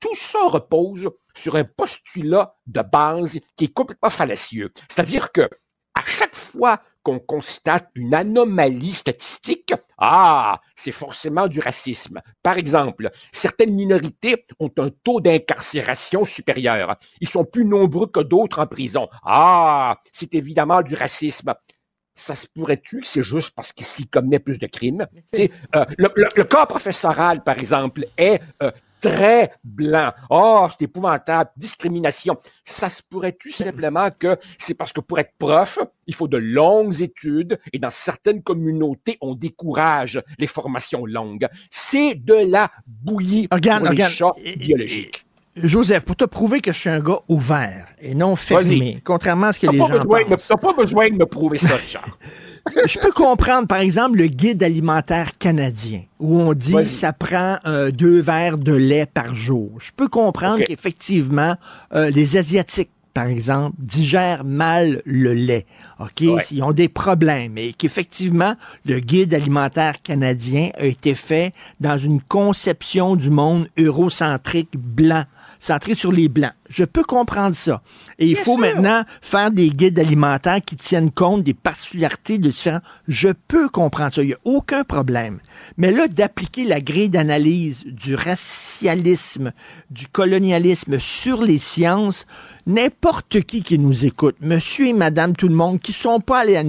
tout ça repose sur un postulat de base qui est complètement fallacieux. C'est-à-dire que à chaque fois qu'on constate une anomalie statistique, ah, c'est forcément du racisme. Par exemple, certaines minorités ont un taux d'incarcération supérieur. Ils sont plus nombreux que d'autres en prison. Ah, c'est évidemment du racisme ça se pourrait-tu que c'est juste parce qu'il s'y commet plus de crimes? Euh, le, le, cas professoral, par exemple, est euh, très blanc. Oh, c'est épouvantable, discrimination. Ça se pourrait-tu simplement que c'est parce que pour être prof, il faut de longues études et dans certaines communautés, on décourage les formations longues? C'est de la bouillie regarde, pour les biologiques. Joseph, pour te prouver que je suis un gars ouvert et non fermé, contrairement à ce que les gens pensent. Pas besoin de me prouver ça, Richard. je peux comprendre, par exemple, le guide alimentaire canadien, où on dit ça prend euh, deux verres de lait par jour. Je peux comprendre qu'effectivement, euh, les Asiatiques par exemple, digèrent mal le lait. OK? Ils ont des problèmes et qu'effectivement, le guide alimentaire canadien a été fait dans une conception du monde eurocentrique blanc centré sur les Blancs. Je peux comprendre ça. Et il Bien faut sûr. maintenant faire des guides alimentaires qui tiennent compte des particularités de différents. Je peux comprendre ça. Il n'y a aucun problème. Mais là, d'appliquer la grille d'analyse du racialisme, du colonialisme sur les sciences, n'importe qui qui nous écoute, monsieur et madame tout le monde, qui sont pas allés à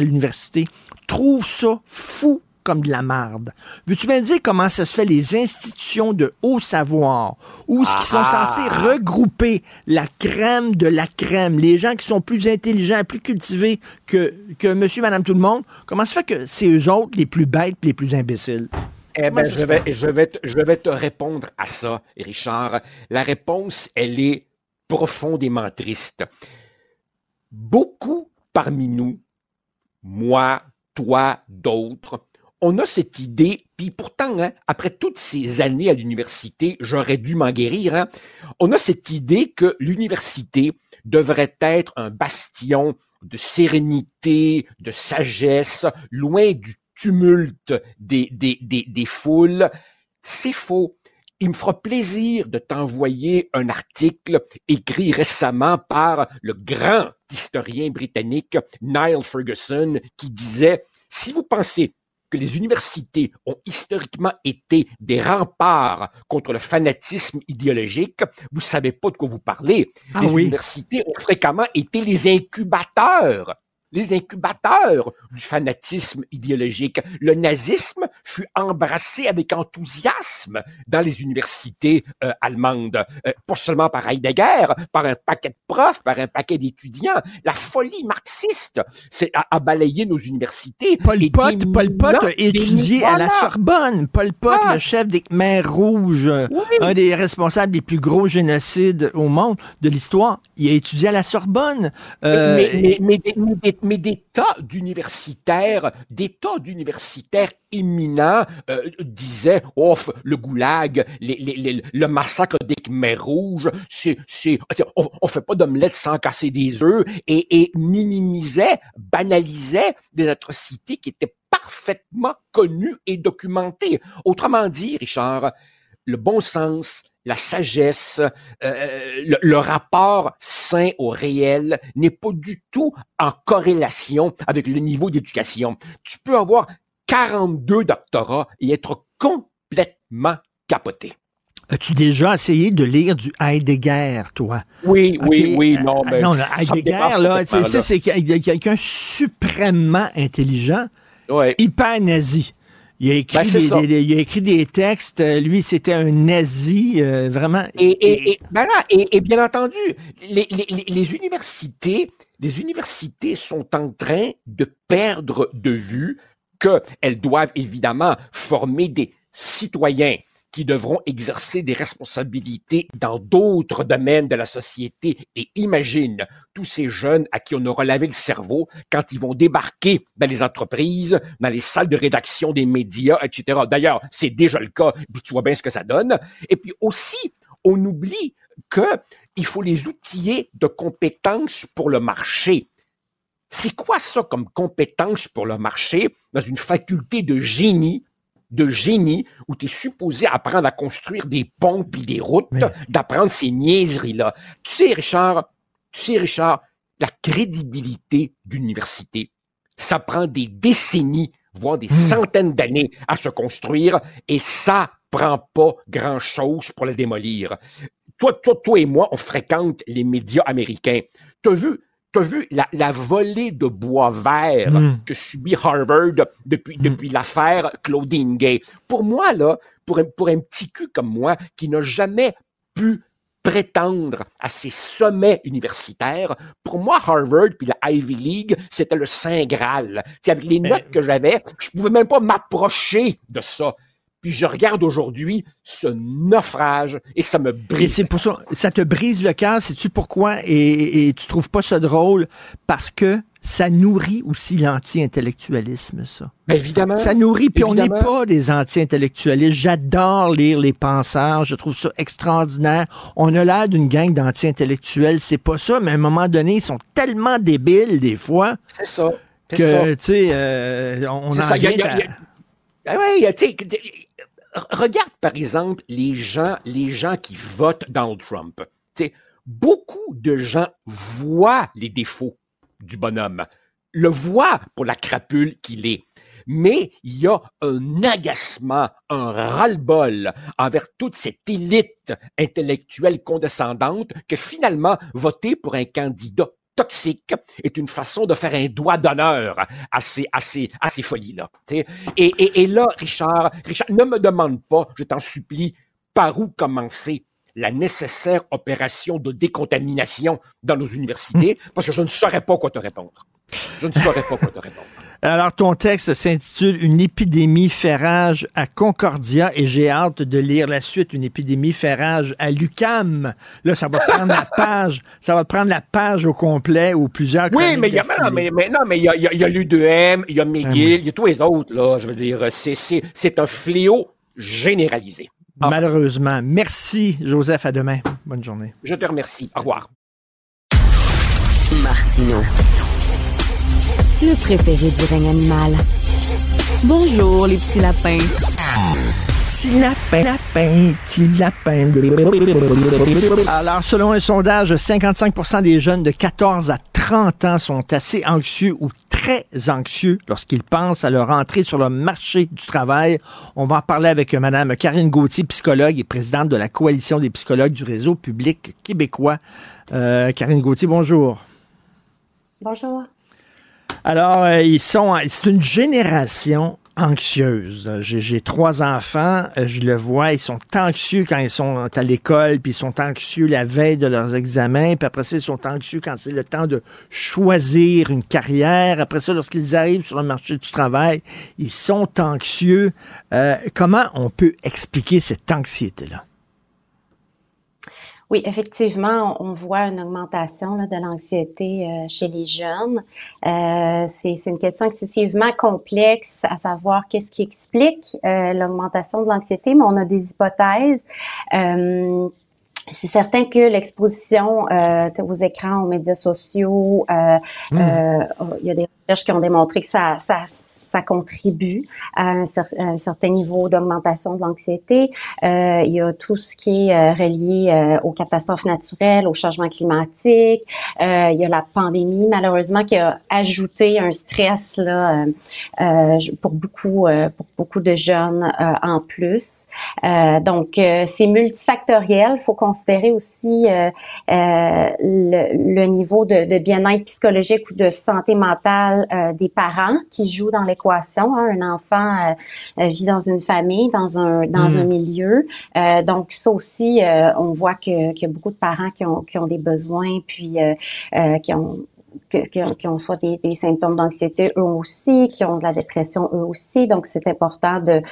l'université, trouve ça fou comme de la marde. Veux-tu me dire comment ça se fait les institutions de haut savoir, où ce qui sont censés regrouper la crème de la crème, les gens qui sont plus intelligents, plus cultivés que, que monsieur, madame, tout le monde, comment ça fait que c'est eux autres les plus bêtes, les plus imbéciles? Eh ça je se vais, je, vais te, je vais te répondre à ça, Richard. La réponse, elle est profondément triste. Beaucoup parmi nous, moi, toi, d'autres, on a cette idée, puis pourtant, hein, après toutes ces années à l'université, j'aurais dû m'en guérir, hein, on a cette idée que l'université devrait être un bastion de sérénité, de sagesse, loin du tumulte des, des, des, des foules. C'est faux. Il me fera plaisir de t'envoyer un article écrit récemment par le grand historien britannique Niall Ferguson qui disait, si vous pensez que les universités ont historiquement été des remparts contre le fanatisme idéologique, vous savez pas de quoi vous parlez. Ah les oui. universités ont fréquemment été les incubateurs les incubateurs du fanatisme idéologique. Le nazisme fut embrassé avec enthousiasme dans les universités euh, allemandes, Euh, pas seulement par Heidegger, par un paquet de profs, par un paquet d'étudiants. La folie marxiste c'est, a, a balayé nos universités. Pol Et Pot, Pol Pot a étudié à la. Sorbonne. Pol Pot, Ah. le chef des Khmers rouges, euh, un des responsables des plus gros génocides au monde de l'histoire, il a étudié à la Sorbonne. Euh, mais, mais, mais des, mais des- mais des tas d'universitaires, des tas d'universitaires éminents euh, disaient, oh, le goulag, les- les- les- le massacre des Khmers rouges, c'est, c'est, on, on fait pas d'omelette sans casser des œufs, et, et minimisaient, banalisaient des atrocités qui étaient parfaitement connues et documentées. Autrement dit, Richard, le bon sens, la sagesse, euh, le, le rapport sain au réel n'est pas du tout en corrélation avec le niveau d'éducation. Tu peux avoir 42 doctorats et être complètement capoté. As-tu déjà essayé de lire du Heidegger, toi? Oui, oui, oui, euh, non, mais non, le Heidegger, là, c'est quelqu'un suprêmement intelligent, Ouais. hyper nazi. Il a écrit, Ben, des, des- il a écrit des textes. euh, Lui, c'était un nazi, euh, vraiment. Et, et, et, ben là, et, bien entendu, les, les, les- les universités, les universités sont en train de perdre de vue qu'elles doivent évidemment former des citoyens qui devront exercer des responsabilités dans d'autres domaines de la société. Et imagine tous ces jeunes à qui on aura lavé le cerveau quand ils vont débarquer dans les entreprises, dans les salles de rédaction des médias, etc. D'ailleurs, c'est déjà le cas, tu vois bien ce que ça donne. Et puis aussi, on oublie que il faut les outiller de compétences pour le marché. C'est quoi ça comme compétence pour le marché dans une faculté de génie, de génie, où tu es supposé apprendre à construire des ponts puis des routes, d'apprendre ces niaiseries-là. Tu sais, Richard, tu sais, Richard, la crédibilité d'université, ça prend des décennies, voire des centaines d'années à se construire, et ça prend pas grand-chose pour le démolir. Toi, toi, toi et moi, on fréquente les médias américains. T'as vu, t'as vu la, la volée de bois vert Mm. que subit Harvard depuis, depuis l'affaire Claudine Gay? Pour moi, là, pour un, pour un petit cul comme moi, qui n'a jamais pu prétendre à ces sommets universitaires, pour moi, Harvard puis la Ivy League, c'était le Saint Graal. Tu sais, avec les notes que j'avais, je pouvais même pas m'approcher de ça. Puis je regarde aujourd'hui ce naufrage et ça me brise. c'est pour ça, ça te brise le cœur, sais-tu pourquoi? Et, tu trouves pas ça drôle? Parce que ça nourrit aussi l'anti-intellectualisme, ça. Ben, évidemment. Ça nourrit, puis on n'est pas des anti-intellectualistes. J'adore lire les penseurs, je trouve ça extraordinaire. On a l'air d'une gang d'anti-intellectuels, c'est pas ça, mais à un moment donné, ils sont tellement débiles, des fois, C'est ça. Que, tu sais, euh, on en ça. Vient à- Ah ouais, regarde par exemple les gens, les gens qui votent Donald Trump. sais, beaucoup de gens voient les défauts du bonhomme, le voient pour la crapule qu'il est mais il y a un agacement, un ras-le-bol envers toute cette élite intellectuelle condescendante que finalement voter pour un candidat toxique est une façon de faire un doigt d'honneur à ces, à ces, à ces folies-là. Et, et, et là, Richard, Richard, ne me demande pas, je t'en supplie, par où commencer la nécessaire opération de décontamination dans nos universités, parce que je ne saurais pas quoi te répondre. Je ne saurais pas quoi te répondre. Alors, ton texte s'intitule Une épidémie fait rage à Concordia et j'ai hâte de lire la suite, Une épidémie fait rage à l'UCAM. Là, ça va prendre la page, ça va prendre la page au complet ou plusieurs Oui, mais il y a, mais, mais, non, mais il y a, y a, l'U2M, il y a McGill, il y a tous les autres, là. Je veux dire, c'est un fléau généralisé. Malheureusement. Merci, Joseph. À demain. Bonne journée. Je te remercie. Au revoir. Martino le préféré du règne animal. Bonjour, les petits lapins. Petit lapin, lapin, petit lapin. Alors, selon un sondage, 55% des jeunes de 14 à 30 ans sont assez anxieux ou très anxieux lorsqu'ils pensent à leur entrée sur le marché du travail. On va en parler avec Mme Karine Gauthier, psychologue et présidente de la Coalition des psychologues du réseau public québécois. Euh, Karine Gauthier, bonjour. Bonjour. Alors, euh, ils sont, c'est une génération anxieuse. J'ai trois enfants, euh, je le vois, ils sont anxieux quand ils sont à l'école, puis ils sont anxieux la veille de leurs examens, puis après ça, ils sont anxieux quand c'est le temps de choisir une carrière. Après ça, lorsqu'ils arrivent sur le marché du travail, ils sont anxieux. Euh, comment on peut expliquer cette anxiété-là? Oui, effectivement, on voit une augmentation de l'anxiété euh, chez les jeunes. Euh, c'est une question excessivement complexe à savoir qu'est-ce qui explique euh, l'augmentation de l'anxiété, mais on a des hypothèses. c'est certain que l'exposition euh, aux écrans, aux médias sociaux, mmh. il y a des recherches qui ont démontré que ça, ça ça contribue à un, certain niveau d'augmentation de l'anxiété. Euh, il y a tout ce qui est euh, relié euh, aux catastrophes naturelles, au changement climatique. Euh, il y a la pandémie, malheureusement, qui a ajouté un stress là pour beaucoup pour beaucoup de jeunes en plus. donc, c'est multifactoriel. Il faut considérer aussi le, le, niveau de, de bien-être psychologique ou de santé mentale des parents qui jouent dans les Hein. Un enfant euh, euh, vit dans une famille, dans un dans un hmm. milieu. Euh, donc ça aussi, on voit qu'il y a beaucoup de parents qui ont, qui ont des besoins, puis qui ont qui, ont, soit des, symptômes d'anxiété eux aussi, qui ont de la dépression eux aussi. Donc, c'est important de,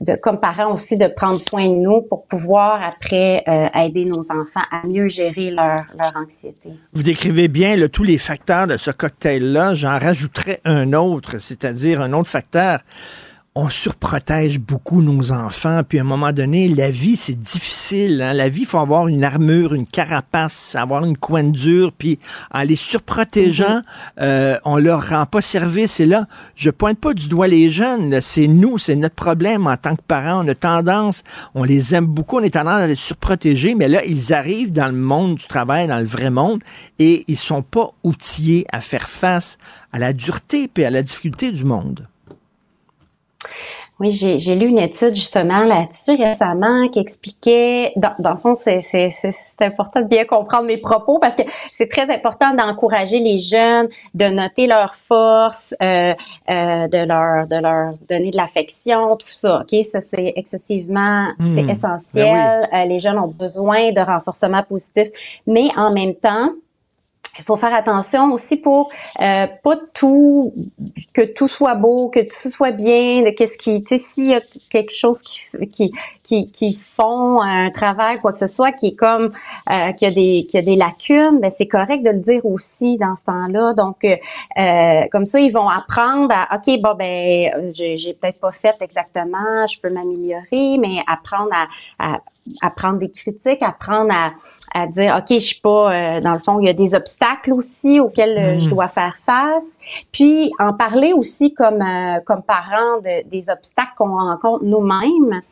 de, comme parents aussi, de prendre soin de nous pour pouvoir après aider nos enfants à mieux gérer leur, leur anxiété. Vous décrivez bien tous les facteurs de ce cocktail-là. J'en rajouterais un autre, c'est-à-dire un autre facteur on surprotège beaucoup nos enfants, puis à un moment donné, la vie, c'est difficile. Hein? La vie, il faut avoir une armure, une carapace, avoir une coin dure, puis en les surprotégeant, mhm. euh, on leur rend pas service. Et là, je pointe pas du doigt les jeunes, c'est nous, c'est notre problème en tant que parents. On a tendance, on les aime beaucoup, on est tendance à les surprotéger, mais là, ils arrivent dans le monde du travail, dans le vrai monde, et ils sont pas outillés à faire face à la dureté et à la difficulté du monde. Oui, j'ai lu une étude justement là-dessus récemment qui expliquait, dans, dans le fond, c'est important de bien comprendre mes propos parce que c'est très important d'encourager les jeunes, de noter leurs forces, euh, euh, de leur de leur donner de l'affection, tout ça. Ok, ça c'est excessivement, c'est hmm. ben essentiel. Euh, les jeunes ont besoin de renforcement positif, mais en même temps, il faut faire attention aussi pour euh, pas tout que tout soit beau, que tout soit bien, de qu'est-ce qui, tu sais, s'il y a quelque chose qui qui qui, qui font un travail quoi que ce soit qui est comme euh, qui a des qui a des lacunes, ben c'est correct de le dire aussi dans ce temps-là. Donc euh, comme ça ils vont apprendre à ok bon ben j'ai, j'ai peut-être pas fait exactement, je peux m'améliorer, mais apprendre à, à apprendre des critiques, apprendre à à dire ok je suis pas euh, dans le fond il y a des obstacles aussi auxquels euh, je hmm. dois faire face puis en parler aussi comme euh, comme parents de, des obstacles qu'on rencontre nous-mêmes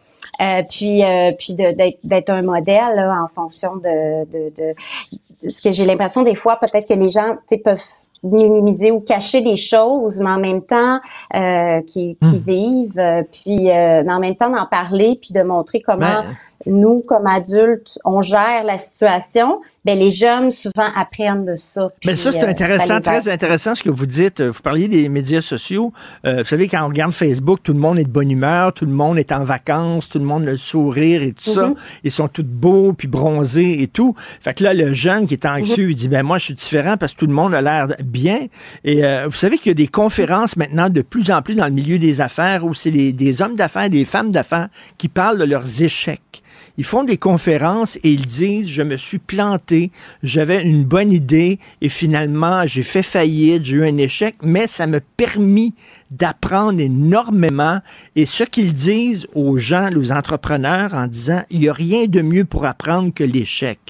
euh, puis euh, puis d'être un modèle là, en fonction de, de, de ce que j'ai l'impression des fois peut-être que les gens peuvent minimiser ou cacher des choses, mais en même temps euh, qui, qui hmm. vivent, euh, puis euh, mais en même temps d'en parler, puis de montrer comment ben, nous, comme adultes, on gère la situation, ben, les jeunes souvent apprennent de ça. Mais ça, c'est euh, intéressant, très intéressant ce que vous dites. Vous parliez des médias sociaux. Euh, vous savez, quand on regarde Facebook, tout le monde est de bonne humeur, tout le monde est en vacances, tout le monde a le sourire et tout ça. Mm-hmm. Ils sont tous beaux, puis bronzés et tout. Fait que là, le jeune qui est anxieux, mm-hmm. il dit, ben moi, je suis différent parce que tout le monde a l'air bien. Et euh, vous savez qu'il y a des conférences maintenant de plus en plus dans le milieu des affaires où c'est des hommes d'affaires, des femmes d'affaires qui parlent de leurs échecs. Ils font des conférences et ils disent, je me suis planté, j'avais une bonne idée et finalement j'ai fait faillite, j'ai eu un échec, mais ça m'a permis d'apprendre énormément. Et ce qu'ils disent aux gens, aux entrepreneurs, en disant, il n'y a rien de mieux pour apprendre que l'échec.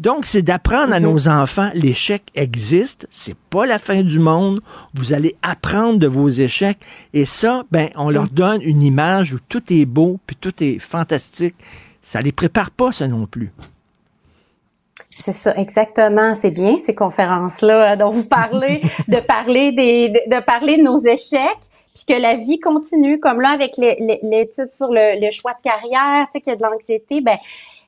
Donc, c'est d'apprendre à mhm. nos enfants, l'échec existe, c'est pas la fin du monde, vous allez apprendre de vos échecs, et ça, ben, on leur mhm. donne une image où tout est beau, puis tout est fantastique, ça les prépare pas, ça non plus. C'est ça, exactement. C'est bien ces conférences-là dont vous parlez, de parler des, de, parler de nos échecs, puis que la vie continue. Comme là avec l'étude sur le, le, choix de carrière, tu sais, qu'il y a de l'anxiété, ben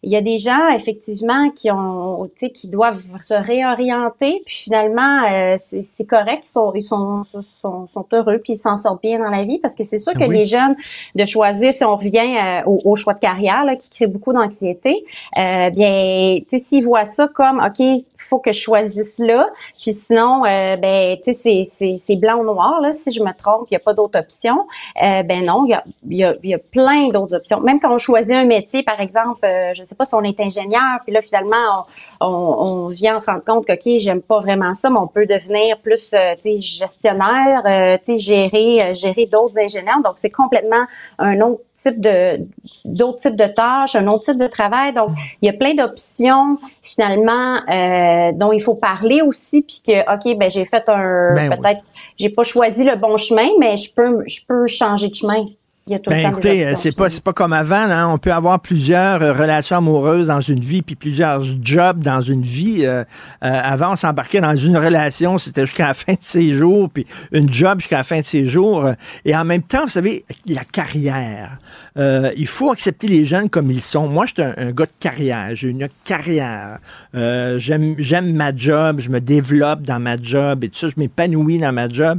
il y a des gens effectivement qui ont, tu sais, qui doivent se réorienter, puis finalement euh, c'est correct, ils sont, ils sont, sont, sont heureux, puis ils s'en sortent bien dans la vie, parce que c'est sûr que les jeunes de choisir, si on revient euh, au, choix de carrière, là, qui crée beaucoup d'anxiété, euh, bien, tu sais, s'ils voient ça comme, ok, faut que je choisisse là. Puis sinon, euh, ben, tu sais, c'est blanc ou noir. Là. Si je me trompe, il n'y a pas d'autres options. Euh, ben non, il y a, y, a, y a, plein d'autres options. Même quand on choisit un métier, par exemple, euh, je sais pas si on est ingénieur, puis là, finalement, on, on, vient se rendre compte que, OK, j'aime pas vraiment ça, mais on peut devenir plus, tu sais, gestionnaire, tu sais, gérer, gérer d'autres ingénieurs. Donc, c'est complètement un autre type de d'autres types de tâches, un autre type de travail. Donc, il y a plein d'options finalement euh, dont il faut parler aussi, puis que ok, ben j'ai fait un ben peut-être j'ai pas choisi le bon chemin, mais je peux je peux changer de chemin ben, écoutez, c'est pas c'est pas comme avant. Hein? On peut avoir plusieurs euh, relations amoureuses dans une vie, puis plusieurs jobs dans une vie. Euh, euh, avant, on s'embarquait dans une relation, c'était jusqu'à la fin de ses jours, puis une job jusqu'à la fin de ses jours. Et en même temps, vous savez, la carrière. il faut accepter les jeunes comme ils sont. Moi, je suis un, gars de carrière. J'ai une carrière. j'aime j'aime ma job. Je me développe dans ma job et tout ça. Je m'épanouis dans ma job.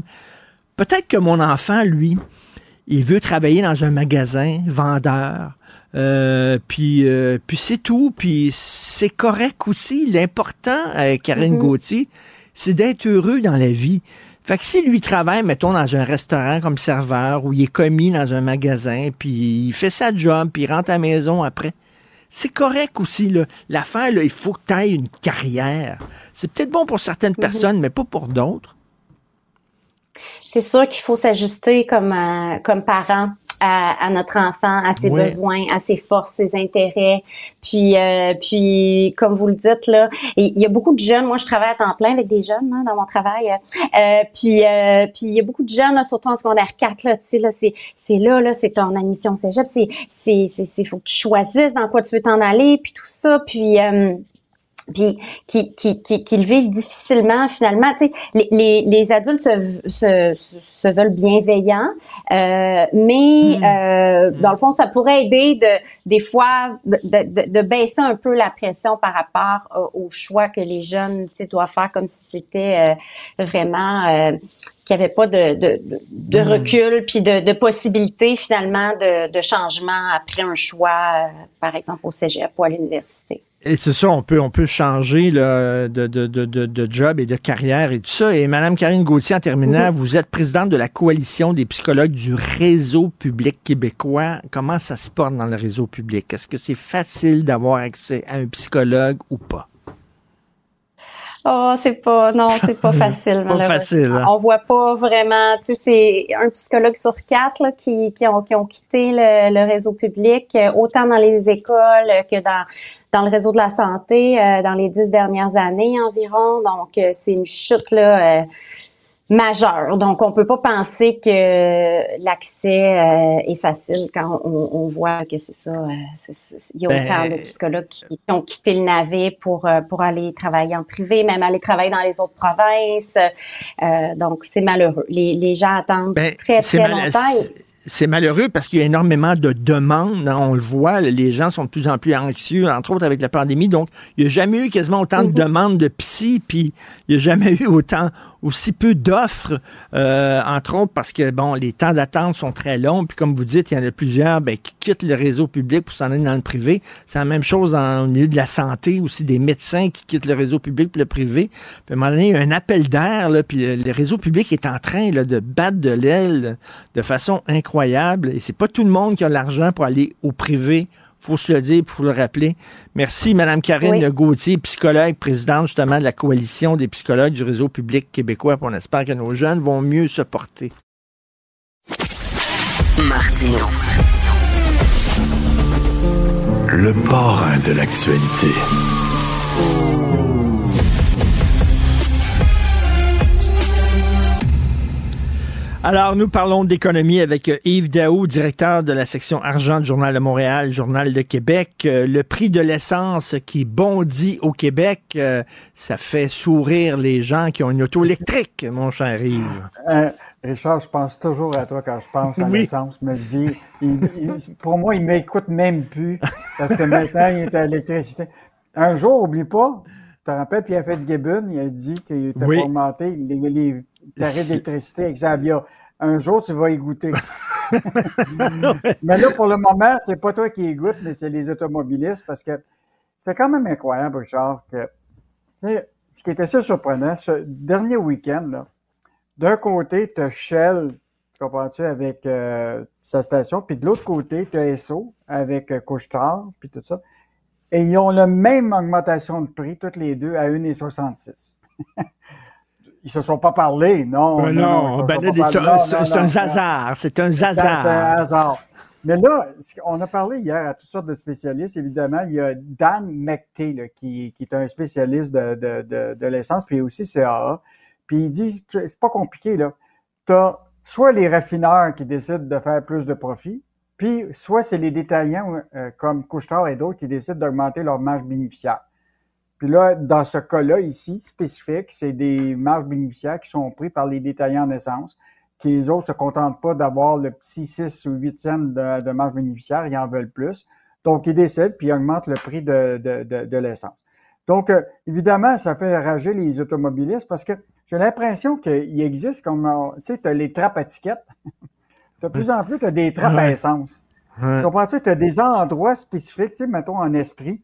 Peut-être que mon enfant, lui, il veut travailler dans un magasin, vendeur. Euh, puis euh, puis c'est tout. Puis c'est correct aussi. L'important, euh, Karine mm-hmm. Gauthier, c'est d'être heureux dans la vie. Fait que si lui travaille, mettons, dans un restaurant comme serveur ou il est commis dans un magasin, puis il fait sa job, puis il rentre à la maison après, c'est correct aussi. L'affaire, là, il faut que tu aies une carrière. C'est peut-être bon pour certaines mm-hmm. personnes, mais pas pour d'autres c'est sûr qu'il faut s'ajuster comme euh, comme parent à, notre enfant, à ses besoins, à ses forces, ses intérêts. Puis, euh, puis comme vous le dites là, il y a beaucoup de jeunes. Moi, je travaille à temps plein avec des jeunes hein, dans mon travail. Euh, puis, puis il y a beaucoup de jeunes, là, surtout en secondaire 4 là. Tu sais là, c'est c'est là là, c'est ton admission au cégep. C'est c'est c'est faut que tu choisisses dans quoi tu veux t'en aller, puis tout ça. Puis puis qui, qui, qui, qui, le vivent difficilement finalement. Tu sais, les, les, les adultes se, se, se, veulent bienveillants, euh, mais hmm. euh, dans le fond, ça pourrait aider de des fois de, de, de baisser un peu la pression par rapport au, choix que les jeunes tu sais, doivent faire comme si c'était euh, vraiment euh, qu'il n'y avait pas de, de, de hmm. recul puis de, de possibilité finalement de, de changement après un choix, euh, par exemple au cégep ou à l'université. Et c'est ça, on peut, on peut changer de, de, de, de, job et de carrière et tout ça. Et Madame Karine Gauthier, en terminant, vous êtes présidente de la coalition des psychologues du réseau public québécois. Comment ça se porte dans le réseau public? Est-ce que c'est facile d'avoir accès à un psychologue ou pas? Oh, c'est pas, non, c'est pas facile. pas facile. Hein? On voit pas vraiment, tu sais, c'est un psychologue sur quatre là, qui, qui, ont, qui ont quitté le, le réseau public, euh, autant dans les écoles que dans dans le réseau de la santé euh, dans les dix dernières années environ. Donc, euh, c'est une chute là, euh, majeur. Donc, on peut pas penser que l'accès est facile quand on, on voit que c'est ça. Il y a Ben, autant de psychologues qui, qui ont quitté le navet pour pour aller travailler en privé, même aller travailler dans les autres provinces. Donc, c'est malheureux. Les, les gens attendent Ben, très très longtemps. C'est- malheureux parce qu'il y a énormément de demandes. hein, on le voit, les gens sont de plus en plus anxieux, entre autres avec la pandémie. Donc, il n'y a jamais eu quasiment autant de demandes de psy, puis il n'y a jamais eu autant, aussi peu d'offres, euh, entre autres parce que, bon, les temps d'attente sont très longs. Puis comme vous dites, il y en a plusieurs ben, qui quittent le réseau public pour s'en aller dans le privé. C'est la même chose en, au milieu de la santé, aussi des médecins qui quittent le réseau public pour le privé. Puis à un moment donné, il y a un appel d'air, puis le, réseau public est en train de battre de l'aile de façon incroyable. Et c'est pas tout le monde qui a l'argent pour aller au privé. Faut se le dire, faut le rappeler. Merci, Madame Karine Oui. Gauthier, psychologue, présidente justement de la coalition des psychologues du réseau public québécois. On espère que nos jeunes vont mieux se porter. Martino. Le parrain de l'actualité. Alors, nous parlons d'économie avec euh, Yves Daou, directeur de la section argent du Journal de Montréal, Journal de Québec. Euh, le prix de l'essence qui bondit au Québec, euh, ça fait sourire les gens qui ont une auto électrique, mon cher Yves. Euh, Richard, je pense toujours à toi quand je pense à Oui. l'essence. Me dit, il- il- pour moi, il m'écoute même plus parce que maintenant, il est à l'électricité. Un jour, oublie pas, te rappelles, Pierre Fitzgibbon, il a dit qu'il était Oui. augmenté les, les tarifs d'électricité avec Xavia. Un jour, tu vas y goûter. mais là, pour le moment, c'est pas toi qui y goûte, mais c'est les automobilistes parce que c'est quand même incroyable, Richard, que ce qui était assez surprenant, ce dernier week-end, d'un côté, tu as Shell, tu comprends-tu, avec euh, sa station, puis de l'autre côté, tu as Esso avec euh, Couche-Tard, puis tout ça. Et ils ont la même augmentation de prix, toutes les deux, à 1,66. Ils se sont pas parlé, non. Ils non, se ben sont là, pas c'est parlé. un- Non, c'est non, c'est un non, hasard. Mais là, on a parlé hier à toutes sortes de spécialistes. Évidemment, il y a Dan McTay, là, qui, qui est un spécialiste de, de, de, de l'essence, puis aussi CAA. Puis il dit, c'est pas compliqué, là. Tu as soit les raffineurs qui décident de faire plus de profit, puis soit c'est les détaillants euh, comme Couchetard et d'autres qui décident d'augmenter leur marge bénéficiaire. Puis là, dans ce cas-là ici, spécifique, c'est des marges bénéficiaires qui sont pris par les détaillants en essence, qui les autres se contentent pas d'avoir le petit 6 ou 8 cents de, de marge bénéficiaire, ils en veulent plus. Donc, ils décident, puis ils augmentent le prix de, de, l'essence. Donc, euh, évidemment, ça fait rager les automobilistes parce que j'ai l'impression qu'il existe comme, tu sais, les trappes à tickets. de plus en plus, tu as des trappes à essence. Ouais. Tu comprends-tu? Tu as des endroits spécifiques, tu sais, mettons en Estrie.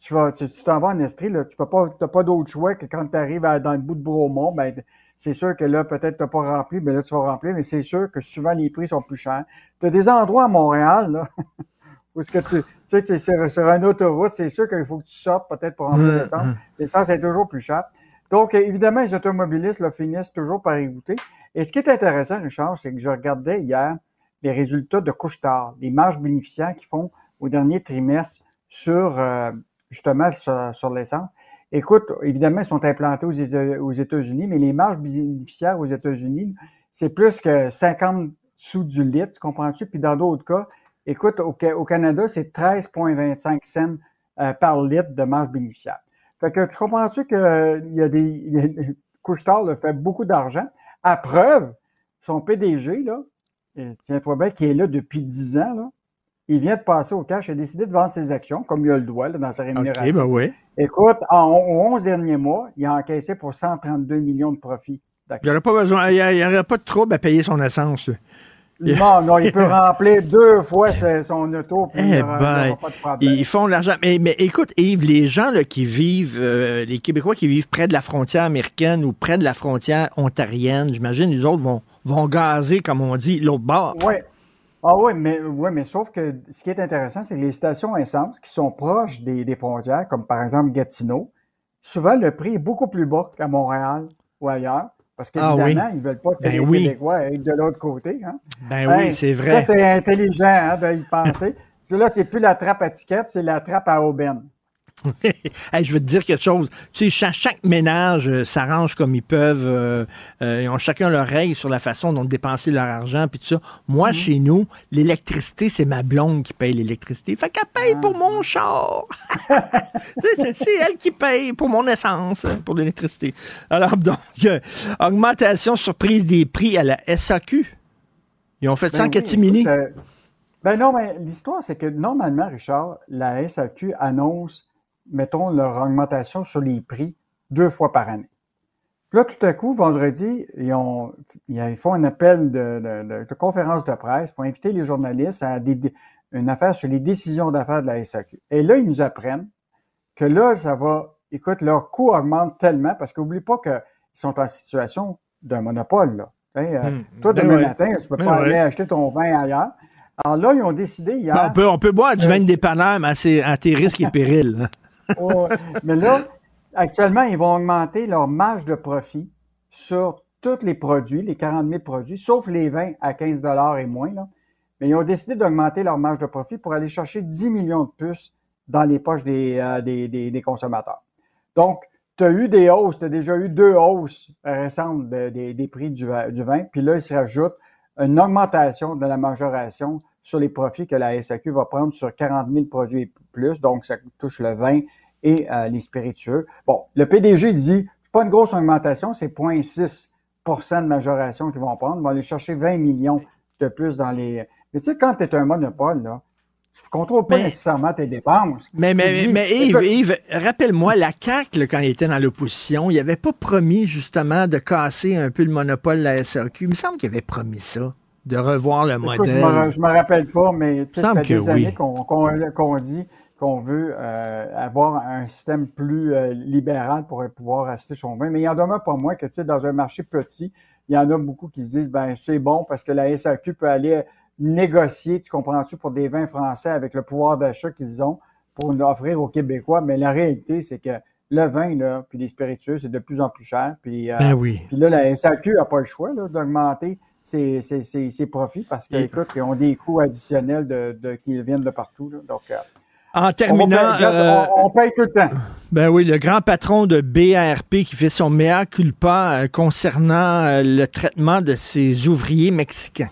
Tu vas, tu t'en vas en Estrie, là, tu peux pas, pas d'autre choix que quand tu arrives dans le bout de Bromont, ben, c'est sûr que là, peut-être tu n'as pas rempli, mais là, tu vas remplir, mais c'est sûr que souvent les prix sont plus chers. Tu as des endroits à Montréal, là, où est-ce que tu, tu sais, sur, sur une autoroute, c'est sûr qu'il faut que tu sortes peut-être pour remplir l'essence. L'essence est toujours plus cher. Donc, évidemment, les automobilistes là, finissent toujours par y goûter. Et ce qui est intéressant, Richard, c'est que je regardais hier les résultats de couche-tard, les marges bénéficiaires qu'ils font au dernier trimestre sur, euh, justement, sur, l'essence. Écoute, évidemment, ils sont implantés aux Éta- aux États-Unis, mais les marges bénéficiaires aux États-Unis, c'est plus que 50 sous du litre, tu comprends-tu? Puis dans d'autres cas, écoute, au, Ca- au Canada, c'est 13,25 cents euh, par litre de marge bénéficiaire. Fait que tu comprends-tu qu'il y a des. Couche-Tard fait beaucoup d'argent. À preuve, son PDG, là, et tiens-toi bien, qui est là depuis 10 ans, là, il vient de passer au cash, il a décidé de vendre ses actions, comme il a le droit là, dans sa rémunération. Ben oui. Écoute, en aux 11 derniers mois, il a encaissé pour 132 millions de profits. Il n'y aurait pas besoin, il y aurait pas de trouble à payer son essence. Non, non, il peut remplir deux fois son auto, puis Eh aura, il aura ben, pas de problème. ils font de l'argent. Mais, mais écoute, Yves, les gens là, qui vivent, euh, les Québécois qui vivent près de la frontière américaine ou près de la frontière ontarienne, j'imagine, les autres vont, vont gazer, comme on dit, l'autre bord. Oui. Ah oui, mais, mais sauf que ce qui est intéressant, c'est que les stations essence qui sont proches des, des frontières, comme par exemple Gatineau, souvent le prix est beaucoup plus bas qu'à Montréal ou ailleurs. Parce Ah qu'évidemment, oui. ils ne veulent pas que Ben les oui. Québécois aillent de l'autre côté. Hein? Ben oui, c'est vrai. Ça, c'est intelligent hein, de y penser. Là, c'est plus la trappe à ticket, c'est la trappe à aubaine. Hey, je veux te dire quelque chose. Tu sais, chaque, chaque ménage euh, s'arrange comme ils peuvent. euh, euh, ils ont chacun leurs règles sur la façon dont dépenser leur argent puis tout ça. Moi, Mhm. chez nous, l'électricité, c'est ma blonde qui paye l'électricité. Fait qu'elle paye pour mon char. c'est elle qui paye pour mon essence, hein, pour l'électricité. Alors donc, augmentation surprise des prix à la SAQ. Ils ont fait ça en Ben oui, catimini. ben non, mais l'histoire, c'est que normalement, Richard, la SAQ annonce, mettons, leur augmentation sur les prix deux fois par année. Puis là, tout à coup, vendredi, ils, ont, ils font un appel de, de- de- de conférence de presse pour inviter les journalistes à des- une affaire sur les décisions d'affaires de la SAQ. Et là, ils nous apprennent que là, ça va, écoute, leur coût augmente tellement parce qu'oublie pas qu'ils sont en situation d'un monopole, là. Euh, Hmm. Toi, Ben demain ouais. matin, tu peux Ben pas ouais. aller acheter ton vin ailleurs. Alors là, ils ont décidé hier. Ben, on, peut, on peut boire du vin de dépanneur, mais à, tes risques et périls. Mais là, actuellement, ils vont augmenter leur marge de profit sur tous les produits, les 40 000 produits, sauf les vins à 15 et moins. Mais ils ont décidé d'augmenter leur marge de profit pour aller chercher 10 millions de plus dans les poches des, euh, consommateurs. Donc, tu as eu des hausses, tu as déjà eu deux hausses récentes de- des- prix du, va- du vin, puis là, il se rajoute une augmentation de la majoration sur les profits que la SAQ va prendre sur 40 000 produits et plus, donc ça touche le vin et euh, les spiritueux. Bon, le PDG dit, c'est pas une grosse augmentation, c'est 0,6% de majoration qu'ils vont prendre, ils vont aller chercher 20 millions de plus dans les... Mais tu sais, quand tu es un monopole, là, tu ne contrôles pas Mais- nécessairement tes dépenses. Mais, mais, dis, mais Yves, rappelle-moi, la CAQ, là, quand il était dans l'opposition, il avait pas promis justement de casser un peu le monopole de la SAQ. Il me semble qu'il avait promis ça, de revoir le Écoute, modèle. Je me, je me rappelle pas, mais tu sais, ça fait des oui. années qu'on dit qu'on veut euh, avoir un système plus euh, libéral pour pouvoir acheter son vin. Mais il en demeure pas moins que, tu sais, dans un marché petit, il y en a beaucoup qui se disent, ben c'est bon parce que la SAQ peut aller négocier, tu comprends-tu, pour des vins français avec le pouvoir d'achat qu'ils ont pour l'offrir aux Québécois. Mais la réalité, c'est que le vin, là, puis les spiritueux, c'est de plus en plus cher. Puis, euh, Ben oui. puis là, la SAQ n'a pas le choix là, d'augmenter ses, ses- ses- ses profits parce Et- qu'écoute, ils ont des coûts additionnels de, de- qui viennent de partout. là. Donc, euh, En terminant, euh, on- on paye tout le temps. ben oui, le grand patron de BRP qui fait son mea culpa euh, concernant le traitement de ses ouvriers mexicains.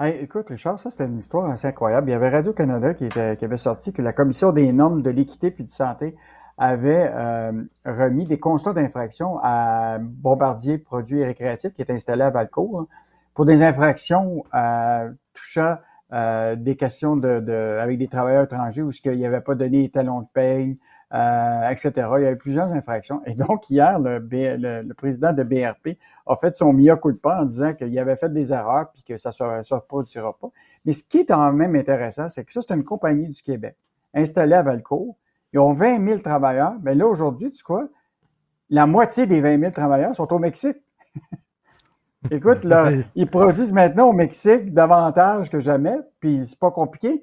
Hey, écoute, Richard, ça c'était une histoire assez incroyable. Il y avait Radio-Canada qui, était- qui avait sorti que la Commission des normes de l'équité puis de santé avait euh, remis des constats d'infraction à Bombardier Produits récréatifs qui est installé à Valcourt hein, pour des infractions euh, touchant euh, des questions de, avec des travailleurs étrangers où il n'y avait pas donné les talons de paye, etc. Il y avait plusieurs infractions. Et donc, hier, le, le- président de BRP a fait son mea culpa en disant qu'il avait fait des erreurs puis que ça ne se reproduira pas. Mais ce qui est quand même intéressant, c'est que ça, c'est une compagnie du Québec installée à Valcourt. Ils ont 20 000 travailleurs. Mais là, aujourd'hui, tu quoi? La moitié des 20 000 travailleurs sont au Mexique. Écoute, là, ils produisent maintenant au Mexique davantage que jamais, puis c'est pas compliqué.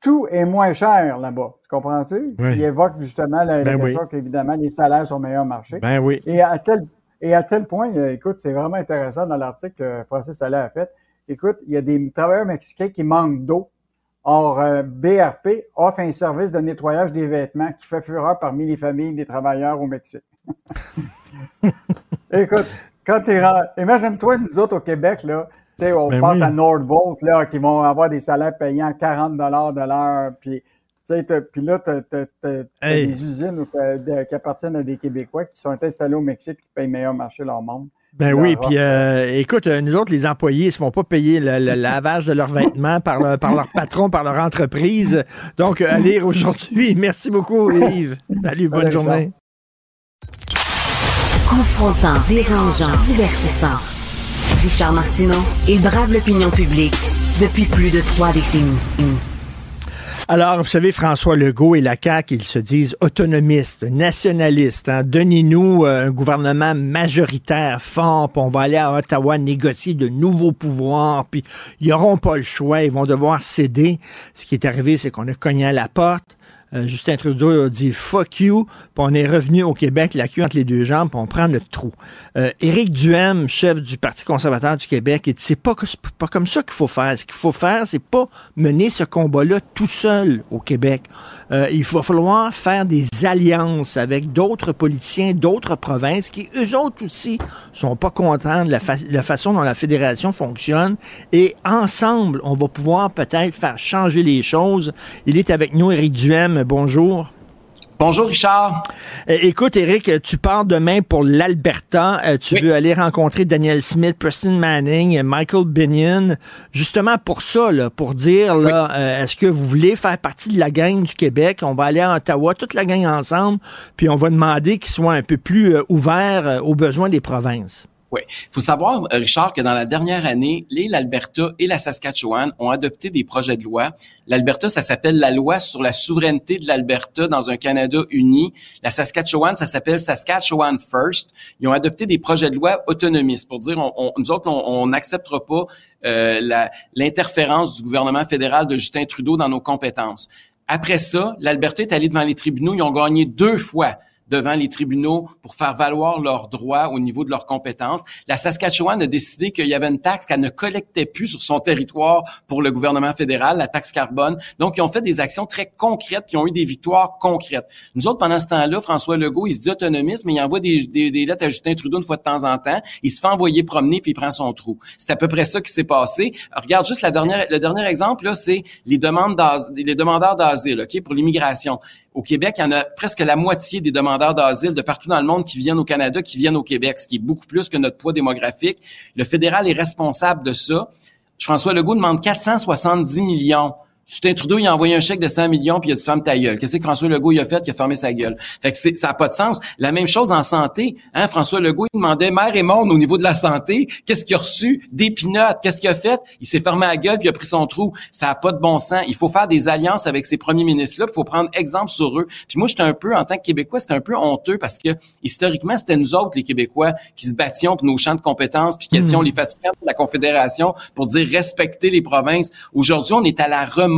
Tout est moins cher là-bas. Tu comprends-tu? Oui. Ils évoquent justement la, Ben oui. qu'évidemment, les salaires sont meilleurs marché. Ben oui. Et à tel, et à tel point, euh, écoute, c'est vraiment intéressant dans l'article que Francis Allais a fait. Écoute, il y a des travailleurs mexicains qui manquent d'eau. Or, euh, BRP offre un service de nettoyage des vêtements qui fait fureur parmi les familles des travailleurs au Mexique. écoute, quand t'es ren- imagine-toi, nous autres au Québec, là, tu sais, on Ben pense oui. à Nordvolt, là, qui vont avoir des salaires payants 40 de l'heure, puis tu sais, t'as- puis là, tu as, Hey. des usines qui appartiennent à des Québécois qui sont installés au Mexique qui payent meilleur marché leur monde. Ben oui, puis euh, écoute, euh, nous autres, les employés, ils se font pas payer le, le lavage de leurs vêtements par, le- par leur patron, par leur entreprise. Donc, euh, à lire aujourd'hui. Merci beaucoup, Yves. Salut, bonne Allez, journée. Confrontant, dérangeant, divertissant. Richard Martineau, il brave l'opinion publique depuis plus de trois décennies. Alors, vous savez, François Legault et la CAQ, ils se disent autonomistes, nationalistes. Hein. Donnez-nous euh, un gouvernement majoritaire fort, puis on va aller à Ottawa négocier de nouveaux pouvoirs, puis ils n'auront pas le choix, ils vont devoir céder. Ce qui est arrivé, c'est qu'on a cogné à la porte. Euh, Justin Trudeau a dit fuck you, puis on est revenu au Québec, la queue entre les deux jambes, puis on prend notre trou. Euh, Éric Duhem, chef du Parti conservateur du Québec, il dit c'est pas, pas comme ça qu'il faut faire. Ce qu'il faut faire, c'est pas mener ce combat-là tout seul au Québec. Euh, il va falloir faire des alliances avec d'autres politiciens, d'autres provinces qui, eux autres aussi, sont pas contents de la, la façon dont la fédération fonctionne. Et ensemble, on va pouvoir peut-être faire changer les choses. Il est avec nous, Éric Duhem. Bonjour. Bonjour Richard. écoute Eric, tu pars demain pour l'Alberta. Euh, tu veux aller rencontrer Daniel Smith, Preston Manning, Michael Binion, justement pour ça, là, pour dire là, euh, est-ce que vous voulez faire partie de la gang du Québec? On va aller à Ottawa, toute la gang ensemble, puis on va demander qu'ils soient un peu plus euh, ouverts aux besoins des provinces. Oui. Il faut savoir, euh, Richard, que dans la dernière année, l'Alberta et la Saskatchewan ont adopté des projets de loi. L'Alberta, ça s'appelle la loi sur la souveraineté de l'Alberta dans un Canada uni. La Saskatchewan, ça s'appelle Saskatchewan First. Ils ont adopté des projets de loi autonomistes pour dire, on, nous autres, on n'acceptera pas euh, l'interférence du gouvernement fédéral de Justin Trudeau dans nos compétences. Après ça, l'Alberta est allée devant les tribunaux. Ils ont gagné deux fois devant les tribunaux pour faire valoir leurs droits au niveau de leurs compétences. La Saskatchewan a décidé qu'il y avait une taxe qu'elle ne collectait plus sur son territoire pour le gouvernement fédéral, la taxe carbone. Donc, ils ont fait des actions très concrètes, qui ont eu des victoires concrètes. Nous autres, pendant ce temps-là, François Legault, il se dit autonomiste, mais il envoie des, lettres à Justin Trudeau une fois de temps en temps. Il se fait envoyer promener, puis il prend son trou. C'est à peu près ça qui s'est passé. regarde juste la dernière, le dernier exemple, là, c'est les demandes les demandeurs d'asile, OK, pour l'immigration. Au Québec, il y en a presque la moitié des demandeurs d'asile de partout dans le monde qui viennent au Canada, qui viennent au Québec, ce qui est beaucoup plus que notre poids démographique. Le fédéral est responsable de ça. François Legault demande 470 millions Justin Trudeau, il a envoyé un chèque de 100 millions puis il a dit ferme ta gueule. Qu'est-ce que François Legault il a fait? Il a fermé sa gueule. Fait que ça n'a pas de sens. La même chose en santé. Hein? François Legault, il demandait mère et monde au niveau de la santé. Qu'est-ce qu'il a reçu? Des pinottes? Qu'est-ce qu'il a fait? Il s'est fermé la gueule puis il a pris son trou. Ça n'a pas de bon sens. Il faut faire des alliances avec ces premiers ministres-là. Il faut prendre exemple sur eux. Puis moi, j'étais un peu, en tant que Québécois, c'était un peu honteux parce que historiquement, c'était nous autres, les Québécois, qui se battions pour nos champs de compétences puis qui étions hmm. les fatigants de la Confédération pour dire respecter les provinces. Aujourd'hui, on est à la remorque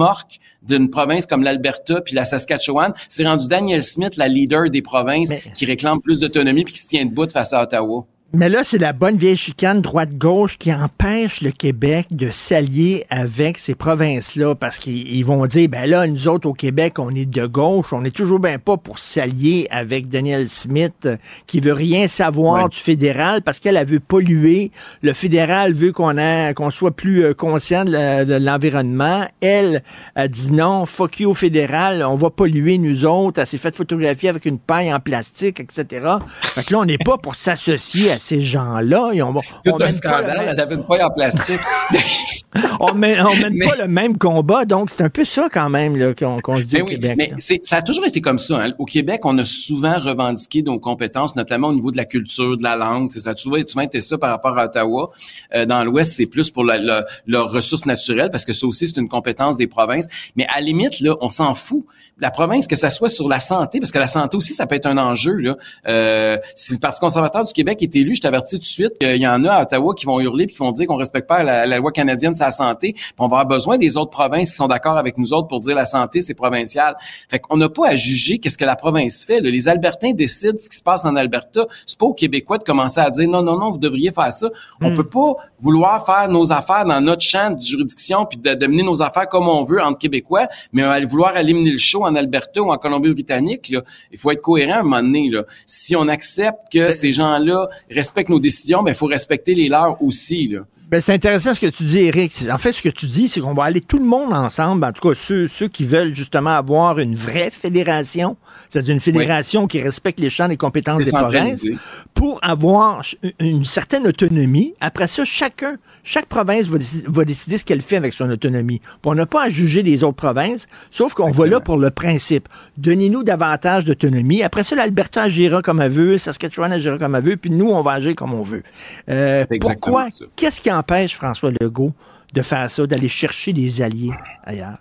d'une province comme l'Alberta puis la Saskatchewan, c'est rendu Daniel Smith, la leader des provinces, qui réclame plus d'autonomie puis qui se tient debout face à Ottawa. Mais là, c'est la bonne vieille chicane droite-gauche qui empêche le Québec de s'allier avec ces provinces-là parce qu'ils vont dire, ben là, nous autres au Québec, on est de gauche, on est toujours bien pas pour s'allier avec Daniel Smith euh, qui veut rien savoir du fédéral parce qu'elle a vu polluer. Le fédéral veut qu'on qu'on soit plus euh, conscient de l'environnement. Elle a dit non, fuck you au fédéral, on va polluer nous autres. Elle s'est fait photographier avec une paille en plastique, etc. Fait que là, on n'est pas pour s'associer à ces gens-là. On, on, un scandale, une en plastique. on mène, mène pas le même combat, donc c'est un peu ça quand même qu'on se dit mais au Québec. Mais ça a toujours été comme ça. Hein. Au Québec, on a souvent revendiqué nos compétences, notamment au niveau de la culture, de la langue. Ça a toujours, été ça par rapport à Ottawa. Euh, dans l'Ouest, c'est plus pour leurs ressources naturelles, parce que ça aussi, c'est une compétence des provinces. Mais à la limite, là, on s'en fout la province, que ça soit sur la santé, parce que la santé aussi, ça peut être un enjeu. Là. Euh, si le Parti conservateur du Québec est élu, je t'avertis tout de suite qu'il y en a à Ottawa qui vont hurler puis qui vont dire qu'on respecte pas la, loi canadienne sur la santé. Puis on va avoir besoin des autres provinces qui sont d'accord avec nous autres pour dire la santé, c'est provincial. Fait qu'on n'a pas à juger qu'est-ce que la province fait. Les Albertains décident ce qui se passe en Alberta. C'est pas aux Québécois de commencer à dire non, non, non, vous devriez faire ça. On hmm. peut pas vouloir faire nos affaires dans notre champ de juridiction puis de, de mener nos affaires comme on veut entre Québécois, mais vouloir éliminer le show en Alberta ou en Colombie-Britannique, il faut être cohérent à un moment donné. Là. Si on accepte que ces gens-là respectent nos décisions, ben il faut respecter les leurs aussi. Là. Ben, c'est intéressant ce que tu dis, Eric. En fait, ce que tu dis, c'est qu'on va aller tout le monde ensemble, en tout cas ceux, ceux qui veulent justement avoir une vraie fédération, c'est-à-dire une fédération qui respecte les champs des compétences des provinces, pour avoir une certaine autonomie. Après ça, chacun, chaque province va, va décider ce qu'elle fait avec son autonomie. on n'a pas à juger les autres provinces, sauf qu'on va là pour le principe. Donnez-nous davantage d'autonomie. Après ça, l'Alberta agira comme elle veut, Saskatchewan agira comme elle veut, puis nous, on va agir comme on veut. Euh, pourquoi? Qu'est-ce qui empêche François Legault de faire ça, d'aller chercher des alliés ailleurs?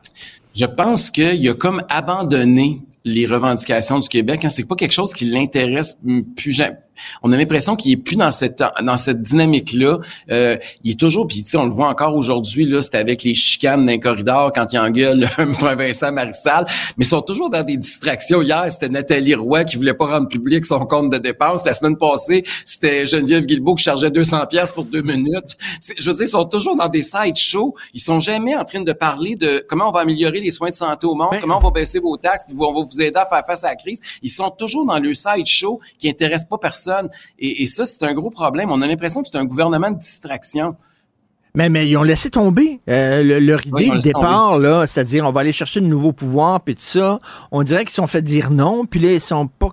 Je pense qu'il a comme abandonné les revendications du Québec. Hein. C'est pas quelque chose qui l'intéresse plus, On a l'impression qu'il est plus dans cette dans cette dynamique-là. Euh, il est toujours, puis tu sais, on le voit encore aujourd'hui, là, c'est avec les chicanes d'un corridor quand il engueule un Vincent Marissal, mais ils sont toujours dans des distractions. Hier, c'était Nathalie Roy qui voulait pas rendre public son compte de dépenses. La semaine passée, c'était Geneviève Guilbeault qui chargeait 200 pièces pour deux minutes. Je veux dire, ils sont toujours dans des side shows. Ils sont jamais en train de parler de comment on va améliorer les soins de santé au monde, comment on va baisser vos taxes, puis on va vous aider à faire face à la crise. Ils sont toujours dans le side show qui intéresse pas personne. Et, et ça, c'est un gros problème. On a l'impression que c'est un gouvernement de distraction. Mais, mais ils ont laissé tomber euh, le, leur idée de départ, là, c'est-à-dire on va aller chercher de nouveaux pouvoirs, puis tout ça. On dirait qu'ils se sont fait dire non, puis là, ils sont pas...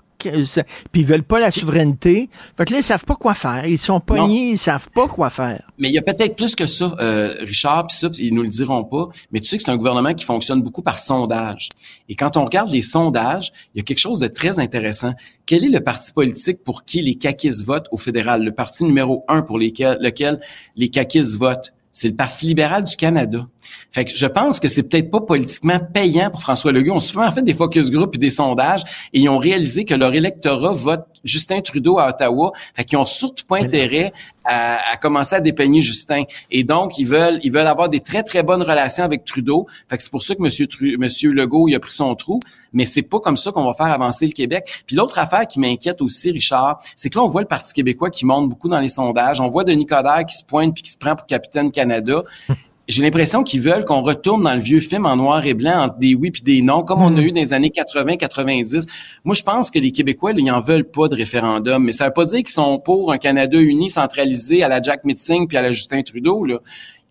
Puis ils veulent pas la souveraineté. Fait que là, ils savent pas quoi faire. Ils sont pognés, ils savent pas quoi faire. Mais il y a peut-être plus que ça, euh, Richard, puis ça, puis ils nous le diront pas. Mais tu sais que c'est un gouvernement qui fonctionne beaucoup par sondage. Et quand on regarde les sondages, il y a quelque chose de très intéressant. Quel est le parti politique pour qui les caquistes votent au fédéral? Le parti numéro un pour lesquels, lequel les caquistes votent? C'est le Parti libéral du Canada. Fait que je pense que c'est peut-être pas politiquement payant pour François Legault. On se fait en fait des focus group et des sondages et ils ont réalisé que leur électorat vote Justin Trudeau à Ottawa. Fait qu'ils ont surtout pas intérêt à, à commencer à dépeigner Justin. Et donc, ils veulent, ils veulent avoir des très, très bonnes relations avec Trudeau. Fait que c'est pour ça que Monsieur, Tru- Monsieur Legault, il a pris son trou. Mais c'est pas comme ça qu'on va faire avancer le Québec. Puis l'autre affaire qui m'inquiète aussi, Richard, c'est que là, on voit le Parti québécois qui monte beaucoup dans les sondages. On voit Denis Coderre qui se pointe puis qui se prend pour capitaine Canada. J'ai l'impression qu'ils veulent qu'on retourne dans le vieux film en noir et blanc entre des oui puis des non, comme on a eu dans les années 80-90. Moi, je pense que les Québécois, là, ils en veulent pas de référendum, mais ça veut pas dire qu'ils sont pour un Canada uni centralisé à la Jack Meeting puis à la Justin Trudeau. Là.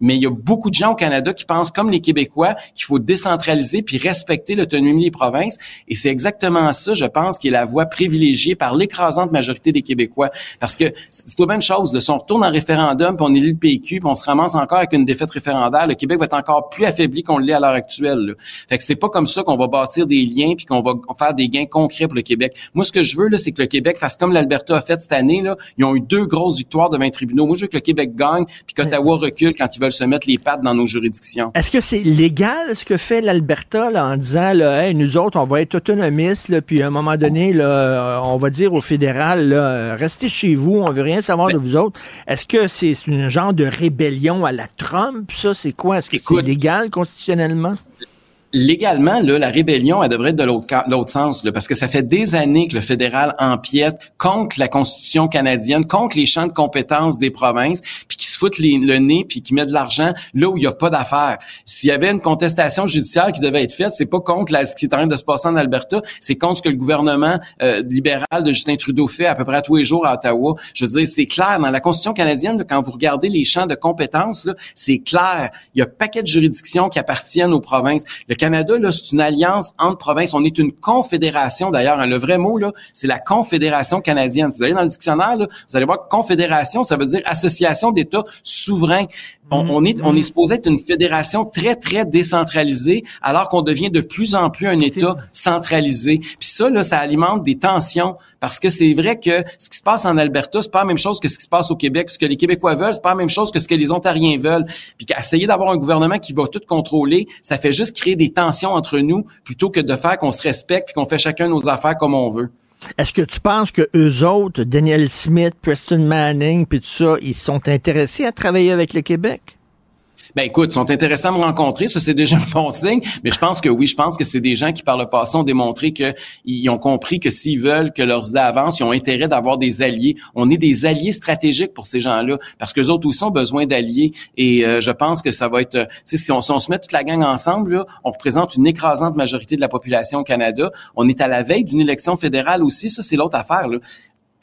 Mais il y a beaucoup de gens au Canada qui pensent, comme les Québécois, qu'il faut décentraliser puis respecter l'autonomie des provinces. Et c'est exactement ça, je pense, qui est la voie privilégiée par l'écrasante majorité des Québécois. Parce que c'est une bonne chose. Là, si on retourne en référendum, puis on élit le PQ, puis on se ramasse encore avec une défaite référendaire, le Québec va être encore plus affaibli qu'on l'est à l'heure actuelle. Là. Fait que c'est pas comme ça qu'on va bâtir des liens puis qu'on va faire des gains concrets pour le Québec. Moi, ce que je veux, là, c'est que le Québec fasse comme l'Alberta a fait cette année. Là. Ils ont eu deux grosses victoires devant les tribunaux. Moi, je veux que le Québec gagne puis qu'Ottawa recule quand ils veulent se mettre les pattes dans nos juridictions. Est-ce que c'est légal ce que fait l'Alberta là, en disant là, Hey, nous autres, on va être autonomistes, là, puis à un moment donné, là, euh, on va dire au fédéral, là, euh, restez chez vous, on veut rien savoir de vous autres. Est-ce que c'est un genre de rébellion à la Trump? Ça, c'est quoi? Est-ce que c'est légal constitutionnellement? Légalement, là, la rébellion, elle devrait être de l'autre sens, là, parce que ça fait des années que le fédéral empiète contre la Constitution canadienne, contre les champs de compétences des provinces, puis qui se foutent le nez, puis qui met de l'argent là où il n'y a pas d'affaires. S'il y avait une contestation judiciaire qui devait être faite, c'est pas contre la- ce qui est en train de se passer en Alberta, c'est contre ce que le gouvernement euh, libéral de Justin Trudeau fait à peu près à tous les jours à Ottawa. Je veux dire, c'est clair, dans la Constitution canadienne, là, quand vous regardez les champs de compétences, c'est clair. Il y a un paquet de juridictions qui appartiennent aux provinces. Canada, là, c'est une alliance entre provinces. On est une confédération, d'ailleurs. hein. le vrai mot, là, c'est la Confédération canadienne. Si vous allez dans le dictionnaire, là, vous allez voir que confédération, ça veut dire association d'États souverains. On, on est, on est supposé être une fédération très, très décentralisée, alors qu'on devient de plus en plus un État centralisé. Puis ça, là, ça alimente des tensions, parce que c'est vrai que ce qui se passe en Alberta, c'est pas la même chose que ce qui se passe au Québec. Ce que les Québécois veulent, c'est pas la même chose que ce que les Ontariens veulent. Puis qu'essayer d'avoir un gouvernement qui va tout contrôler, ça fait juste créer des tensions entre nous, plutôt que de faire qu'on se respecte puis qu'on fait chacun nos affaires comme on veut. Est-ce que tu penses que eux autres, Daniel Smith, Preston Manning, puis tout ça, ils sont intéressés à travailler avec le Québec? Ben écoute, ils sont intéressants à me rencontrer, ça c'est déjà un bon signe, mais je pense que oui, je pense que c'est des gens qui par le passé ont démontré que ils ont compris que s'ils veulent que leurs idées avancent, ils ont intérêt d'avoir des alliés. On est des alliés stratégiques pour ces gens-là parce que les autres aussi ont besoin d'alliés et euh, je pense que ça va être euh, si on, si on se met toute la gang ensemble là, on représente une écrasante majorité de la population au Canada, on est à la veille d'une élection fédérale aussi, ça c'est l'autre affaire là.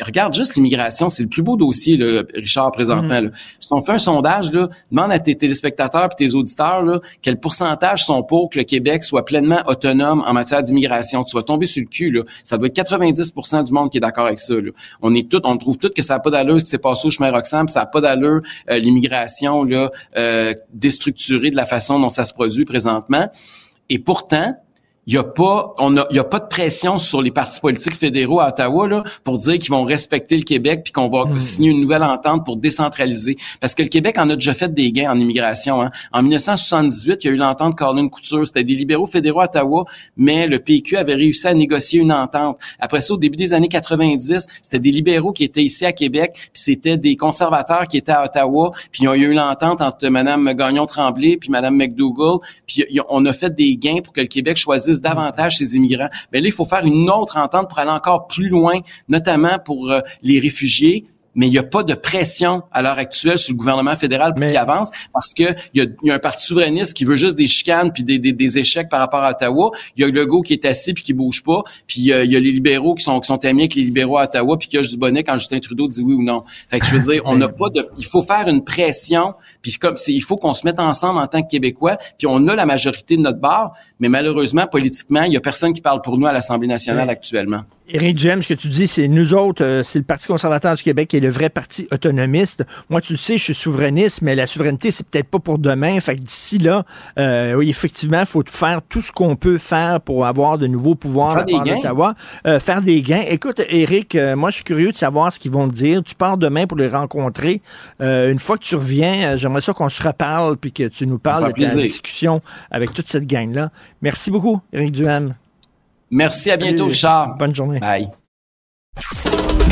Regarde juste l'immigration, c'est le plus beau dossier, là, Richard, présentement. là. Si on fait un sondage, là, demande à tes téléspectateurs et tes auditeurs là, quel pourcentage sont pour que le Québec soit pleinement autonome en matière d'immigration. Tu vas tomber sur le cul. Là. Ça doit être 90% du monde qui est d'accord avec ça. Là. On est tout, on trouve tout que ça n'a pas d'allure ce qui s'est passé au chemin Roxham, ça n'a pas d'allure euh, l'immigration là, euh, déstructurée de la façon dont ça se produit présentement. Et pourtant, il y a pas on a il y a pas de pression sur les partis politiques fédéraux à Ottawa là pour dire qu'ils vont respecter le Québec puis qu'on va Hmm. signer une nouvelle entente pour décentraliser parce que le Québec en a déjà fait des gains en immigration hein. En 1978, il y a eu l'entente Cornyn Couture, c'était des libéraux fédéraux à Ottawa, mais le PQ avait réussi à négocier une entente. Après ça au début des années 90, c'était des libéraux qui étaient ici à Québec, puis c'était des conservateurs qui étaient à Ottawa, puis il y a eu l'entente entre madame Gagnon Tremblay puis madame McDougall, puis on a fait des gains pour que le Québec choisisse davantage ses immigrants. Mais là, il faut faire une autre entente pour aller encore plus loin, notamment pour euh, les réfugiés. Mais il n'y a pas de pression à l'heure actuelle sur le gouvernement fédéral pour qu'il avance parce que il y a, y a un parti souverainiste qui veut juste des chicanes puis des, des, des échecs par rapport à Ottawa. Il y a le Legault qui est assis puis qui bouge pas. Puis euh, il y a les libéraux qui sont qui sont amis avec les libéraux à Ottawa puis qui hochent du bonnet quand Justin Trudeau dit oui ou non. Fait que je veux dire, on n'a pas de, il faut faire une pression puis comme c'est, il faut qu'on se mette ensemble en tant que Québécois. Puis on a la majorité de notre bar, mais malheureusement politiquement, il y a personne qui parle pour nous à l'Assemblée nationale actuellement. Éric Duhem, ce que tu dis, c'est nous autres, euh, c'est le Parti conservateur du Québec qui est le vrai parti autonomiste. Moi, tu le sais, je suis souverainiste, mais la souveraineté, c'est peut-être pas pour demain. Fait que d'ici là, euh, oui, effectivement, il faut faire tout ce qu'on peut faire pour avoir de nouveaux pouvoirs la part d'Ottawa. Euh, faire des gains. Écoute, Éric, euh, moi, je suis curieux de savoir ce qu'ils vont te dire. Tu pars demain pour les rencontrer. Euh, une fois que tu reviens, j'aimerais ça qu'on se reparle puis que tu nous parles de ta plaisir. discussion avec toute cette gang-là. Merci beaucoup, Éric Duhem. Merci, à bientôt, Salut. Richard. Bonne journée. Bye.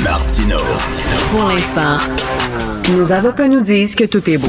Martino. Pour l'instant, nos avocats nous disent que tout est beau.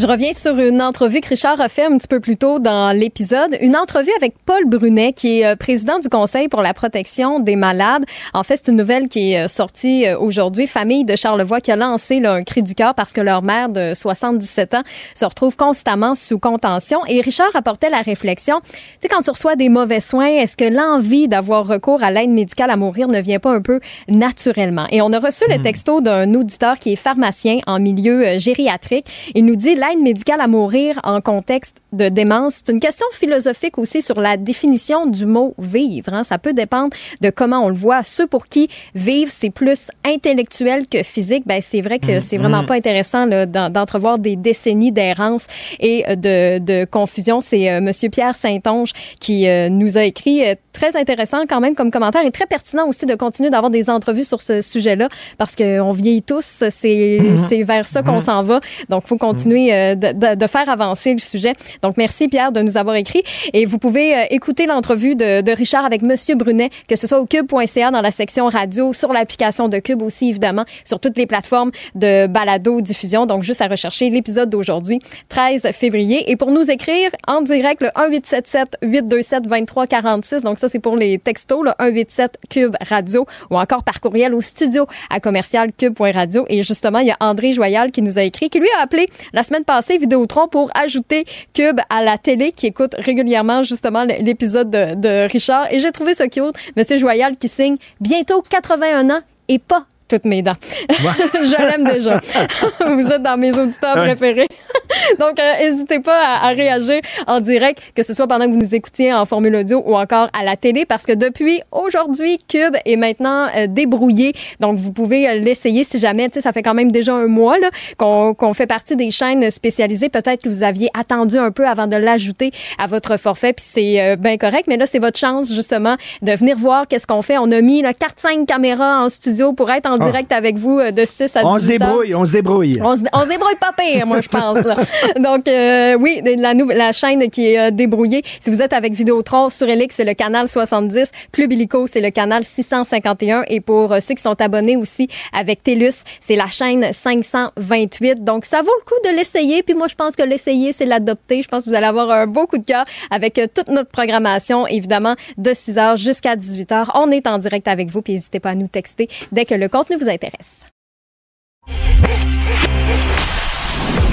Je reviens sur une entrevue que Richard a fait un petit peu plus tôt dans l'épisode. Une entrevue avec Paul Brunet, qui est euh, président du Conseil pour la protection des malades. En fait, c'est une nouvelle qui est euh, sortie euh, aujourd'hui. Famille de Charlevoix qui a lancé là, un cri du cœur parce que leur mère de 77 ans se retrouve constamment sous contention. Et Richard apportait la réflexion. Tu sais, quand tu reçois des mauvais soins, est-ce que l'envie d'avoir recours à l'aide médicale à mourir ne vient pas un peu naturellement? Et on a reçu le texto d'un auditeur qui est pharmacien en milieu gériatrique. Il nous dit l'aide médicale à mourir en contexte de démence. C'est une question philosophique aussi sur la définition du mot vivre. hein. Ça peut dépendre de comment on le voit. Ceux pour qui vivre, c'est plus intellectuel que physique, ben c'est vrai que c'est vraiment Mhm. pas intéressant d'entrevoir des décennies d'errance et euh, de, de confusion. C'est euh, Monsieur Pierre Saint-Onge qui euh, nous a écrit euh, très intéressant quand même comme commentaire et très pertinent aussi de continuer d'avoir des entrevues sur ce sujet-là parce qu'on vieillit tous, c'est Mhm. c'est vers ça qu'on Mhm. s'en va. Donc, faut continuer euh, de, faire avancer le sujet. Donc, merci Pierre de nous avoir écrit. Et vous pouvez euh, écouter l'entrevue de, de Richard avec Monsieur Brunet, que ce soit au cube.ca dans la section radio, sur l'application de Cube aussi, évidemment, sur toutes les plateformes de balado diffusion. Donc, juste à rechercher l'épisode d'aujourd'hui, 13 février. Et pour nous écrire en direct, le 1877 827 2346. Donc, ça, c'est pour les textos, le 187 Cube Radio ou encore par courriel au studio à commercial cube.radio. Et justement, il y a André Joyal qui nous a écrit, qui lui a appelé la semaine passée Vidéotron pour ajouter Cube à la télé, qui écoute régulièrement justement l'épisode de, de Richard. Et j'ai trouvé ça cute. Monsieur Joyal qui signe bientôt 81 ans et pas toutes mes dents. je l'aime déjà. Vous êtes dans mes auditeurs Ouais. préférés. Donc, euh, n'hésitez pas à, à réagir en direct, que ce soit pendant que vous nous écoutiez en formule audio ou encore à la télé, parce que depuis aujourd'hui, Cube est maintenant euh, débrouillé. Donc, vous pouvez euh, l'essayer si jamais, tu sais, ça fait quand même déjà un mois là, qu'on fait partie des chaînes spécialisées. Peut-être que vous aviez attendu un peu avant de l'ajouter à votre forfait, puis c'est euh, bien correct. Mais là, c'est votre chance, justement, de venir voir qu'est-ce qu'on fait. On a mis 4-5 caméras en studio pour être en. Direct avec vous euh, de 6 à 18 On se débrouille, on se débrouille. on se, on se débrouille pas pire, moi, je pense. là. Donc, euh, oui, la, chaîne qui est euh, débrouillée. Si vous êtes avec Vidéotron sur Elix, c'est le canal 70. Club Illico, c'est le canal 651. Et pour euh, ceux qui sont abonnés aussi avec TELUS, c'est la chaîne 528. Donc, ça vaut le coup de l'essayer. Puis moi, je pense que l'essayer, c'est l'adopter. Je pense que vous allez avoir un beau coup de cœur avec toute notre programmation, évidemment, de 6 h jusqu'à 18 h. On est en direct avec vous. Puis n'hésitez pas à nous texter dès que le contenu vous intéresse.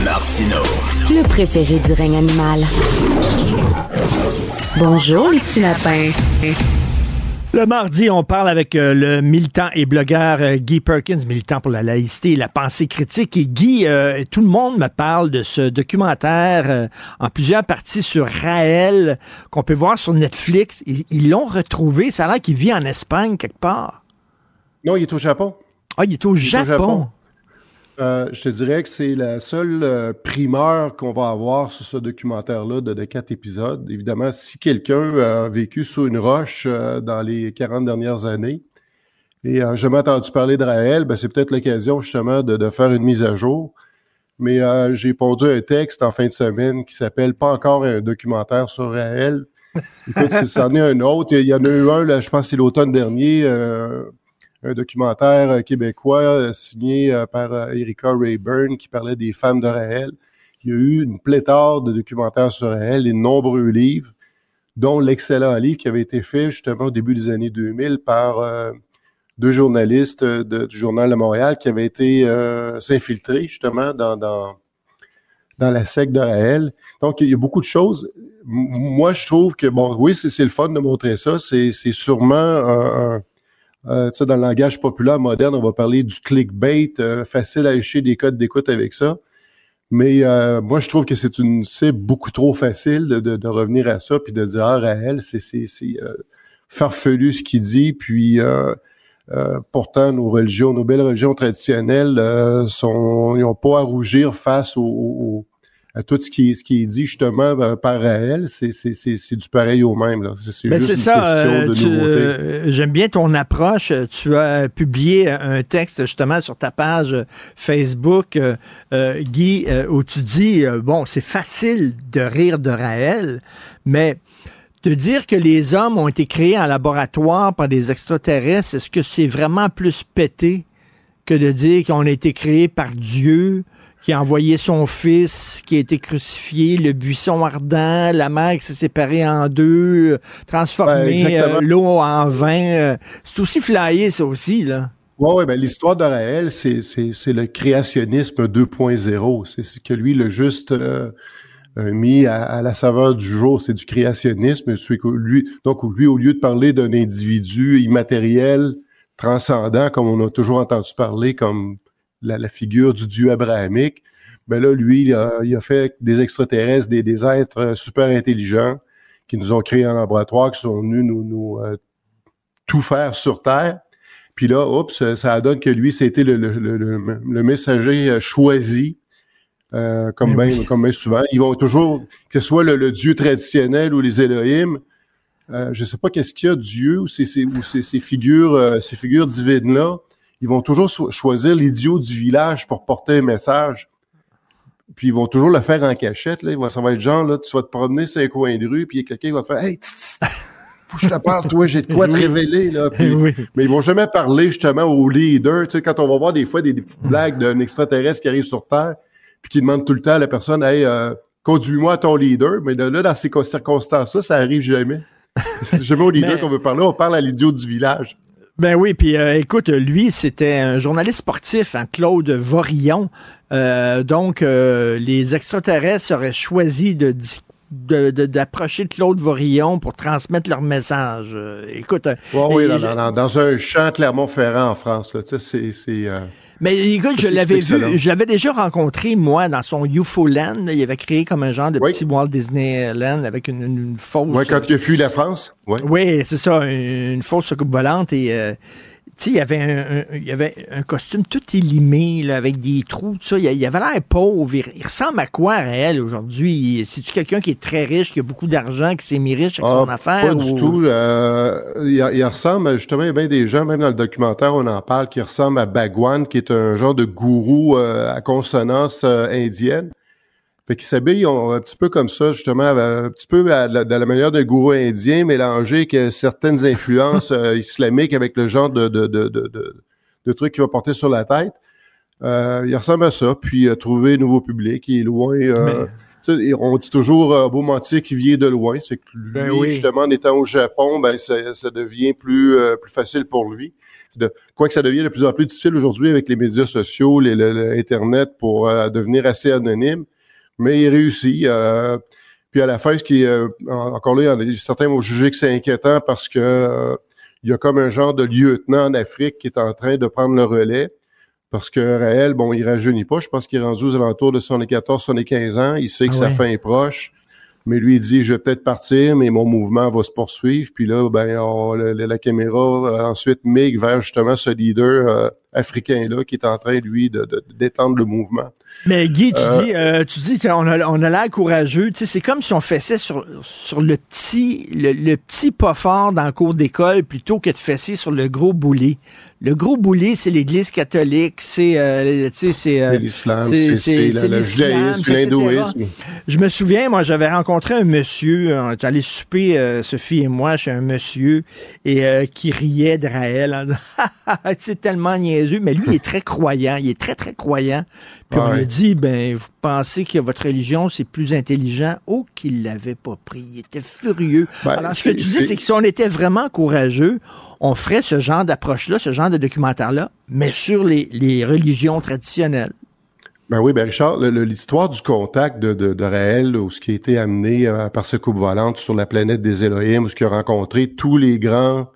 Martino. Le préféré du règne animal. Bonjour, les petits lapins. Le mardi, on parle avec euh, le militant et blogueur euh, Guy Perkins, militant pour la laïcité et la pensée critique. Et Guy, euh, tout le monde me parle de ce documentaire euh, en plusieurs parties sur Raël qu'on peut voir sur Netflix. Ils ils l'ont retrouvé. Ça a l'air qu'il vit en Espagne quelque part. Non, il est au Japon. Ah, il est au Il est au Japon. Euh, je te dirais que c'est la seule euh, primeur qu'on va avoir sur ce documentaire-là de, de, quatre épisodes. Évidemment, si quelqu'un a vécu sous une roche euh, dans les 40 dernières années et a jamais entendu parler de Raël, ben, c'est peut-être l'occasion justement de, de, faire une mise à jour. Mais j'ai pondu un texte en fin de semaine qui s'appelle Pas encore un documentaire sur Raël. Écoute, c'en est un autre. Il y en a eu un, là, je pense c'est l'automne dernier, un documentaire euh, québécois euh, signé euh, par Erika Rayburn qui parlait des femmes de Raël. Il y a eu une pléthore de documentaires sur Raël et de nombreux livres, dont l'excellent livre qui avait été fait justement au début des années 2000 par deux journalistes du Journal de Montréal qui avaient été s'infiltrer justement dans, dans, dans la secte de Raël. Donc, il y a beaucoup de choses. Moi, je trouve que, bon, oui, c'est le fun de montrer ça. C'est sûrement un euh, dans le langage populaire moderne, on va parler du clickbait, euh, facile à écher des codes d'écoute avec ça. Mais euh, moi, je trouve que c'est une cible beaucoup trop facile de, revenir à ça puis de dire ah Raël, c'est euh, farfelu ce qu'il dit, puis pourtant nos religions, nos belles religions traditionnelles sont, ils n'ont pas à rougir face aux, tout ce qui, ce qui est dit justement euh, par Raël, c'est, du pareil au même. Là. C'est, ben, ça. Euh, euh, j'aime bien ton approche. Tu as publié un texte justement sur ta page Facebook, Guy, où tu dis bon, c'est facile de rire de Raël, mais de dire que les hommes ont été créés en laboratoire par des extraterrestres, est-ce que c'est vraiment plus pété que de dire qu'on a été créés par Dieu? Qui a envoyé son fils, qui a été crucifié, le buisson ardent, la mer qui s'est séparée en deux, transformé ben, euh, l'eau en vin. Euh, c'est aussi flyé, ça aussi, là. Oui, ouais, ben, l'histoire de Raël, c'est, le créationnisme 2.0. C'est ce que lui, le juste euh, mis à, la saveur du jour, c'est du créationnisme. Lui, donc, lui, au lieu de parler d'un individu immatériel, transcendant, comme on a toujours entendu parler, comme la, figure du dieu abrahamique, ben là, lui, il a, fait des extraterrestres, des, des, êtres euh, super intelligents qui nous ont créés en laboratoire, qui sont venus nous, nous euh, tout faire sur Terre. Puis là, oups, ça donne que lui, c'était le, le, le, le, messager euh, choisi, comme bien comme souvent. Ils vont toujours, que ce soit le, dieu traditionnel ou les Elohim, euh, je sais pas qu'est-ce qu'il y a Dieu ou ces, ou ces, ces figures, ces figures divines là ils vont toujours choisir l'idiot du village pour porter un message. Puis ils vont toujours le faire en cachette. Là. Ça va être genre, là, tu vas te promener sur un coin de rue, puis quelqu'un va te faire Hey, faut que je te parle, toi, j'ai de quoi te révéler. Là. Mais ils vont jamais parler justement aux leaders. Tu sais, quand on va voir des fois des, petites blagues d'un extraterrestre qui arrive sur Terre, puis qui demande tout le temps à la personne Hey, euh, conduis-moi à ton leader. Mais là, dans ces circonstances-là, ça arrive jamais. C'est jamais au leader qu'on veut parler, on parle à l'idiot du village. Ben oui, puis euh, écoute, lui, c'était un journaliste sportif, hein, Claude Vorillon. Euh, donc, euh, les extraterrestres auraient choisi de d'approcher de, Claude Vorillon pour transmettre leur message. écoute... oui, dans, un champ Clermont-Ferrand en France, c'est... Mais écoute, je l'avais vu, je l'avais déjà rencontré, moi, dans son UFO-land. Il avait créé comme un genre de petit Walt Disneyland avec une, une, fausse... Oui, quand il a fui la France? Oui, ouais, c'est ça, une, fausse coupe volante. Et euh, il y avait un, il y avait un costume tout élimé, là, avec des trous, tout ça. Il, avait l'air pauvre. Il, ressemble à quoi, réel, aujourd'hui? C'est-tu quelqu'un qui est très riche, qui a beaucoup d'argent, qui s'est mis riche avec son ah, affaire? Pas du tout. Euh, il, ressemble, justement, il y a bien des gens, même dans le documentaire, on en parle, qui ressemble à Bagwan, qui est un genre de gourou euh, à consonance euh, indienne. Fait qu'ils s'habillent un petit peu comme ça, justement, un petit peu à la, de la manière d'un gourou indien, mélangé avec certaines influences euh, islamiques avec le genre de, de, de, de, trucs qu'il va porter sur la tête. Euh, il ressemble à ça, puis euh, trouver un nouveau public, il est loin. Euh, On dit toujours beau mentir qui vient de loin. C'est que lui, ben justement, en étant au Japon, ben ça, ça devient plus, plus facile pour lui. De, quoi que ça devient de plus en plus difficile aujourd'hui avec les médias sociaux, l'Internet pour devenir assez anonyme mais il réussit. Euh, puis à la fin, ce qui est euh, encore là, certains vont juger que c'est inquiétant parce que euh, il y a comme un genre de lieutenant en Afrique qui est en train de prendre le relais. Parce que Raël, bon, il rajeunit pas. Je pense qu'il est rendu aux alentours de 74, 75 ans. Il sait que ah sa fin est proche. Mais lui, il dit, je vais peut-être partir, mais mon mouvement va se poursuivre. Puis là, ben, la, caméra ensuite migre vers justement ce leader africain-là qui est en train, lui, de, d'étendre le mouvement. Mais Guy, tu Euh, dis, euh, tu dis qu'on a, on a l'air courageux. Tu sais, c'est comme si on fessait sur, sur le petit, le, le petit pas fort dans le cours d'école plutôt que de fesser sur le gros boulet. Le gros boulet, c'est l'Église catholique, c'est, euh, c'est, l'islam, c'est- le judaïsme, l'hindouisme. Je me souviens, moi, j'avais rencontré un monsieur, on est allé souper, Sophie et moi, chez un monsieur, et qui riait de Raël en disant, c'est tellement niaiseux, mais lui, il est très croyant, il est très, très croyant. Puis on lui dit, ben, vous pensez que votre religion, c'est plus intelligent? Oh, qu'il l'avait pas pris. Il était furieux. Ben, Alors, ce que tu dis, c'est- que si on était vraiment courageux, on ferait ce genre d'approche-là, ce genre de documentaire-là, mais sur les, les religions traditionnelles. Ben oui, ben Richard, l'histoire du contact de, de, de Raël, ou ce qui a été amené euh, par ce coupe volante sur la planète des Elohim, où ce qui a rencontré tous les grands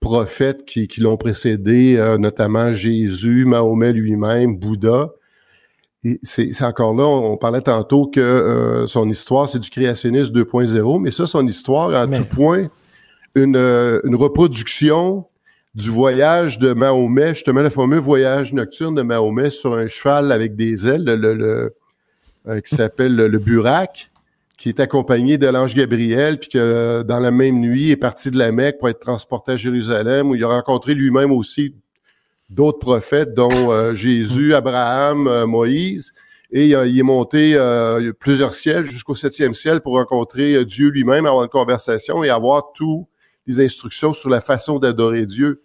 prophètes qui, qui l'ont précédé, euh, notamment Jésus, Mahomet lui-même, Bouddha. C'est encore là, on, on parlait tantôt que euh, son histoire, c'est du créationnisme 2.0, mais ça, son histoire, en tout point, une, euh, une reproduction du voyage de Mahomet, justement le fameux voyage nocturne de Mahomet sur un cheval avec des ailes, le, le- le- euh, qui s'appelle le, le Burak, qui est accompagné de l'ange Gabriel, puis que euh, dans la même nuit il est parti de la Mecque pour être transporté à Jérusalem, où il a rencontré lui-même aussi d'autres prophètes, dont euh, Jésus, Abraham, euh, Moïse. Et il, a- il est monté euh, plusieurs ciels jusqu'au septième ciel pour rencontrer Dieu lui-même, avoir une conversation et avoir toutes les instructions sur la façon d'adorer Dieu.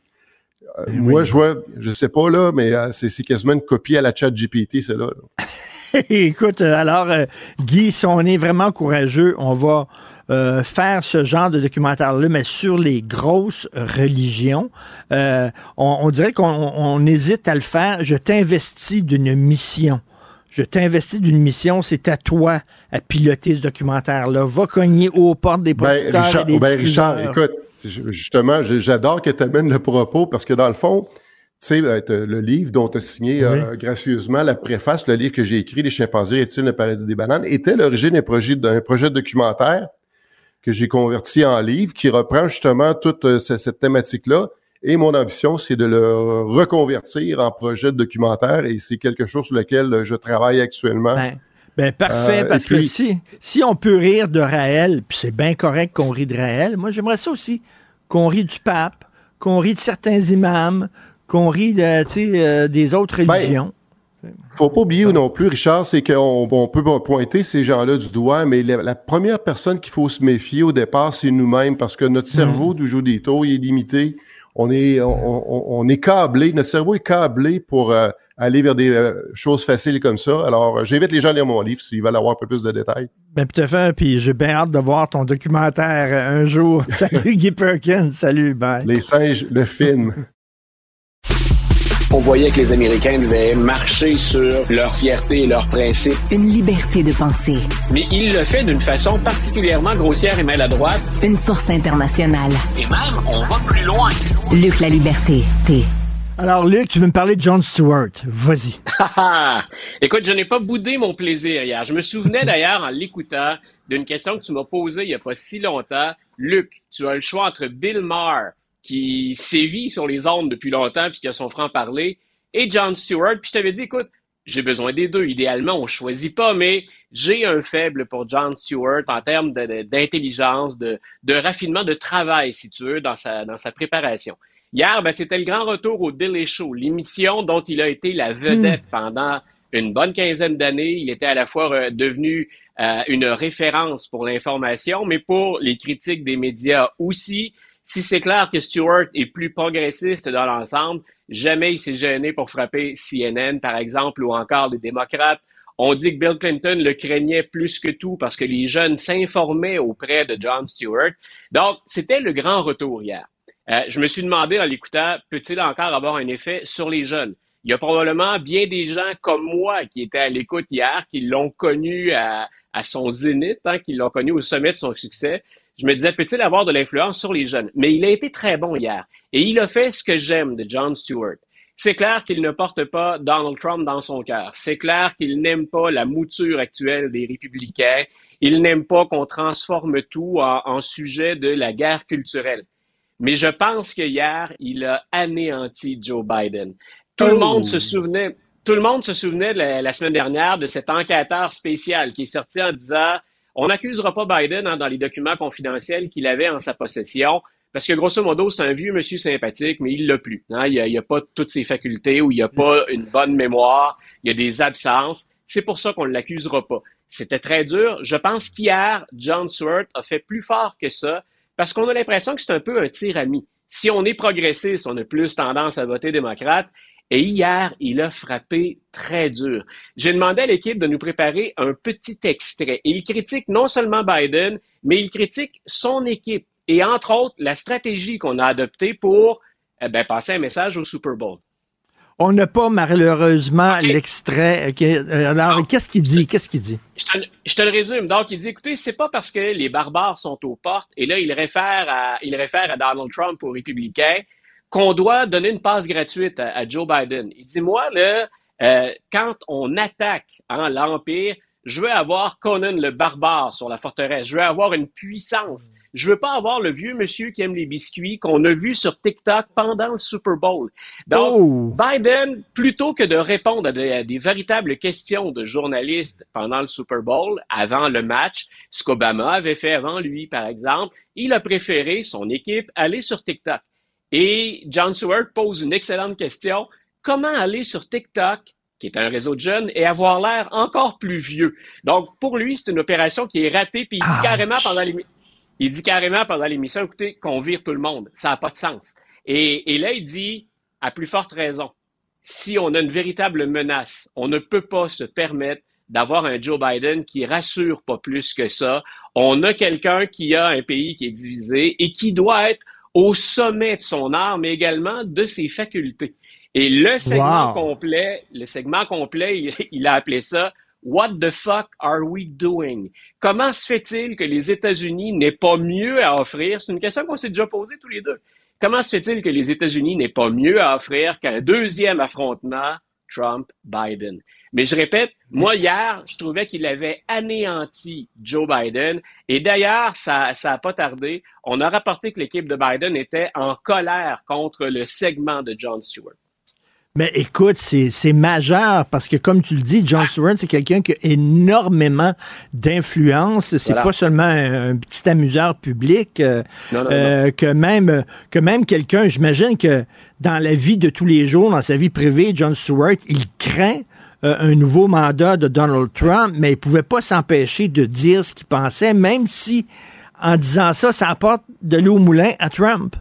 Euh, Moi, je vois, je sais pas là, mais c'est quasiment une copie à la chat GPT, là. Écoute, alors, euh, Guy, si on est vraiment courageux, on va euh, faire ce genre de documentaire-là, mais sur les grosses religions. Euh, on, on dirait qu'on on hésite à le faire. Je t'investis d'une mission. Je t'investis d'une mission, c'est à toi à piloter ce documentaire-là. Va cogner aux portes des Ben, producteurs Richard, et des ben, Richard, écoute, justement, j'adore que tu amènes le propos parce que dans le fond, sais, euh, le livre dont tu as signé euh, gracieusement la préface, le livre que j'ai écrit, Les chimpanzés est-il le paradis des bananes, était l'origine d'un projet, d'un projet documentaire que j'ai converti en livre qui reprend justement toute euh, ce- cette thématique-là. Et mon ambition, c'est de le reconvertir en projet de documentaire et c'est quelque chose sur lequel je travaille actuellement. Ben parfait, Euh, parce que si, si on peut rire de Raël, puis c'est bien correct qu'on rit de Raël, moi j'aimerais ça aussi, qu'on rit du pape, qu'on rit de certains imams, qu'on rit de, euh, des autres Ben, religions. Faut pas oublier non plus, Richard, c'est qu'on on peut pointer ces gens-là du doigt, mais la, la première personne qu'il faut se méfier au départ, c'est nous-mêmes, parce que notre cerveau du jour des taux, il est limité. On est, on, on- on est câblé, notre cerveau est câblé pour euh, aller vers des euh, choses faciles comme ça. Alors, j'invite les gens à lire mon livre s'ils veulent avoir un peu plus de détails. Ben tout à fait, puis j'ai bien hâte de voir ton documentaire un jour. Salut Guy Perkins, salut, bye. Les singes, le film. On voyait que les Américains devaient marcher sur leur fierté et leurs principes. Une liberté de penser. Mais il le fait d'une façon particulièrement grossière et maladroite. Une force internationale. Et même, on va plus loin. Luc la liberté. T. Alors Luc, tu veux me parler de John Stewart, vas-y. Ah, Écoute, je n'ai pas boudé mon plaisir hier. Je me souvenais d'ailleurs en l'écoutant d'une question que tu m'as posée il n'y a pas si longtemps. Luc, tu as le choix entre Bill Maher, qui sévit sur les ondes depuis longtemps puis qui a son franc-parler, et John Stewart. Puis je t'avais dit, écoute, j'ai besoin des deux. Idéalement, on choisit pas, mais j'ai un faible pour John Stewart en termes de- d'intelligence, de, de raffinement, de travail, si tu veux, dans sa, dans sa préparation. Hier, ben, c'était le grand retour au Daily Show, l'émission dont il a été la vedette pendant une bonne quinzaine d'années. Il était à la fois euh, devenu euh, une référence pour l'information, mais pour les critiques des médias aussi. Si c'est clair que Stewart est plus progressiste dans l'ensemble, jamais il s'est gêné pour frapper CNN, par exemple, ou encore les démocrates. On dit que Bill Clinton le craignait plus que tout parce que les jeunes s'informaient auprès de John Stewart. Donc, c'était le grand retour hier. Euh, je me suis demandé en l'écoutant, peut-il encore avoir un effet sur les jeunes? Il y a probablement bien des gens comme moi qui étaient à l'écoute hier, qui l'ont connu à, son zénith, hein, qui l'ont connu au sommet de son succès. Je me disais, peut-il avoir de l'influence sur les jeunes? Mais il a été très bon hier. Et il a fait ce que j'aime de John Stewart. C'est clair qu'il ne porte pas Donald Trump dans son cœur. C'est clair qu'il n'aime pas la mouture actuelle des républicains. Il n'aime pas qu'on transforme tout en, en sujet de la guerre culturelle. Mais je pense que hier, il a anéanti Joe Biden. Tout le Oh. monde se souvenait, tout le monde se souvenait la, la semaine dernière de cet enquêteur spécial qui est sorti en disant on n'accusera pas Biden hein, dans les documents confidentiels qu'il avait en sa possession. Parce que grosso modo, c'est un vieux monsieur sympathique, mais il l'a plus. hein. Il n'a a pas toutes ses facultés ou il n'a pas une bonne mémoire. Il y a des absences. C'est pour ça qu'on ne l'accusera pas. C'était très dur. Je pense qu'hier, John Stewart a fait plus fort que ça parce qu'on a l'impression que c'est un peu un tir ami. Si on est progressiste, on a plus tendance à voter démocrate. Et hier, il a frappé très dur. J'ai demandé à l'équipe de nous préparer un petit extrait. Il critique non seulement Biden, mais il critique son équipe et entre autres la stratégie qu'on a adoptée pour eh ben, passer un message au Super Bowl. On n'a pas malheureusement l'extrait. Euh, Alors, qu'est-ce qu'il dit? Qu'est-ce qu'il dit? Je te, je te le résume. Donc, il dit, écoutez, c'est pas parce que les barbares sont aux portes, et là, il réfère à, il réfère à Donald Trump aux républicains, qu'on doit donner une passe gratuite à, à Joe Biden. Il dit, moi, là, euh, quand on attaque hein, l'Empire, je veux avoir Conan le barbare sur la forteresse. Je veux avoir une puissance. Je veux pas avoir le vieux monsieur qui aime les biscuits qu'on a vu sur TikTok pendant le Super Bowl. Donc, Biden, plutôt que de répondre à des, à des véritables questions de journalistes pendant le Super Bowl, avant le match, ce qu'Obama avait fait avant lui, par exemple, il a préféré, son équipe, aller sur TikTok. Et John Stewart pose une excellente question. Comment aller sur TikTok qui est un réseau de jeunes, et avoir l'air encore plus vieux? Donc, pour lui, c'est une opération qui est ratée, puis il dit carrément pendant l'émission, il dit carrément pendant l'émission, écoutez, qu'on vire tout le monde. Ça n'a pas de sens. Et, et là, il dit, à plus forte raison, si on a une véritable menace, on ne peut pas se permettre d'avoir un Joe Biden qui rassure pas plus que ça. On a quelqu'un qui a un pays qui est divisé et qui doit être au sommet de son art, mais également de ses facultés. Et le segment Wow. complet, le segment complet, il, il a appelé ça What the fuck are we doing? Comment se fait-il que les États-Unis n'aient pas mieux à offrir? C'est une question qu'on s'est déjà posée tous les deux. Comment se fait-il que les États-Unis n'aient pas mieux à offrir qu'un deuxième affrontement Trump-Biden? Mais je répète, moi hier, je trouvais qu'il avait anéanti Joe Biden. Et d'ailleurs, ça ça a pas tardé. On a rapporté que l'équipe de Biden était en colère contre le segment de John Stewart. Mais écoute, c'est c'est majeur parce que, comme tu le dis, Ah. John Stewart, c'est quelqu'un qui a énormément d'influence. C'est Voilà. pas seulement un, un petit amuseur public, euh, Non, non, euh, que même que même quelqu'un, j'imagine que dans la vie de tous les jours, dans sa vie privée, John Stewart, il craint euh, un nouveau mandat de Donald Trump, mais il pouvait pas s'empêcher de dire ce qu'il pensait, même si, en disant ça, ça apporte de l'eau au moulin à Trump.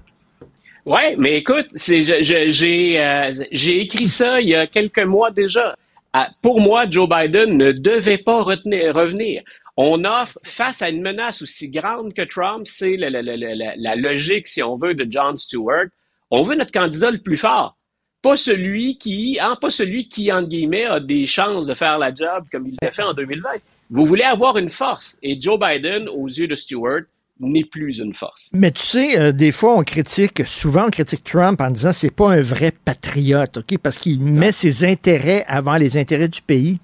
Ouais, mais écoute, euh, j'ai écrit ça il y a quelques mois déjà. Ah, pour moi, Joe Biden ne devait pas revenir. On offre, face à une menace aussi grande que Trump, c'est la- la logique, si on veut, de John Stewart. On veut notre candidat le plus fort. Pas celui qui, hein, pas celui qui, entre guillemets, a des chances de faire la job comme il l'a fait en 2020. Vous voulez avoir une force. Et Joe Biden, aux yeux de Stewart, n'est plus une force. Mais tu sais, euh, des fois, on critique, souvent on critique Trump en disant c'est pas un vrai patriote, OK? Parce qu'il met ses intérêts avant les intérêts du pays.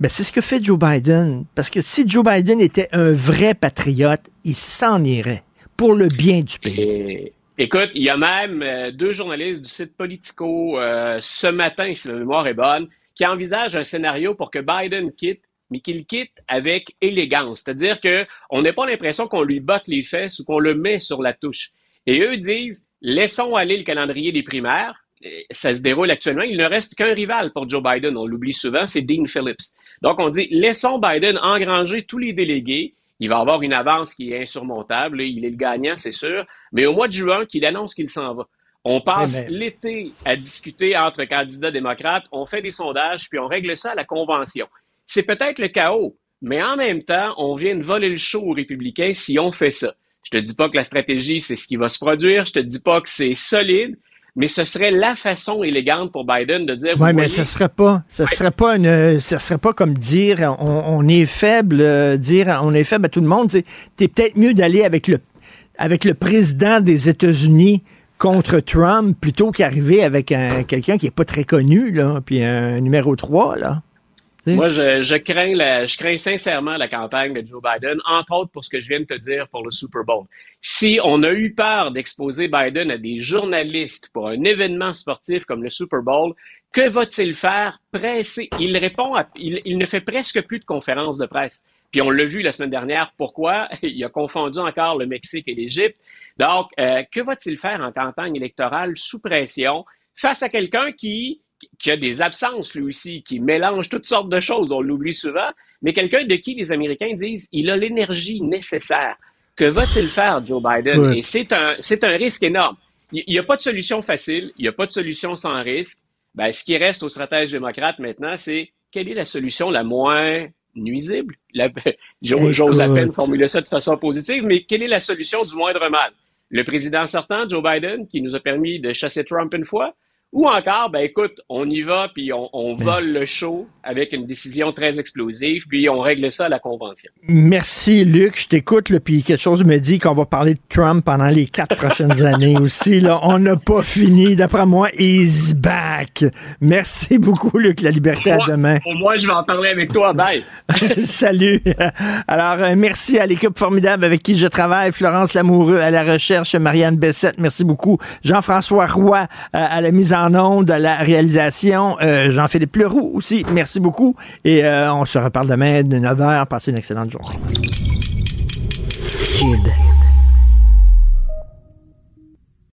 Mais c'est ce que fait Joe Biden. Parce que si Joe Biden était un vrai patriote, il s'en irait pour le bien du pays. Et, écoute, il y a même euh, deux journalistes du site Politico euh, ce matin, si ma mémoire est bonne, qui envisagent un scénario pour que Biden quitte, mais qu'il quitte avec élégance. C'est-à-dire que on n'a pas l'impression qu'on lui botte les fesses ou qu'on le met sur la touche. Et eux disent, laissons aller le calendrier des primaires. Ça se déroule actuellement. Il ne reste qu'un rival pour Joe Biden. On l'oublie souvent, c'est Dean Phillips. Donc, on dit, laissons Biden engranger tous les délégués. Il va avoir une avance qui est insurmontable. Il est le gagnant, c'est sûr. Mais au mois de juin, qu'il annonce qu'il s'en va. On passe Mais- l'été à discuter entre candidats démocrates. On fait des sondages, puis on règle ça à la convention. C'est peut-être le chaos, mais en même temps, on vient de voler le show aux républicains si on fait ça. Je te dis pas que la stratégie, c'est ce qui va se produire. Je te dis pas que c'est solide, mais ce serait la façon élégante pour Biden de dire. Oui, mais voyez, ça serait pas, ça serait pas une, ça serait pas comme dire on, on est faible, euh, dire on est faible à tout le monde. Es peut-être mieux d'aller avec le, avec le président des États-Unis contre Trump plutôt qu'arriver avec un, quelqu'un qui est pas très connu là, puis un numéro 3 là. Moi, je, crains je crains sincèrement la campagne de Joe Biden, entre autres pour ce que je viens de te dire pour le Super Bowl. Si on a eu peur d'exposer Biden à des journalistes pour un événement sportif comme le Super Bowl, que va-t-il faire? Presser. Il répond il, il ne fait presque plus de conférences de presse. Puis on l'a vu la semaine dernière. Pourquoi? Il a confondu encore le Mexique et l'Égypte. Donc, euh, que va-t-il faire en campagne électorale sous pression face à quelqu'un qui, qui a des absences, lui aussi, qui mélange toutes sortes de choses, on l'oublie souvent, mais quelqu'un de qui les Américains disent il a l'énergie nécessaire. Que va-t-il faire, Joe Biden? Et c'est un, c'est un risque énorme. Il n'y a pas de solution facile, il n'y a pas de solution sans risque. Ben, ce qui reste aux stratèges démocrates maintenant, c'est quelle est la solution la moins nuisible? J'ose à peine formuler ça de façon positive, mais quelle est la solution du moindre mal? Le président sortant, Joe Biden, qui nous a permis de chasser Trump une fois, ou encore, ben écoute, on y va, puis on, on Ben. vole le show avec une décision très explosive, puis on règle ça à la convention. Merci, Luc. Je t'écoute, puis quelque chose me dit qu'on va parler de Trump pendant les quatre prochaines années aussi. Là. On n'a pas fini. D'après moi, he's back. Merci beaucoup, Luc. La liberté à Moi- demain. Au moins, je vais en parler avec toi. Bye. Salut. Alors, euh, merci à l'équipe formidable avec qui je travaille. Florence Lamoureux à la recherche, Marianne Bessette, merci beaucoup. Jean-François Roy euh, à la mise en onde, à la réalisation. Euh, Jean-Philippe Leroux aussi, merci beaucoup. Et euh, on se reparle demain de 9h. Passez une excellente journée.